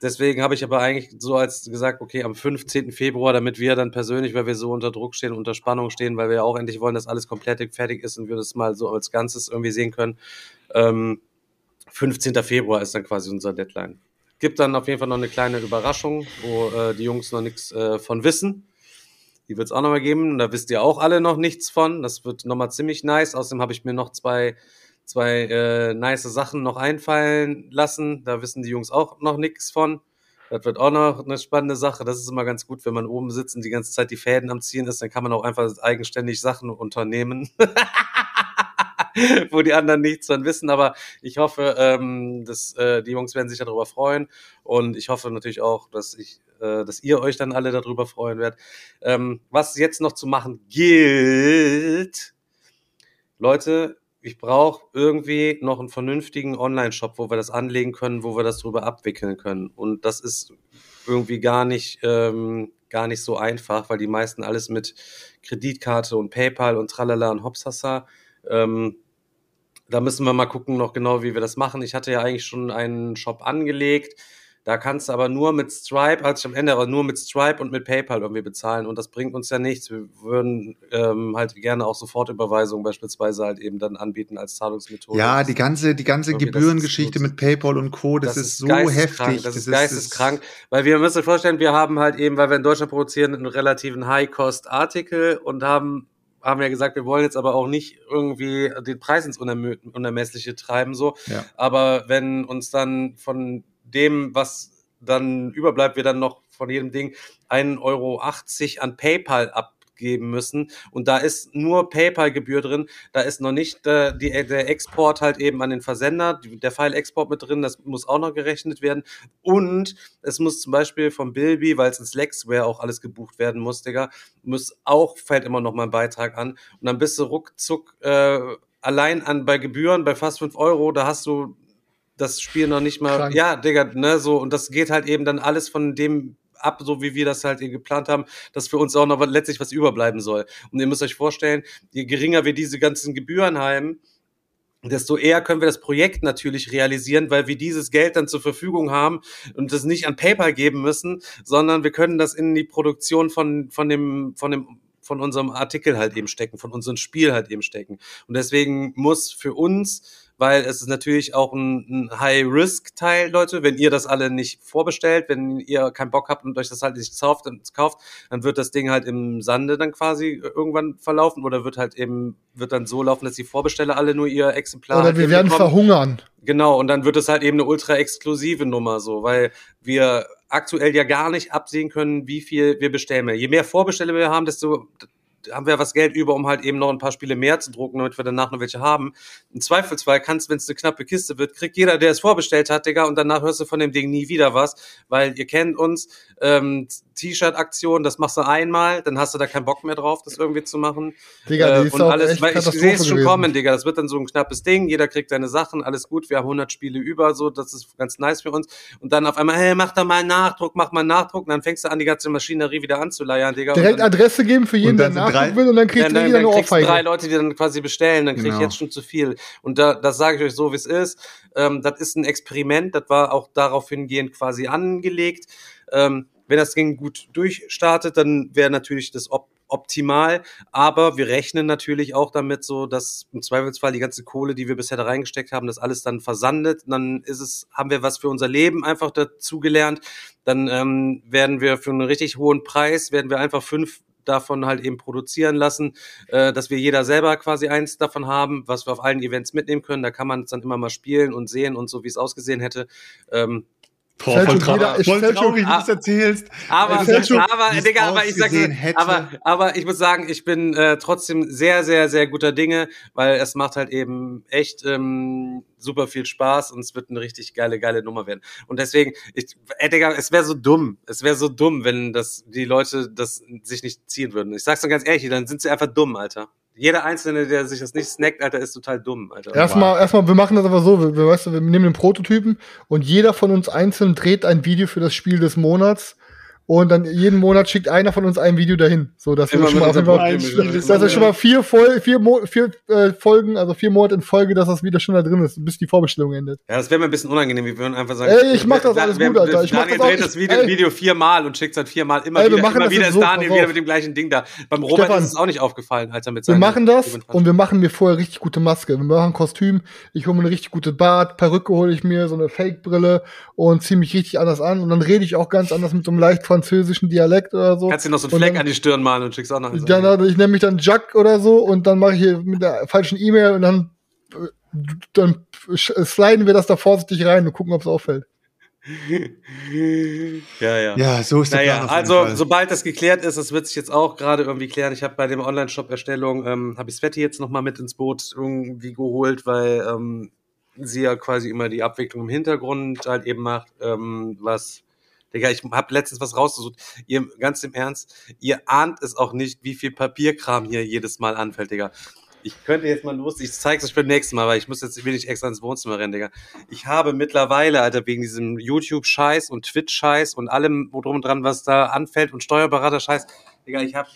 Deswegen habe ich aber eigentlich so als gesagt, okay, am 15. Februar, damit wir dann persönlich, weil wir so unter Druck stehen, unter Spannung stehen, weil wir ja auch endlich wollen, dass alles komplett fertig ist und wir das mal so als Ganzes irgendwie sehen können. Ähm, 15. Februar ist dann quasi unser Deadline. Gibt dann auf jeden Fall noch eine kleine Überraschung, wo äh, die Jungs noch nichts äh, von wissen. Die wird es auch nochmal geben. Da wisst ihr auch alle noch nichts von. Das wird nochmal ziemlich nice. Außerdem habe ich mir noch zwei zwei äh, nice Sachen noch einfallen lassen. Da wissen die Jungs auch noch nichts von. Das wird auch noch eine spannende Sache. Das ist immer ganz gut, wenn man oben sitzt und die ganze Zeit die Fäden am Ziehen ist, dann kann man auch einfach eigenständig Sachen unternehmen. wo die anderen nichts von wissen, aber ich hoffe, ähm, dass äh, die Jungs werden sich darüber freuen und ich hoffe natürlich auch, dass ich, äh, dass ihr euch dann alle darüber freuen werdet. Ähm, was jetzt noch zu machen gilt, Leute, ich brauche irgendwie noch einen vernünftigen Online-Shop, wo wir das anlegen können, wo wir das drüber abwickeln können. Und das ist irgendwie gar nicht, ähm, gar nicht so einfach, weil die meisten alles mit Kreditkarte und PayPal und Tralala und Hopsasa. Ähm, da müssen wir mal gucken noch genau, wie wir das machen. Ich hatte ja eigentlich schon einen Shop angelegt. Da kannst du aber nur mit Stripe, als ich am Ende, aber nur mit Stripe und mit PayPal irgendwie bezahlen. Und das bringt uns ja nichts. Wir würden ähm, halt gerne auch Sofortüberweisungen beispielsweise halt eben dann anbieten als Zahlungsmethode. Ja, die ganze, die ganze Irgendwie, das Gebührengeschichte ist- mit PayPal und Co., das, ist so geisteskrank, heftig. Das ist geisteskrank, weil wir müssen uns vorstellen, wir haben halt eben, weil wir in Deutschland produzieren, einen relativen High-Cost-Artikel und haben haben ja gesagt, wir wollen jetzt aber auch nicht irgendwie den Preis ins Unermessliche treiben, so. Ja. Aber wenn uns dann von dem, was dann überbleibt, wir dann noch von jedem Ding 1,80 Euro an PayPal abgeben müssen. Und da ist nur PayPal-Gebühr drin. Da ist noch nicht äh, die, der Export halt eben an den Versender, der File-Export mit drin. Das muss auch noch gerechnet werden. Und es muss zum Beispiel vom Bilby, weil es ins Lexware auch alles gebucht werden muss, Digga, muss auch, fällt immer noch mal ein Beitrag an. Und dann bist du ruckzuck äh, allein an bei Gebühren bei fast 5 Euro, da hast du das Spiel noch nicht mal. Krank. Ja, Digga, ne, so, und das geht halt eben dann alles von dem ab, so wie wir das halt eben geplant haben, dass für uns auch noch letztlich was überbleiben soll. Und ihr müsst euch vorstellen, je geringer wir diese ganzen Gebühren haben, desto eher können wir das Projekt natürlich realisieren, weil wir dieses Geld dann zur Verfügung haben und das nicht an PayPal geben müssen, sondern wir können das in die Produktion von, von dem, von dem von unserem Artikel halt eben stecken, von unserem Spiel halt eben stecken. Und deswegen muss für uns weil es ist natürlich auch ein, ein High-Risk-Teil, Leute. Wenn ihr das alle nicht vorbestellt, wenn ihr keinen Bock habt und euch das halt nicht kauft, dann, kauft, dann wird das Ding halt im Sande dann quasi irgendwann verlaufen oder wird halt eben, wird dann so laufen, dass die Vorbesteller alle nur ihr Exemplar Oder halt wir eben werden bekommen. verhungern. Genau, und dann wird es halt eben eine ultra exklusive Nummer so, weil wir aktuell ja gar nicht absehen können, wie viel wir bestellen. Je mehr Vorbesteller wir haben, desto haben wir was Geld über, um halt eben noch ein paar Spiele mehr zu drucken, damit wir danach noch welche haben. Im Zweifelsfall kannst, wenn es eine knappe Kiste wird, kriegt jeder, der es vorbestellt hat, Digga, und danach hörst du von dem Ding nie wieder was, weil ihr kennt uns, ähm, T-Shirt-Aktion, das machst du einmal, dann hast du da keinen Bock mehr drauf, das irgendwie zu machen. Digga, die Äh, ist und auch alles, echt weil ich sehe es schon kommen, Digga. Das wird dann so ein knappes Ding. Jeder kriegt seine Sachen, alles gut. Wir haben 100 Spiele über, so, das ist ganz nice für uns. Und dann auf einmal, hey, mach da mal einen Nachdruck, mach mal einen Nachdruck. Und dann fängst du an, die ganze Maschinerie wieder anzuleiern, Digga. Direkt Adresse geben für jeden, der drei- will und dann kriegt ja, jeder dann eine kriegst du drei Ohrfeige. Leute, die dann quasi bestellen, dann krieg ich Genau. jetzt schon zu viel. Und da, das sage ich euch so, wie es ist. Ähm, das ist ein Experiment, das war auch darauf hingehend quasi angelegt. Ähm, wenn das Ding gut durchstartet, dann wäre natürlich das op optimal. Aber wir rechnen natürlich auch damit so, dass im Zweifelsfall die ganze Kohle, die wir bisher da reingesteckt haben, das alles dann versandet. Dann ist es, haben wir was für unser Leben einfach dazu gelernt. Dann ähm, werden wir für einen richtig hohen Preis, werden wir einfach fünf davon halt eben produzieren lassen, äh, dass wir jeder selber quasi eins davon haben, was wir auf allen Events mitnehmen können. Da kann man es dann immer mal spielen und sehen und so, wie es ausgesehen hätte. Ähm, Boah, voll traurig, voll traurig, wie du das erzählst. aber, schon- aber, Digga, aber ich hätte. aber, aber ich muss sagen, ich bin äh, trotzdem sehr, sehr, sehr guter Dinge, weil es macht halt eben echt ähm, super viel Spaß und es wird eine richtig geile, geile Nummer werden. Und deswegen, ich, ey, Digga, es wäre so dumm, es wäre so dumm, wenn das die Leute das sich nicht ziehen würden. Ich sag's dann ganz ehrlich, dann sind sie einfach dumm, Alter. Jeder Einzelne, der sich das nicht snackt, Alter, ist total dumm, Alter. Erstmal, erstmal, wir machen das aber so, wir, wir, weißt du, wir nehmen den Prototypen und jeder von uns einzeln dreht ein Video für das Spiel des Monats und dann jeden Monat schickt einer von uns ein Video dahin, so dass wir schon mal dass das schon mal vier, Fol vier, Mo vier äh, Folgen, also vier Monate in Folge, dass das Video schon da drin ist, bis die Vorbestellung endet. Ja, das wäre mir ein bisschen unangenehm. Wir würden einfach sagen, Ey, ich mach das alles wir- gut, Alter. Ich mach Daniel das auch- dreht das Video, ey. Video viermal und schickt es dann viermal immer Ey, wir wieder. machen immer das wieder ist so, Daniel wieder mit dem gleichen Ding da. Beim Robert Stefan, ist es auch nicht aufgefallen, Alter, mit Wir machen das und wir machen mir vorher richtig gute Maske. Wir machen Kostüm, ich hole mir eine richtig gute Bart, Perücke hole ich mir, so eine Fake-Brille und ziehe mich richtig anders an und dann rede ich auch ganz anders mit so einem leicht französischen Dialekt oder so. Kannst dir noch so einen Fleck dann- an die Stirn malen und schickst auch noch. Dann, also ich nenne mich dann Jack oder so und dann mache ich hier mit der falschen E-Mail und dann, dann sliden wir das da vorsichtig rein und gucken, ob es auffällt. ja, ja. Ja, so ist der Naja, Plan auf jeden also Fall. sobald das geklärt ist, das wird sich jetzt auch gerade irgendwie klären. Ich habe bei dem Online-Shop-Erstellung, ähm, habe ich Sveti jetzt noch mal mit ins Boot irgendwie geholt, weil ähm, sie ja quasi immer die Abwicklung im Hintergrund halt eben macht, ähm, was Digga, ich habe letztens was rausgesucht. Ihr, ganz im Ernst, ihr ahnt es auch nicht, wie viel Papierkram hier jedes Mal anfällt, Digga. Ich könnte jetzt mal los, ich zeig's euch für nächstes Mal, weil ich muss jetzt will nicht extra ins Wohnzimmer rennen, Digga. Ich habe mittlerweile, Alter, wegen diesem YouTube-Scheiß und Twitch-Scheiß und allem wo drum und dran, was da anfällt und Steuerberater-Scheiß, Digga, ich habe,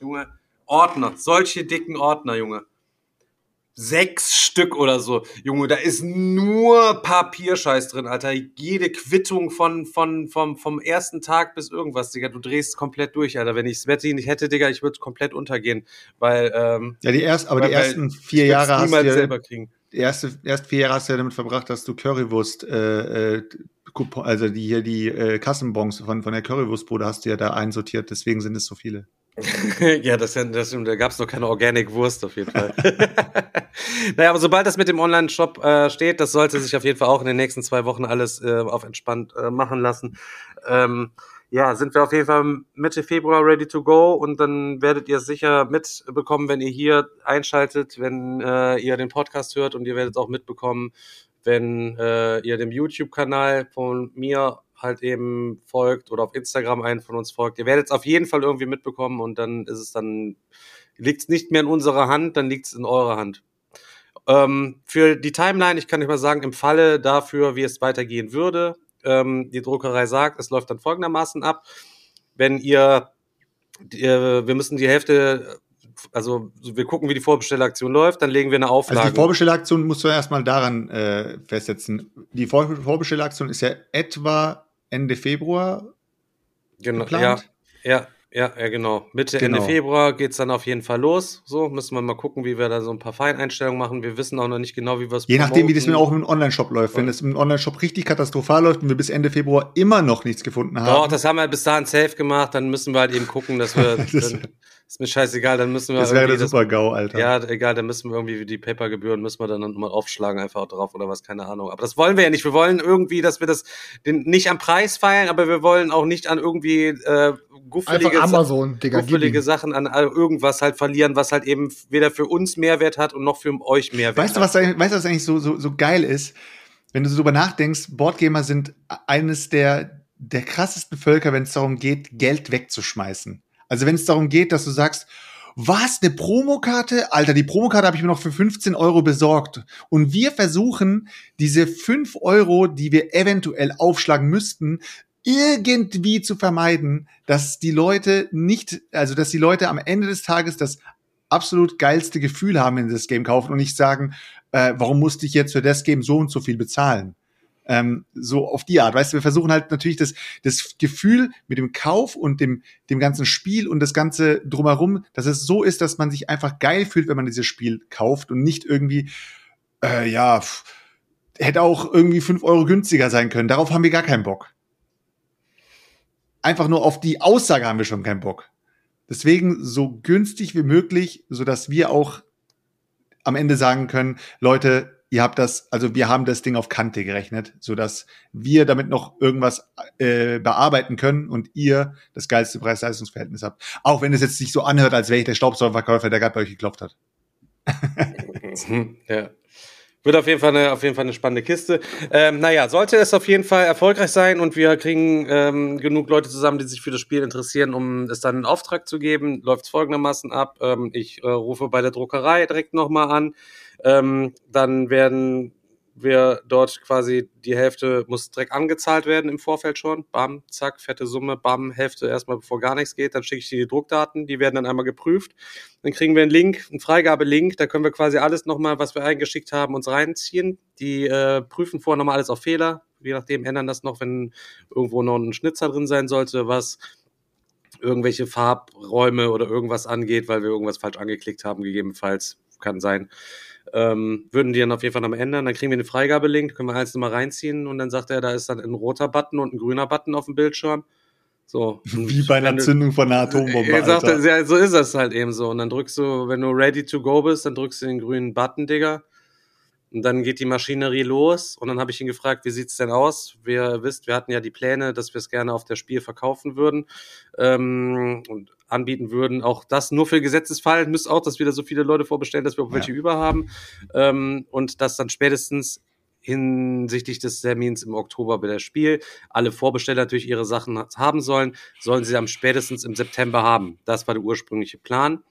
Junge, Ordner, solche dicken Ordner, Junge. Sechs Stück oder so. Junge, da ist nur Papierscheiß drin, Alter. Jede Quittung von, von, vom, vom ersten Tag bis irgendwas, Digga. Du drehst komplett durch, Alter. Wenn ich Sveti nicht hätte, Digga, ich würde komplett untergehen. Weil, ähm, ja, die erst, aber weil- die ersten vier Jahre hast du ja, selber kriegen. die erste, erst vier Jahre hast du ja damit verbracht, dass du Currywurst, äh, äh, also die hier die äh, Kassenbons von, von der Currywurstbude hast du ja da einsortiert, deswegen sind es so viele. ja, das, das. Da gab es noch keine Organic Wurst auf jeden Fall. naja, aber sobald das mit dem Online-Shop äh, steht, das sollte sich auf jeden Fall auch in den nächsten zwei Wochen alles äh, auf entspannt äh, machen lassen. Ähm, ja, sind wir auf jeden Fall Mitte Februar ready to go und dann werdet ihr sicher mitbekommen, wenn ihr hier einschaltet, wenn äh, ihr den Podcast hört und ihr werdet auch mitbekommen, wenn äh, ihr dem YouTube-Kanal von mir halt eben folgt oder auf Instagram einen von uns folgt. Ihr werdet es auf jeden Fall irgendwie mitbekommen und dann ist es dann, liegt es nicht mehr in unserer Hand, dann liegt es in eurer Hand. Ähm, für die Timeline, ich kann euch mal sagen, im Falle dafür, wie es weitergehen würde, ähm, die Druckerei sagt, es läuft dann folgendermaßen ab. Wenn ihr, ihr wir müssen die Hälfte, also wir gucken, wie die Vorbestellaktion läuft, dann legen wir eine Auflage. Also die Vorbestellaktion musst du erstmal daran äh, festsetzen. Die Vor Vorbestellaktion ist ja etwa Ende Februar genau, geplant. Ja, ja, Ja, ja, genau. Mitte, Genau. Ende Februar geht's dann auf jeden Fall los. So, müssen wir mal gucken, wie wir da so ein paar Feineinstellungen machen. Wir wissen auch noch nicht genau, wie wir es Je nachdem, wie das mit auch im Online-Shop läuft. Wenn es im Online-Shop richtig katastrophal läuft und wir bis Ende Februar immer noch nichts gefunden haben. Doch, das haben wir bis dahin safe gemacht. Dann müssen wir halt eben gucken, dass wir. Das- dann, ist mir scheißegal, dann müssen wir. das wäre der das- Super-GAU, Alter. Ja, egal, dann müssen wir irgendwie die Papergebühren müssen wir dann nochmal aufschlagen, einfach drauf oder was, keine Ahnung. Aber das wollen wir ja nicht. Wir wollen irgendwie, dass wir das den, nicht am Preis feilen, aber wir wollen auch nicht an irgendwie äh, guffelige, Amazon, Digga, ihm. Sachen an irgendwas halt verlieren, was halt eben weder für uns Mehrwert hat und noch für euch Mehrwert Weißt du, hat. was, weißt du, was eigentlich so, so, so geil ist? Wenn du so drüber nachdenkst, Boardgamer sind eines der, der krassesten Völker, wenn es darum geht, Geld wegzuschmeißen. Also wenn es darum geht, dass du sagst, was, eine Promokarte? Alter, die Promokarte habe ich mir noch für 15 Euro besorgt. Und wir versuchen, diese 5 Euro, die wir eventuell aufschlagen müssten, irgendwie zu vermeiden, dass die Leute nicht, also dass die Leute am Ende des Tages das absolut geilste Gefühl haben, wenn sie das Game kaufen und nicht sagen, äh, warum musste ich jetzt für das Game so und so viel bezahlen? Ähm, so auf die Art, weißt du, wir versuchen halt natürlich das, das Gefühl mit dem Kauf und dem, dem ganzen Spiel und das Ganze drumherum, dass es so ist, dass man sich einfach geil fühlt, wenn man dieses Spiel kauft und nicht irgendwie, äh, ja, hätte auch irgendwie fünf Euro günstiger sein können. Darauf haben wir gar keinen Bock. Einfach nur auf die Aussage haben wir schon keinen Bock. Deswegen so günstig wie möglich, so dass wir auch am Ende sagen können, Leute, ihr habt das, also wir haben das Ding auf Kante gerechnet, so dass wir damit noch irgendwas äh, bearbeiten können und ihr das geilste Preis-Leistungs-Verhältnis habt. Auch wenn es jetzt nicht so anhört, als wäre ich der Staubsaugerverkäufer, der gerade bei euch geklopft hat. Mhm, ja. Wird auf jeden Fall eine, auf jeden Fall eine spannende Kiste. Ähm, naja, sollte es auf jeden Fall erfolgreich sein und wir kriegen ähm, genug Leute zusammen, die sich für das Spiel interessieren, um es dann in Auftrag zu geben, läuft es folgendermaßen ab. Ähm, ich äh, rufe bei der Druckerei direkt nochmal an. Ähm, dann werden wir dort quasi die Hälfte muss direkt angezahlt werden im Vorfeld schon. Bam, zack, fette Summe, bam, Hälfte erstmal bevor gar nichts geht. Dann schicke ich dir die Druckdaten, die werden dann einmal geprüft. Dann kriegen wir einen Link, einen Freigabelink, da können wir quasi alles nochmal, was wir eingeschickt haben, uns reinziehen. Die äh, prüfen vorher nochmal alles auf Fehler. Je nachdem ändern das noch, wenn irgendwo noch ein Schnitzer drin sein sollte, was irgendwelche Farbräume oder irgendwas angeht, weil wir irgendwas falsch angeklickt haben, gegebenenfalls kann sein. Ähm, würden die dann auf jeden Fall nochmal ändern. Dann kriegen wir den Freigabelink, können wir alles nochmal reinziehen und dann sagt er, da ist dann ein roter Button und ein grüner Button auf dem Bildschirm. So. Wie bei einer Zündung von einer Atombombe. er sagt, ja, so ist das halt eben so. Und dann drückst du, wenn du ready to go bist, dann drückst du den grünen Button, Digga. Und dann geht die Maschinerie los. Und dann habe ich ihn gefragt, wie sieht's denn aus? Wie ihr wisst, wir hatten ja die Pläne, dass wir es gerne auf der Spiel verkaufen würden ähm, und anbieten würden. Auch das nur für Gesetzesfall. Müsst auch, dass wieder so viele Leute vorbestellen, dass wir auch welche über haben. Ähm, und das dann spätestens hinsichtlich des Termins im Oktober bei der Spiel alle Vorbesteller natürlich ihre Sachen haben sollen, sollen sie am spätestens im September haben. Das war der ursprüngliche Plan.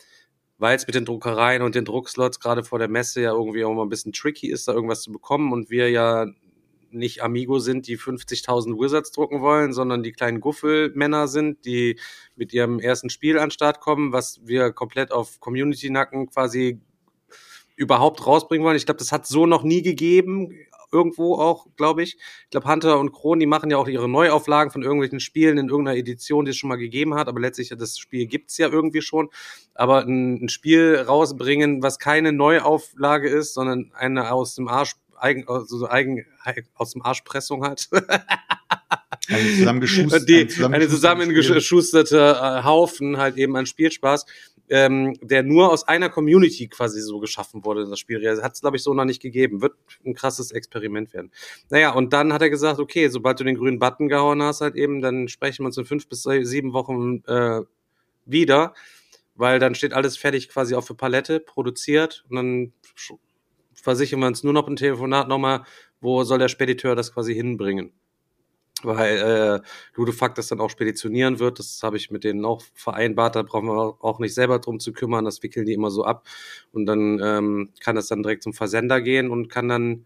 Weil es mit den Druckereien und den Druckslots gerade vor der Messe ja irgendwie auch mal ein bisschen tricky ist, da irgendwas zu bekommen und wir ja nicht Amigo sind, die 50.000 Wizards drucken wollen, sondern die kleinen Guffelmänner sind, die mit ihrem ersten Spiel an den Start kommen, was wir komplett auf Community-Nacken quasi überhaupt rausbringen wollen. Ich glaube, das hat so noch nie gegeben. Irgendwo auch, glaube ich. Ich glaube, Hunter und Kron, die machen ja auch ihre Neuauflagen von irgendwelchen Spielen in irgendeiner Edition, die es schon mal gegeben hat. Aber letztlich, das Spiel gibt's ja irgendwie schon. Aber ein, ein Spiel rausbringen, was keine Neuauflage ist, sondern eine aus dem Arsch, eigen, also eigen, aus dem Arschpressung hat. Eine zusammengeschusterte, die, eine zusammengeschusterte äh, Haufen halt eben an Spielspaß, ähm, der nur aus einer Community quasi so geschaffen wurde, das Spiel. Hat es, glaube ich, so noch nicht gegeben. Wird ein krasses Experiment werden. Naja, und dann hat er gesagt, okay, sobald du den grünen Button gehauen hast, halt eben, dann sprechen wir uns in fünf bis sieben Wochen äh, wieder, weil dann steht alles fertig quasi auf für Palette, produziert und dann versichern wir uns nur noch ein Telefonat nochmal, wo soll der Spediteur das quasi hinbringen weil äh, Ludofac das dann auch speditionieren wird. Das habe ich mit denen auch vereinbart. Da brauchen wir auch nicht selber drum zu kümmern. Das wickeln die immer so ab. Und dann ähm, kann das dann direkt zum Versender gehen und kann dann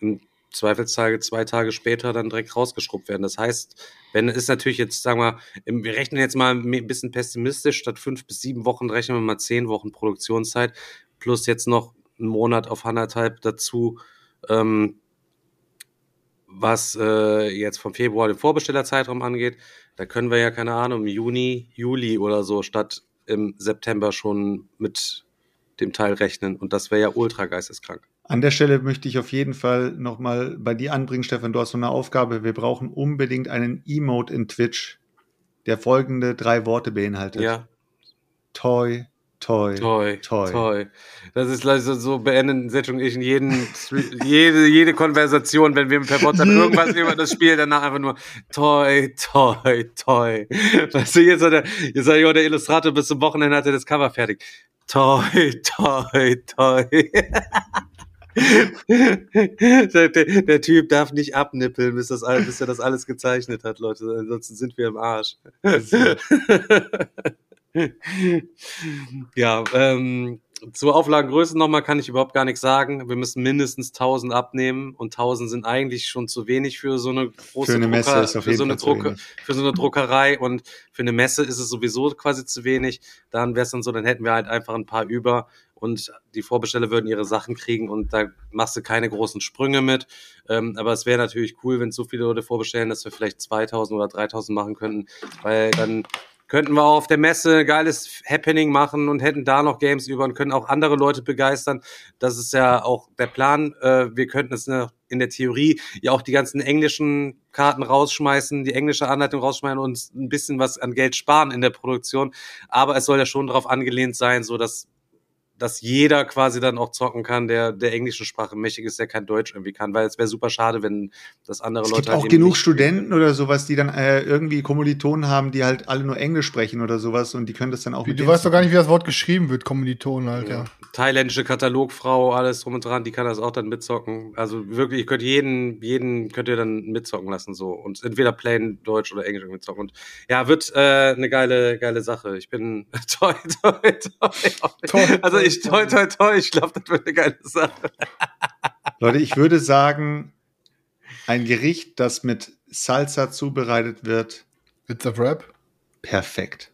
im Zweifelstage zwei Tage später dann direkt rausgeschrubbt werden. Das heißt, wenn es natürlich jetzt, sagen wir, wir rechnen jetzt mal ein bisschen pessimistisch, statt fünf bis sieben Wochen rechnen wir mal zehn Wochen Produktionszeit, plus jetzt noch einen Monat auf anderthalb dazu, ähm, was äh, jetzt vom Februar den Vorbestellerzeitraum angeht. Da können wir ja, keine Ahnung, im Juni, Juli oder so statt im September schon mit dem Teil rechnen. Und das wäre ja ultra geisteskrank. An der Stelle möchte ich auf jeden Fall nochmal bei dir anbringen, Stefan. Du hast so eine Aufgabe. Wir brauchen unbedingt einen Emote in Twitch, der folgende drei Worte beinhaltet. Ja. Toy, Toy, Toy, Toy. toy. Das ist also so beenden Setschung und ich in jeden, jede, jede Konversation, wenn wir per WhatsApp irgendwas über das Spiel, danach einfach nur Toy, Toy, Toy. Weißt du, jetzt, hat er, jetzt hat ja der Illustrator bis zum Wochenende hat er das Cover fertig. Toy, Toy, Toy. der, der, Typ darf nicht abnippeln, bis, das, bis er das alles gezeichnet hat, Leute. Ansonsten sind wir im Arsch. ja, ähm, zur Auflagengröße nochmal kann ich überhaupt gar nichts sagen. Wir müssen mindestens 1000 abnehmen und 1000 sind eigentlich schon zu wenig für so eine große Für eine Messe Drucker- ist auf für jeden so eine Fall zu Drucke, wenig. für so eine Druckerei und für eine Messe ist es sowieso quasi zu wenig. Dann wäre es dann so, dann hätten wir halt einfach ein paar über und die Vorbesteller würden ihre Sachen kriegen und da machst du keine großen Sprünge mit. Ähm, aber es wäre natürlich cool, wenn so viele Leute vorbestellen, dass wir vielleicht 2000 oder 3000 machen könnten, weil dann könnten wir auch auf der Messe ein geiles Happening machen und hätten da noch Games über und können auch andere Leute begeistern. Das ist ja auch der Plan. Äh, wir könnten es in der Theorie ja auch die ganzen englischen Karten rausschmeißen, die englische Anleitung rausschmeißen und ein bisschen was an Geld sparen in der Produktion. Aber es soll ja schon darauf angelehnt sein, so dass dass jeder quasi dann auch zocken kann, der der englischen Sprache mächtig ist, der kein Deutsch irgendwie kann, weil es wäre super schade, wenn das andere Es Leute gibt halt auch genug Studenten oder sowas, die dann äh, irgendwie Kommilitonen haben, die halt alle nur Englisch sprechen oder sowas und die können das dann auch Wie, mit du weißt doch gar nicht, wie das Wort geschrieben wird, Kommilitonen, Alter. Ja. Thailändische Katalogfrau, alles drum und dran, die kann das auch dann mitzocken. Also wirklich, ihr könnt jeden, jeden könnt ihr dann mitzocken lassen so und entweder plain Deutsch oder Englisch mitzocken. Und ja, wird äh, eine geile, geile Sache. Ich bin toi, toi, toi. Toi, also ich toi, toi, toi. Ich glaube, das wird eine geile Sache. Leute, ich würde sagen, ein Gericht, das mit Salsa zubereitet wird, It's a Rap. perfekt.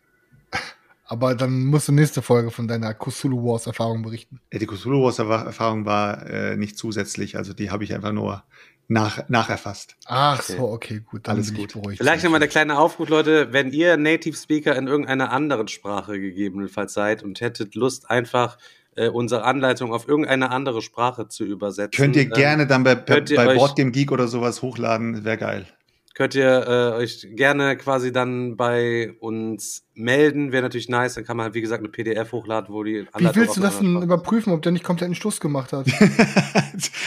Aber dann musst du nächste Folge von deiner Cthulhu Wars Erfahrung berichten. Ja, Die Cthulhu Wars Erfahrung war äh, nicht zusätzlich, also die habe ich einfach nur nach, nacherfasst. Ach Okay. so, okay, gut. Dann Alles bin ich gut. beruhigt. Vielleicht nochmal der kleine Aufruf, Leute, wenn ihr Native Speaker in irgendeiner anderen Sprache gegebenenfalls seid und hättet Lust, einfach äh, unsere Anleitung auf irgendeine andere Sprache zu übersetzen. Könnt ihr ähm, gerne dann bei, bei, bei Boardgame Geek oder sowas hochladen, wäre geil. Könnt ihr äh, euch gerne quasi dann bei uns melden. Wäre natürlich nice. Dann kann man, wie gesagt, eine PDF hochladen, wo die Wie willst du das denn überprüfen, ob der nicht komplett einen Schluss gemacht hat?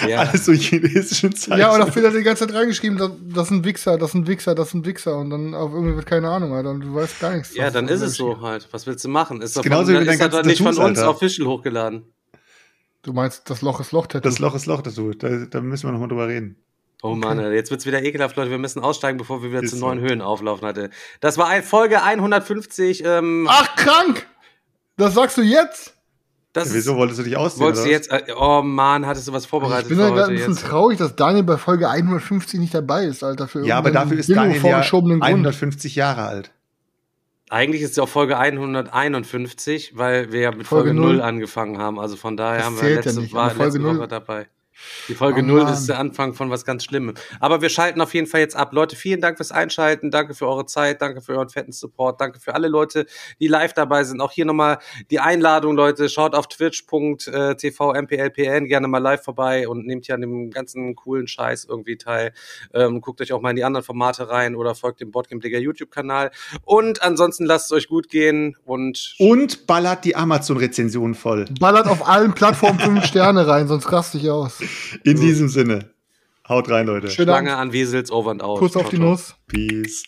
Ja. Alles so chinesischen Zeichen. ja, oder vielleicht hat er die ganze Zeit reingeschrieben, das, das ist ein Wichser, das ist ein Wichser, das ist ein Wichser und dann auf irgendwie wird keine Ahnung, Alter, und du weißt gar nichts. Ja, dann ist es so halt. Was willst du machen? Ist, doch genauso von, wie ist ganzen nicht von uns Alter. official hochgeladen. Du meinst, das Loch ist Loch-Tattoo. Das Loch ist Loch dazu. Da, da müssen wir nochmal drüber reden. Oh Mann, Alter, jetzt wird's wieder ekelhaft, Leute. Wir müssen aussteigen, bevor wir wieder Ist zu so. neuen Höhen auflaufen hatte. Das war ein Folge 150. Ähm, Ach, krank! Das sagst du jetzt? das Wieso wolltest du dich ausziehen? wolltest du jetzt? Äh, oh Mann, hattest du was Ich vorbereitet bin für ja gerade heute ein bisschen jetzt? traurig, dass Daniel bei Folge 150 nicht dabei ist, Alter. Für? Ja, aber dafür ist Daniel ja vorgeschobenen Grund. 150 Jahre alt. Eigentlich ist es ja auch Folge 151, weil wir ja mit Folge Folge, null. 0 angefangen haben. Also von daher Das haben wir zählt ja letzte, nicht, war Folge letzte Woche dabei. Die Folge Oh 0 Mann. ist der Anfang von was ganz Schlimmem. Aber wir schalten auf jeden Fall jetzt ab. Leute, vielen Dank fürs Einschalten. Danke für eure Zeit. Danke für euren fetten Support. Danke für alle Leute, die live dabei sind. Auch hier nochmal die Einladung, Leute. Schaut auf twitch.tv mplpn gerne mal live vorbei und nehmt hier an dem ganzen coolen Scheiß irgendwie teil. Ähm, guckt euch auch mal in die anderen Formate rein oder folgt dem Boardgame Digger YouTube-Kanal. Und ansonsten lasst es euch gut gehen und Und ballert die Amazon-Rezension voll. Ballert auf allen Plattformen 5 Sterne rein, sonst raste ich aus. In diesem Sinne. Haut rein, Leute. Schönen Dank. Schlange an Wesels over and out. Kuss auf die ciao. Nuss. Peace.